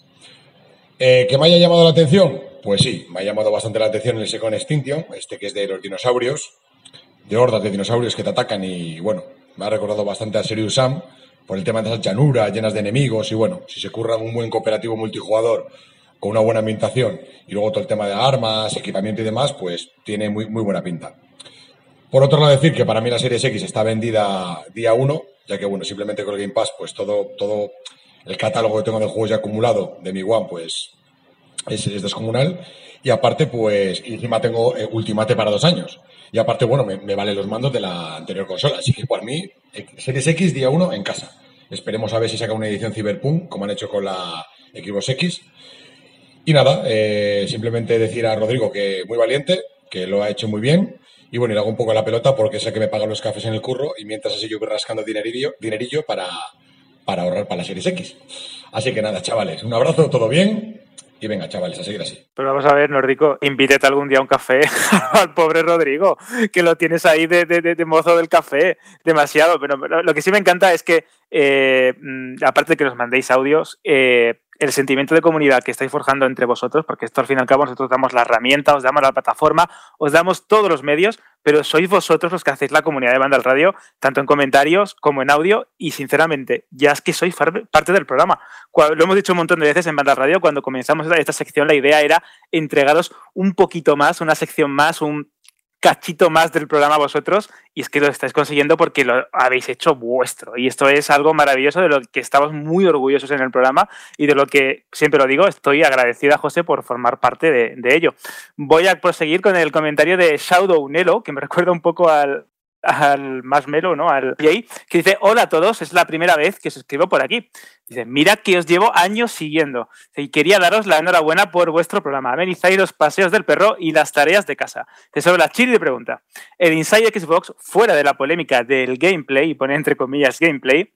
Eh, ¿Que me haya llamado la atención? Pues sí, me ha llamado bastante la atención el Second Extinction, este que es de los dinosaurios, de hordas de dinosaurios que te atacan y, bueno, me ha recordado bastante a Serious Sam por el tema de esas llanuras llenas de enemigos y, bueno, si se curra un buen cooperativo multijugador con una buena ambientación y luego todo el tema de armas, equipamiento y demás, pues tiene muy, muy buena pinta. Por otro lado, decir que para mí la Series X está vendida día 1, ya que, bueno, simplemente con el Game Pass, pues todo, todo el catálogo que tengo de juegos ya acumulado de mi One, pues es, descomunal. Y aparte, pues, encima tengo eh, Ultimate para dos años. Y aparte, bueno, me, me valen los mandos de la anterior consola. Así que por mí, Series X día 1 en casa. Esperemos a ver si saca una edición Cyberpunk, como han hecho con la Xbox X. Y nada, eh, simplemente decir a Rodrigo que muy valiente, que lo ha hecho muy bien. Y bueno, le hago un poco la pelota porque es el que me paga los cafés en el curro y mientras así yo voy rascando dinerillo, dinerillo para, para ahorrar para la Series X. Así que nada, chavales, un abrazo, todo bien. Y venga, chavales, a seguir así. Pero vamos a ver, Nórdico, invítete algún día a un café al pobre Rodrigo, que lo tienes ahí de, de, de mozo del café, demasiado. Pero lo que sí me encanta es que, eh, mm, aparte de que nos mandéis audios, eh, el sentimiento de comunidad que estáis forjando entre vosotros, porque esto al fin y al cabo nosotros damos la herramienta, os damos la plataforma, os damos todos los medios, pero sois vosotros los que hacéis la comunidad de Banda al Radio, tanto en comentarios como en audio, y sinceramente, ya es que sois parte del programa. Lo hemos dicho un montón de veces en Banda al Radio, cuando comenzamos esta sección, la idea era entregaros un poquito más, una sección más, un cachito más del programa vosotros y es que lo estáis consiguiendo porque lo habéis hecho vuestro. Y esto es algo maravilloso de lo que estamos muy orgullosos en el programa y de lo que siempre lo digo estoy agradecida a José por formar parte de, de ello. Voy a proseguir con el comentario de Shadow Nelo que me recuerda un poco al, al más melo, ¿no? Al Jay, que dice, hola a todos, es la primera vez que os escribo por aquí. Dice, mira que os llevo años siguiendo y quería daros la enhorabuena por vuestro programa. Amenizáis los paseos del perro y las tareas de casa. De sobre la chile de pregunta, el Inside Xbox, fuera de la polémica del gameplay, y pone entre comillas gameplay,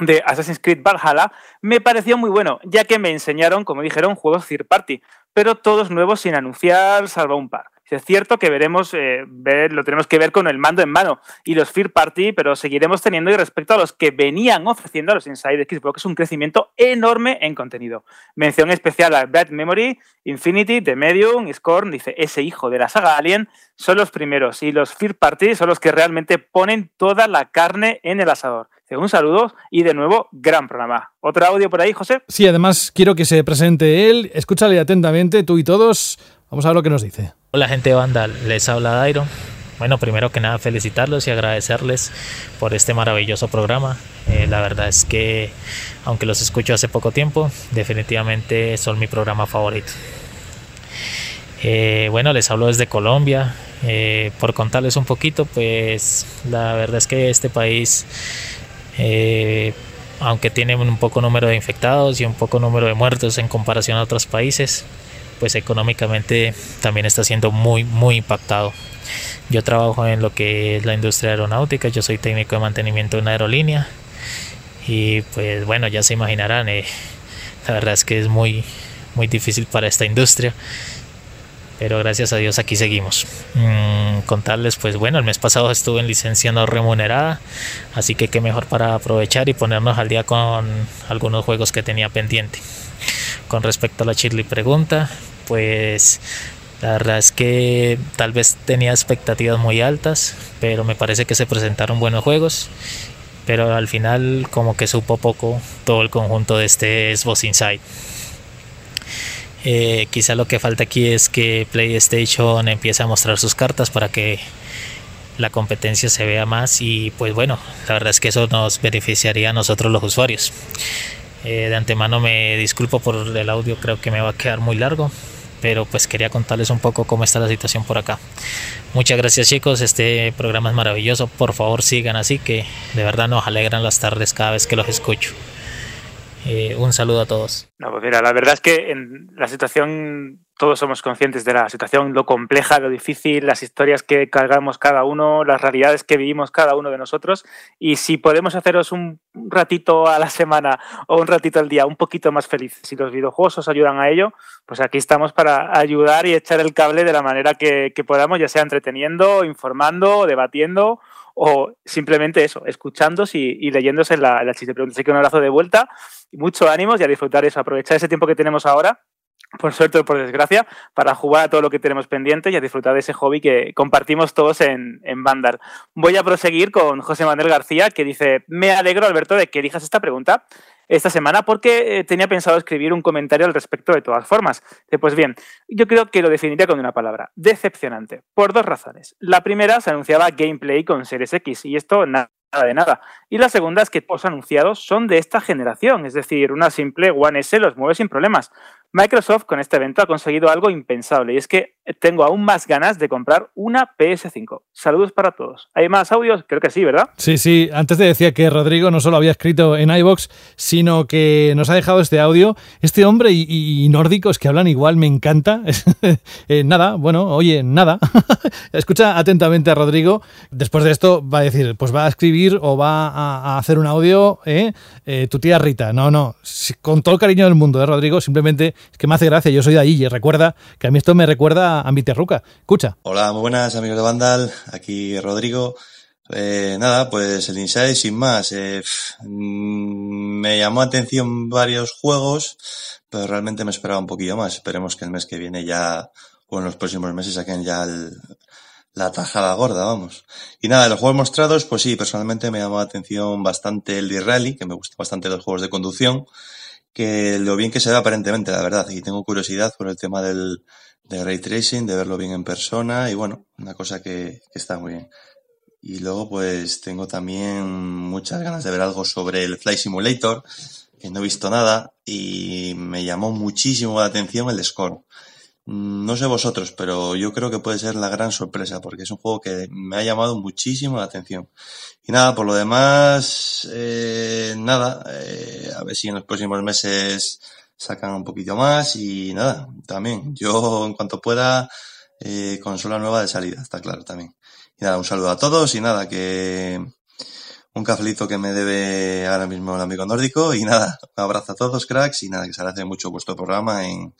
de Assassin's Creed Valhalla, me pareció muy bueno, ya que me enseñaron, como dijeron, juegos third party, pero todos nuevos sin anunciar, salvo un par. Es cierto que veremos, eh, lo tenemos que ver con el mando en mano y los Fear Party, pero seguiremos teniendo, y respecto a los que venían ofreciendo a los Inside Xbox, un crecimiento enorme en contenido. Mención especial a Bad Memory, Infinity, The Medium, Scorn, dice, ese hijo de la saga Alien, son los primeros y los Fear Party son los que realmente ponen toda la carne en el asador. Un saludo y de nuevo, gran programa. ¿Otro audio por ahí, José? Sí, además quiero que se presente él. Escúchale atentamente, tú y todos. Vamos a ver lo que nos dice. Hola gente de banda, les habla Dairo. Bueno, primero que nada felicitarlos y agradecerles por este maravilloso programa. Eh, la verdad es que, aunque los escucho hace poco tiempo, definitivamente son mi programa favorito. Eh, bueno, les hablo desde Colombia. Eh, por contarles un poquito, pues la verdad es que este país, aunque tiene un poco número de infectados y un poco número de muertos en comparación a otros países, pues económicamente también está siendo muy, muy impactado. Yo trabajo en lo que es la industria aeronáutica, yo soy técnico de mantenimiento de una aerolínea y pues bueno, ya se imaginarán, eh, la verdad es que es muy, muy difícil para esta industria, pero gracias a Dios aquí seguimos. Mm, contarles, pues bueno, el mes pasado estuve en licencia no remunerada, así que qué mejor para aprovechar y ponernos al día con algunos juegos que tenía pendiente. Con respecto a la Shirley pregunta, pues la verdad es que tal vez tenía expectativas muy altas, pero me parece que se presentaron buenos juegos pero al final como que supo poco todo el conjunto de este Xbox Inside. Eh, quizá lo que falta aquí es que PlayStation empiece a mostrar sus cartas para que la competencia se vea más y pues bueno, la verdad es que eso nos beneficiaría a nosotros los usuarios. Eh, de antemano me disculpo por el audio, creo que me va a quedar muy largo, pero pues quería contarles un poco cómo está la situación por acá. Muchas gracias chicos, este programa es maravilloso, por favor sigan así que de verdad nos alegran las tardes cada vez que los escucho. Eh, un saludo a todos. No, pues mira, la verdad es que en la situación todos somos conscientes de la situación, lo compleja, lo difícil, las historias que cargamos cada uno, las realidades que vivimos cada uno de nosotros. Y si podemos haceros un ratito a la semana o un ratito al día un poquito más feliz, si los videojuegos os ayudan a ello, pues aquí estamos para ayudar y echar el cable de la manera que, podamos, ya sea entreteniendo, informando, debatiendo o simplemente eso, escuchándose y, leyéndose la, la chiste. Así que un abrazo de vuelta y mucho ánimo y a disfrutar eso, aprovechar ese tiempo que tenemos ahora por suerte o por desgracia, para jugar a todo lo que tenemos pendiente y a disfrutar de ese hobby que compartimos todos en, en Vandal. Voy a proseguir con José Manuel García, que dice, me alegro, Alberto, de que elijas esta pregunta esta semana porque eh, tenía pensado escribir un comentario al respecto de todas formas. Pues bien, yo creo que lo definiría con una palabra, decepcionante, por dos razones. La primera se anunciaba gameplay con Series X y esto nada de nada. Y la segunda es que los anunciados son de esta generación, es decir, una simple One S los mueve sin problemas. Microsoft con este evento ha conseguido algo impensable y es que tengo aún más ganas de comprar una PS5. Saludos para todos. ¿Hay más audios? Creo que sí, ¿verdad? Sí, sí. Antes te decía que Rodrigo no solo había escrito en iBox, sino que nos ha dejado este audio. Este hombre y, nórdicos que hablan igual me encanta. Eh, nada, bueno, oye, nada. Escucha atentamente a Rodrigo. Después de esto va a decir, pues va a escribir o va a, hacer un audio ¿eh? Eh, tu tía Rita. No, no. Con todo el cariño del mundo, de Rodrigo? Simplemente es que me hace gracia, yo soy de allí y recuerda que a mí esto me recuerda a mi terruca. Escucha. Hola, muy buenas amigos de Vandal, aquí Rodrigo. Eh, nada, pues el Inside sin más. Eh, mm, me llamó atención varios juegos, pero realmente me esperaba un poquillo más. Esperemos que el mes que viene ya, o en los próximos meses saquen ya la tajada gorda, vamos. Y nada, los juegos mostrados, pues sí, personalmente me llamó la atención bastante el de Rally, que me gusta bastante los juegos de conducción que lo bien que se ve aparentemente, la verdad. Y tengo curiosidad por el tema del, ray tracing, de verlo bien en persona y bueno, una cosa que, está muy bien. Y luego pues tengo también muchas ganas de ver algo sobre el Fly Simulator, que no he visto nada y me llamó muchísimo la atención el Score. Mm, no sé vosotros, pero yo creo que puede ser la gran sorpresa porque es un juego que me ha llamado muchísimo la atención. Y nada, por lo demás, eh, nada, eh, a ver si en los próximos meses sacan un poquito más y nada, también, yo en cuanto pueda, eh, consola nueva de salida, está claro también. Y nada, un saludo a todos y nada, que un cafelito que me debe ahora mismo el amigo nórdico y nada, un abrazo a todos cracks y nada, que se agradece mucho vuestro programa en,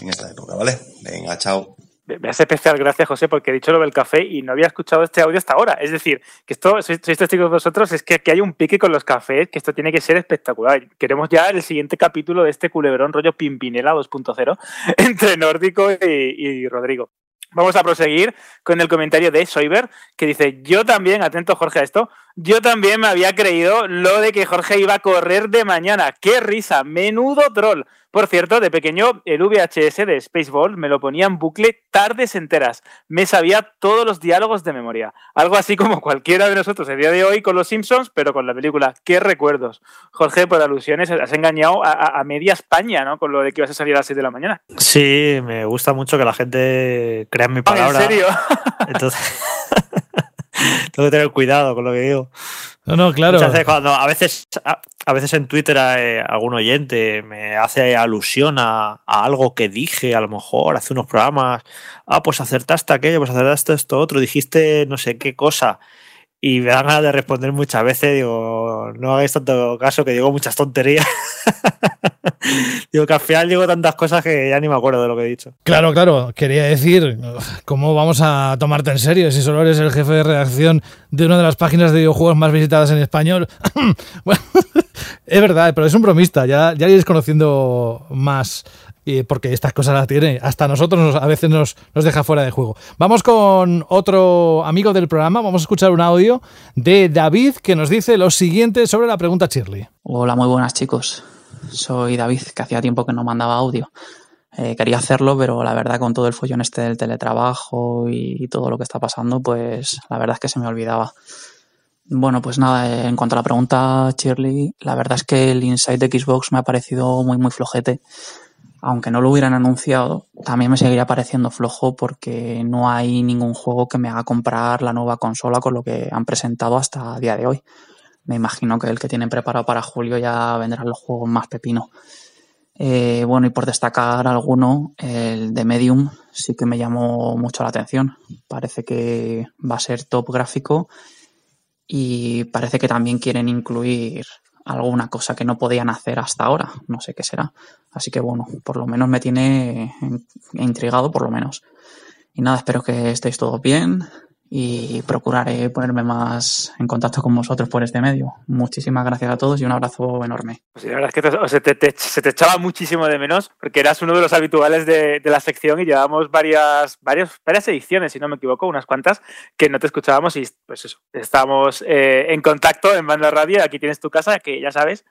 en esta época, ¿vale? Venga, chao. Me hace especial gracias, José, porque he dicho lo del café y no había escuchado este audio hasta ahora. Es decir, que esto, sois, testigos vosotros, es que aquí hay un pique con los cafés, que esto tiene que ser espectacular. Queremos ya el siguiente capítulo de este culebrón rollo Pimpinela 2.0 entre Nórdico y, y Rodrigo. Vamos a proseguir con el comentario de Soiber, que dice, yo también, atento Jorge a esto, yo también me había creído lo de que Jorge iba a correr de mañana. ¡Qué risa! Menudo troll. Por cierto, de pequeño, el VHS de Spaceball me lo ponía en bucle tardes enteras. Me sabía todos los diálogos de memoria. Algo así como cualquiera de nosotros el día de hoy con los Simpsons, pero con la película. ¡Qué recuerdos! Jorge, por alusiones, has engañado a, media España, ¿no? Con lo de que ibas a salir a las 6 de la mañana. Sí, me gusta mucho que la gente crea en mi palabra. ¿En serio? Entonces. Tengo que tener cuidado con lo que digo. No, no, claro. cuando, a, veces, a, veces en Twitter eh, algún oyente me hace alusión a, algo que dije, a lo mejor hace unos programas. Ah, pues acertaste aquello, pues acertaste esto otro, dijiste no sé qué cosa y me dan ganas de responder muchas veces. Digo, no hagáis tanto caso que digo muchas tonterías. digo que al final digo tantas cosas que ya ni me acuerdo de lo que he dicho. Claro, claro. Quería decir, ¿cómo vamos a tomarte en serio si solo eres el jefe de redacción de una de las páginas de videojuegos más visitadas en español? bueno, es verdad, pero es un bromista. Ya, ya iréis conociendo más porque estas cosas las tiene. Hasta nosotros a veces nos, nos deja fuera de juego. Vamos con otro amigo del programa. Vamos a escuchar un audio de David que nos dice lo siguiente sobre la pregunta Shirley. Hola, muy buenas chicos. Soy David, que hacía tiempo que no mandaba audio. Eh, quería hacerlo, pero la verdad con todo el follón este del teletrabajo y todo lo que está pasando, pues la verdad es que se me olvidaba. Bueno, pues nada, eh, en cuanto a la pregunta, Shirley, la verdad es que el Inside de Xbox me ha parecido muy, muy flojete. Aunque no lo hubieran anunciado, también me seguiría pareciendo flojo porque no hay ningún juego que me haga comprar la nueva consola con lo que han presentado hasta el día de hoy. Me imagino que el que tienen preparado para julio ya vendrán los juegos más pepinos. Eh, bueno, y por destacar alguno, el de Medium sí que me llamó mucho la atención. Parece que va a ser top gráfico y parece que también quieren incluir alguna cosa que no podían hacer hasta ahora. No sé qué será. Así que bueno, por lo menos me tiene intrigado, por lo menos. Y nada, espero que estéis todos bien y procuraré ponerme más en contacto con vosotros por este medio. Muchísimas gracias a todos y un abrazo enorme. Pues la verdad es que se, te, echaba muchísimo de menos porque eras uno de los habituales de, la sección y llevábamos varias, varias, varias ediciones, si no me equivoco, unas cuantas, que no te escuchábamos y pues eso, estamos eh, en contacto en Banda Radio, aquí tienes tu casa, que ya sabes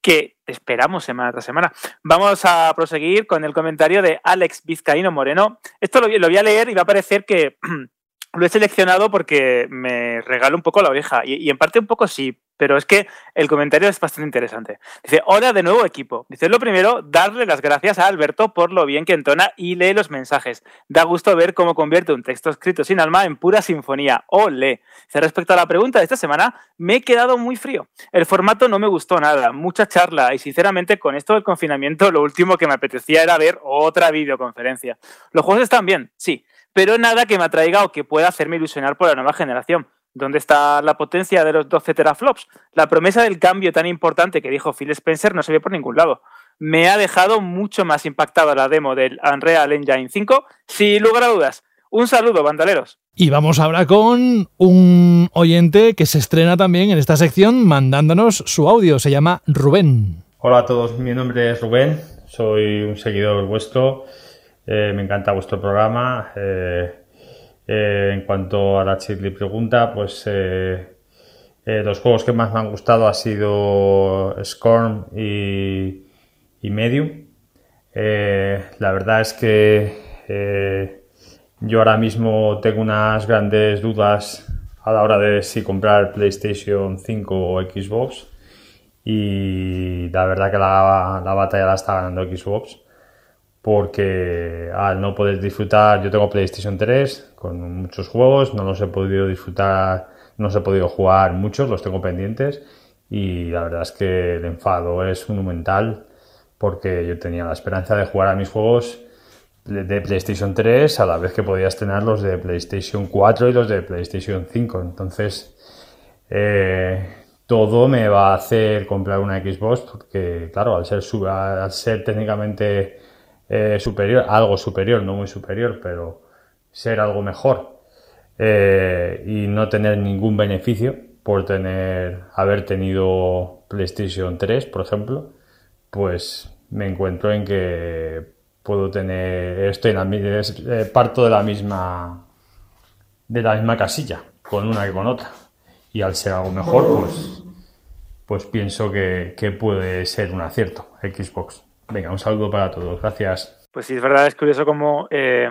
que te esperamos semana tras semana. Vamos a proseguir con el comentario de Alex Vizcaíno Moreno. Esto lo, lo voy a leer y va a parecer que lo he seleccionado porque me regala un poco la oreja y, en parte un poco sí, pero es que el comentario es bastante interesante. Dice, hola de nuevo equipo. Dice, lo primero, darle las gracias a Alberto por lo bien que entona y lee los mensajes. Da gusto ver cómo convierte un texto escrito sin alma en pura sinfonía. Ole. Dice, respecto a la pregunta de esta semana, me he quedado muy frío. El formato no me gustó nada, mucha charla y sinceramente con esto del confinamiento lo último que me apetecía era ver otra videoconferencia. Los juegos están bien, sí, pero nada que me atraiga o que pueda hacerme ilusionar por la nueva generación. ¿Dónde está la potencia de los 12 teraflops? La promesa del cambio tan importante que dijo Phil Spencer no se ve por ningún lado. Me ha dejado mucho más impactada la demo del Unreal Engine 5, sin lugar a dudas. Un saludo, bandaleros. Y vamos ahora con un oyente que se estrena también en esta sección mandándonos su audio. Se llama Rubén. Hola a todos, mi nombre es Rubén, soy un seguidor vuestro eh, me encanta vuestro programa. Eh, eh, en cuanto a la Chirly pregunta, pues los juegos que más me han gustado ha sido Scorn y, Medium. la verdad es que yo ahora mismo tengo unas grandes dudas a la hora de si comprar PlayStation 5 o Xbox. Y la verdad que la, la batalla la está ganando Xbox porque al no poder disfrutar, yo tengo PlayStation 3 con muchos juegos, no los he podido disfrutar, no los he podido jugar muchos, los tengo pendientes y la verdad es que el enfado es monumental porque yo tenía la esperanza de jugar a mis juegos de PlayStation 3 a la vez que podías tener los de PlayStation 4 y los de PlayStation 5. Entonces, eh, todo me va a hacer comprar una Xbox porque, claro, al ser, al ser técnicamente eh, superior, algo superior, no muy superior, pero ser algo mejor eh, y no tener ningún beneficio por tener, haber tenido PlayStation 3, por ejemplo, pues me encuentro en que puedo tener, estoy en la, eh, parto de la misma, de la misma casilla, con una que con otra. Y al ser algo mejor, pues, pues pienso que, que puede ser un acierto Xbox. Venga, un saludo para todos. Gracias. Pues sí, es verdad, es curioso cómo eh,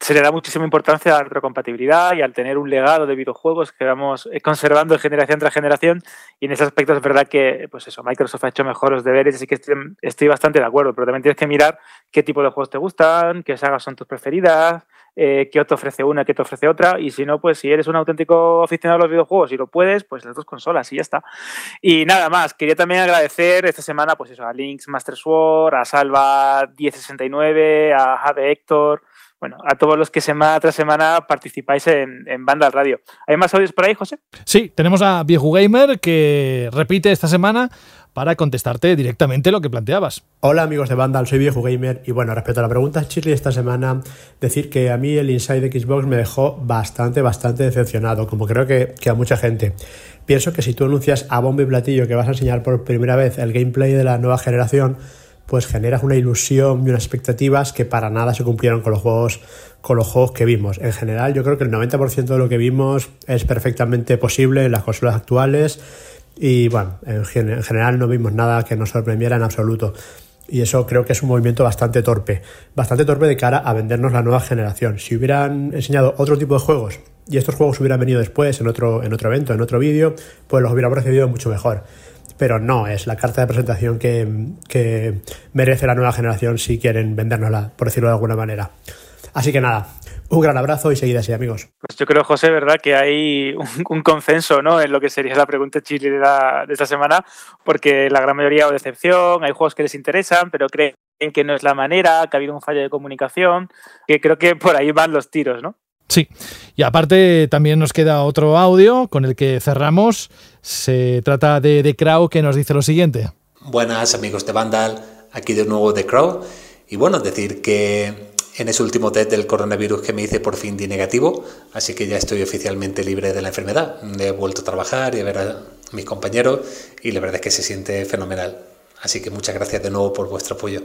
se le da muchísima importancia a la retrocompatibilidad y al tener un legado de videojuegos que vamos eh, conservando generación tras generación. Y en ese aspecto es verdad que, pues eso, Microsoft ha hecho mejor los deberes, así que estoy, estoy bastante de acuerdo. Pero también tienes que mirar qué tipo de juegos te gustan, qué sagas son tus preferidas, eh, qué te ofrece una, qué te ofrece otra, y si no, pues si eres un auténtico aficionado a los videojuegos y lo puedes, pues las dos consolas y ya está. Y nada más, quería también agradecer esta semana, pues eso, a Links Master Sword, a Salva 1069, a Jade Héctor, bueno, a todos los que semana tras semana participáis en, en Banda Radio. ¿Hay más audios por ahí, José? Sí, tenemos a Viejo Gamer que repite esta semana para contestarte directamente lo que planteabas. Hola amigos de Vandal, soy Viejo Gamer y bueno, respecto a la pregunta Shirley esta semana, decir que a mí el Inside Xbox me dejó bastante, bastante decepcionado, como creo que, que a mucha gente. Pienso que si tú anuncias a bombo y platillo que vas a enseñar por primera vez el gameplay de la nueva generación, pues generas una ilusión y unas expectativas que para nada se cumplieron con los juegos con los juegos que vimos. En general, yo creo que el 90% de lo que vimos es perfectamente posible en las consolas actuales y bueno, en, general no vimos nada que nos sorprendiera en absoluto. Y eso creo que es un movimiento bastante torpe, bastante torpe de cara a vendernos la nueva generación. Si hubieran enseñado otro tipo de juegos y estos juegos hubieran venido después en otro, en otro evento, en otro vídeo, pues los hubiéramos recibido mucho mejor. Pero no, es la carta de presentación que, que merece la nueva generación si quieren vendérnosla, por decirlo de alguna manera. Así que nada, un gran abrazo y seguid así, amigos. Pues yo creo, José, ¿verdad? Que hay un, consenso ¿no? en lo que sería la pregunta chile de, de esta semana, porque la gran mayoría o decepción, hay juegos que les interesan, pero creen que no es la manera, que ha habido un fallo de comunicación, que creo que por ahí van los tiros, ¿no? Sí, y aparte también nos queda otro audio con el que cerramos. Se trata de The Crow que nos dice lo siguiente. Buenas amigos de Vandal, aquí de nuevo The Crow. Y bueno, decir que en ese último test del coronavirus que me hice por fin di negativo, así que ya estoy oficialmente libre de la enfermedad. He vuelto a trabajar y a ver a mis compañeros y la verdad es que se siente fenomenal. Así que muchas gracias de nuevo por vuestro apoyo.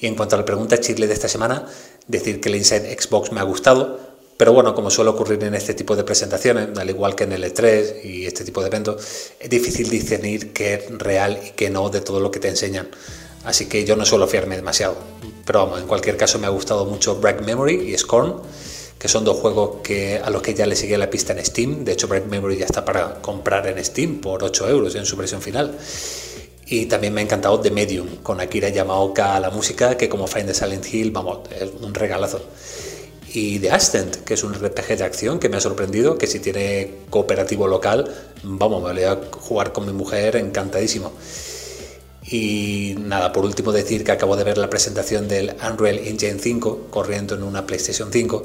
Y en cuanto a la pregunta chile de esta semana, decir que el Inside Xbox me ha gustado, pero bueno, como suele ocurrir en este tipo de presentaciones, al igual que en el E3 y este tipo de eventos, es difícil discernir qué es real y qué no de todo lo que te enseñan. Así que yo no suelo fiarme demasiado. Pero vamos, en cualquier caso me ha gustado mucho Break Memory y Scorn, que son dos juegos que, a los que ya le sigue la pista en Steam. De hecho, Break Memory ya está para comprar en Steam por 8 euros en su versión final. Y también me ha encantado The Medium, con Akira Yamaoka a la música, que como Find the Silent Hill, vamos, es un regalazo. Y The Ascent, que es un RPG de acción que me ha sorprendido, que si tiene cooperativo local, vamos, me voy a jugar con mi mujer encantadísimo. Y nada, por último decir que acabo de ver la presentación del Unreal Engine 5 corriendo en una PlayStation 5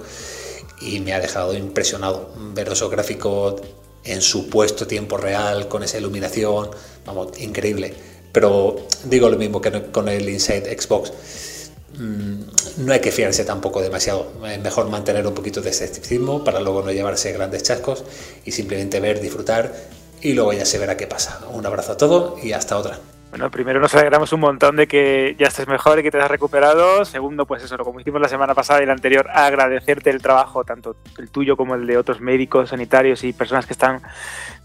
y me ha dejado impresionado ver esos gráficos en supuesto tiempo real, con esa iluminación, vamos, increíble. Pero digo lo mismo que con el Inside Xbox, mm, no hay que fiarse tampoco demasiado, es mejor mantener un poquito de escepticismo para luego no llevarse grandes chascos y simplemente ver, disfrutar y luego ya se verá qué pasa. Un abrazo a todos y hasta otra. Bueno, primero nos alegramos un montón de que ya estés mejor y que te hayas recuperado. Segundo, pues eso, como hicimos la semana pasada y la anterior, agradecerte el trabajo, tanto el tuyo como el de otros médicos, sanitarios y personas que están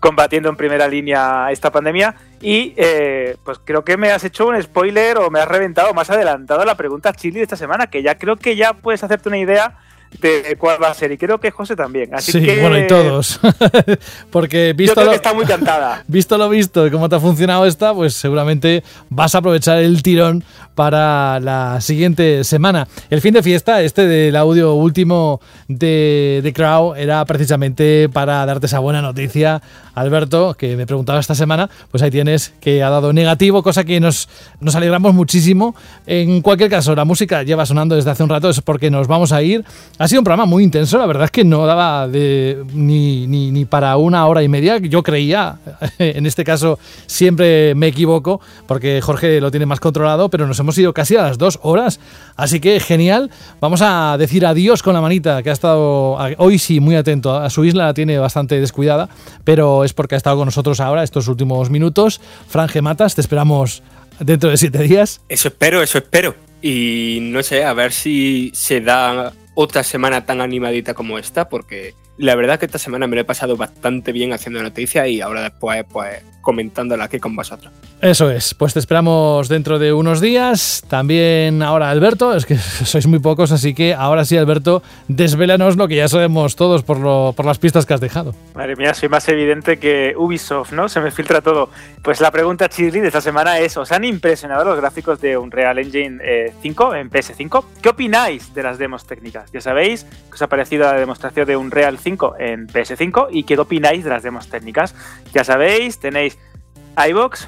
combatiendo en primera línea esta pandemia. Y eh, pues creo que me has hecho un spoiler o me has reventado más adelantado la pregunta chili de esta semana, que ya creo que ya puedes hacerte una idea de cuál va a ser. Y creo que José también. Así sí, bueno, y todos. Porque visto lo, que está muy cantada. Visto lo visto y cómo te ha funcionado esta, pues seguramente vas a aprovechar el tirón para la siguiente semana. El fin de fiesta, este del audio último de The Crow, era precisamente para darte esa buena noticia, Alberto, que me preguntaba esta semana. Pues ahí tienes que ha dado negativo, cosa que nos, nos alegramos muchísimo. En cualquier caso, la música lleva sonando desde hace un rato, es porque nos vamos a ir. Ha sido un programa muy intenso, la verdad es que no daba ni, ni, ni para una hora y media. Yo creía, en este caso siempre me equivoco, porque Jorge lo tiene más controlado, pero nos hemos ido casi a las dos horas. Así que genial. Vamos a decir adiós con la manita, que ha estado hoy sí muy atento. A su isla la tiene bastante descuidada, pero es porque ha estado con nosotros ahora estos últimos minutos. Franje Matas, te esperamos dentro de siete días. Eso espero, eso espero. Y no sé, a ver si se da otra semana tan animadita como esta, porque la verdad que esta semana me lo he pasado bastante bien haciendo noticias y ahora después pues comentándola aquí con vosotros. Eso es, pues te esperamos dentro de unos días. También ahora Alberto, es que sois muy pocos, así que ahora sí Alberto, desvélanos lo que ya sabemos todos por, lo, por las pistas que has dejado. Madre mía, soy más evidente que Ubisoft, ¿no? Se me filtra todo. Pues la pregunta chili de esta semana es, ¿os han impresionado los gráficos de Unreal Engine 5 en PS5? ¿Qué opináis de las demos técnicas? Ya sabéis que os ha parecido la demostración de Unreal 5 en PS5 y qué opináis de las demos técnicas. Ya sabéis, tenéis iBox,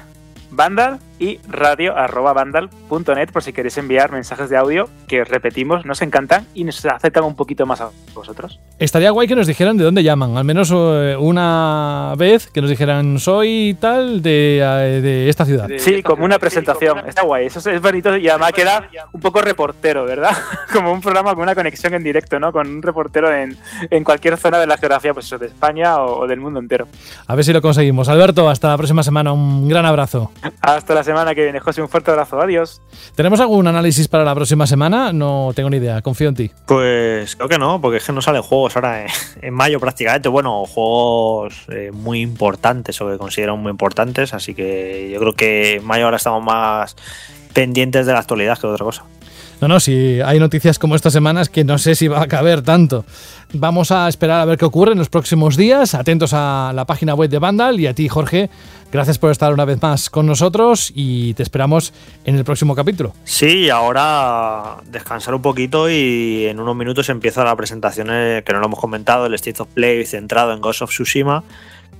Vandal y radio.vandal.net por si queréis enviar mensajes de audio que repetimos, nos encantan y nos acercan un poquito más a vosotros. Estaría guay que nos dijeran de dónde llaman, al menos eh, una vez que nos dijeran soy tal de, eh, de esta ciudad. Sí, como una presentación, está guay, eso es bonito y además queda un poco reportero, ¿verdad? como un programa con una conexión en directo, ¿no? Con un reportero en, en cualquier zona de la geografía, pues eso, de España o, o del mundo entero. A ver si lo conseguimos. Alberto, hasta la próxima semana, un gran abrazo. Hasta la semana que viene. José, un fuerte abrazo. Adiós. ¿Tenemos algún análisis para la próxima semana? No tengo ni idea. Confío en ti. Pues creo que no, porque es que no salen juegos ahora en, mayo prácticamente. Bueno, juegos eh, muy importantes o que considero muy importantes. Así que yo creo que en mayo ahora estamos más pendientes de la actualidad que de otra cosa. No, no, si hay noticias como estas semanas que no sé si va a caber tanto. Vamos a esperar a ver qué ocurre en los próximos días. Atentos a la página web de Vandal y a ti, Jorge. Gracias por estar una vez más con nosotros y te esperamos en el próximo capítulo. Sí, ahora descansar un poquito y en unos minutos empieza la presentación eh, que no lo hemos comentado, el State of Play centrado en Ghost of Tsushima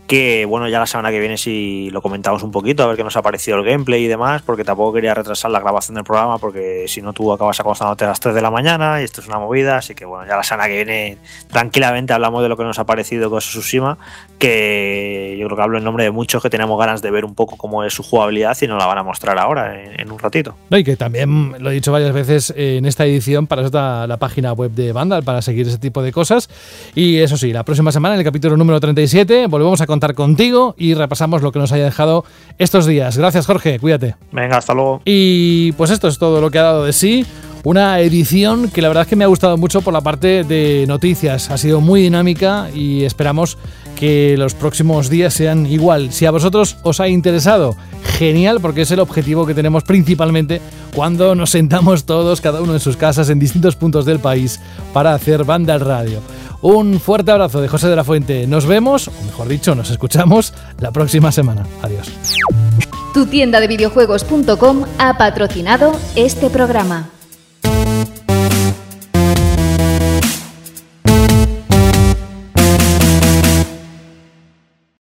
que bueno, ya la semana que viene si lo comentamos un poquito, a ver qué nos ha parecido el gameplay y demás, porque tampoco quería retrasar la grabación del programa, porque si no tú acabas acostándote a las 3 de la mañana y esto es una movida, así que bueno, ya la semana que viene tranquilamente hablamos de lo que nos ha parecido con Tsushima, que yo creo que hablo en nombre de muchos que tenemos ganas de ver un poco cómo es su jugabilidad y nos la van a mostrar ahora en, un ratito. No, y que también lo he dicho varias veces en esta edición, para eso está la página web de Vandal, para seguir ese tipo de cosas. Y eso sí, la próxima semana, en el capítulo número 37, volvemos a contar contigo y repasamos lo que nos haya dejado estos días. Gracias, Jorge, cuídate. Venga, hasta luego. Y pues esto es todo lo que ha dado de sí. Una edición que la verdad es que me ha gustado mucho por la parte de noticias. Ha sido muy dinámica y esperamos que los próximos días sean igual. Si a vosotros os ha interesado, genial, porque es el objetivo que tenemos principalmente cuando nos sentamos todos, cada uno en sus casas, en distintos puntos del país, para hacer banda al radio. Un fuerte abrazo de José de la Fuente. Nos vemos, o mejor dicho, nos escuchamos la próxima semana. Adiós. Tu tienda de videojuegos.com ha patrocinado este programa.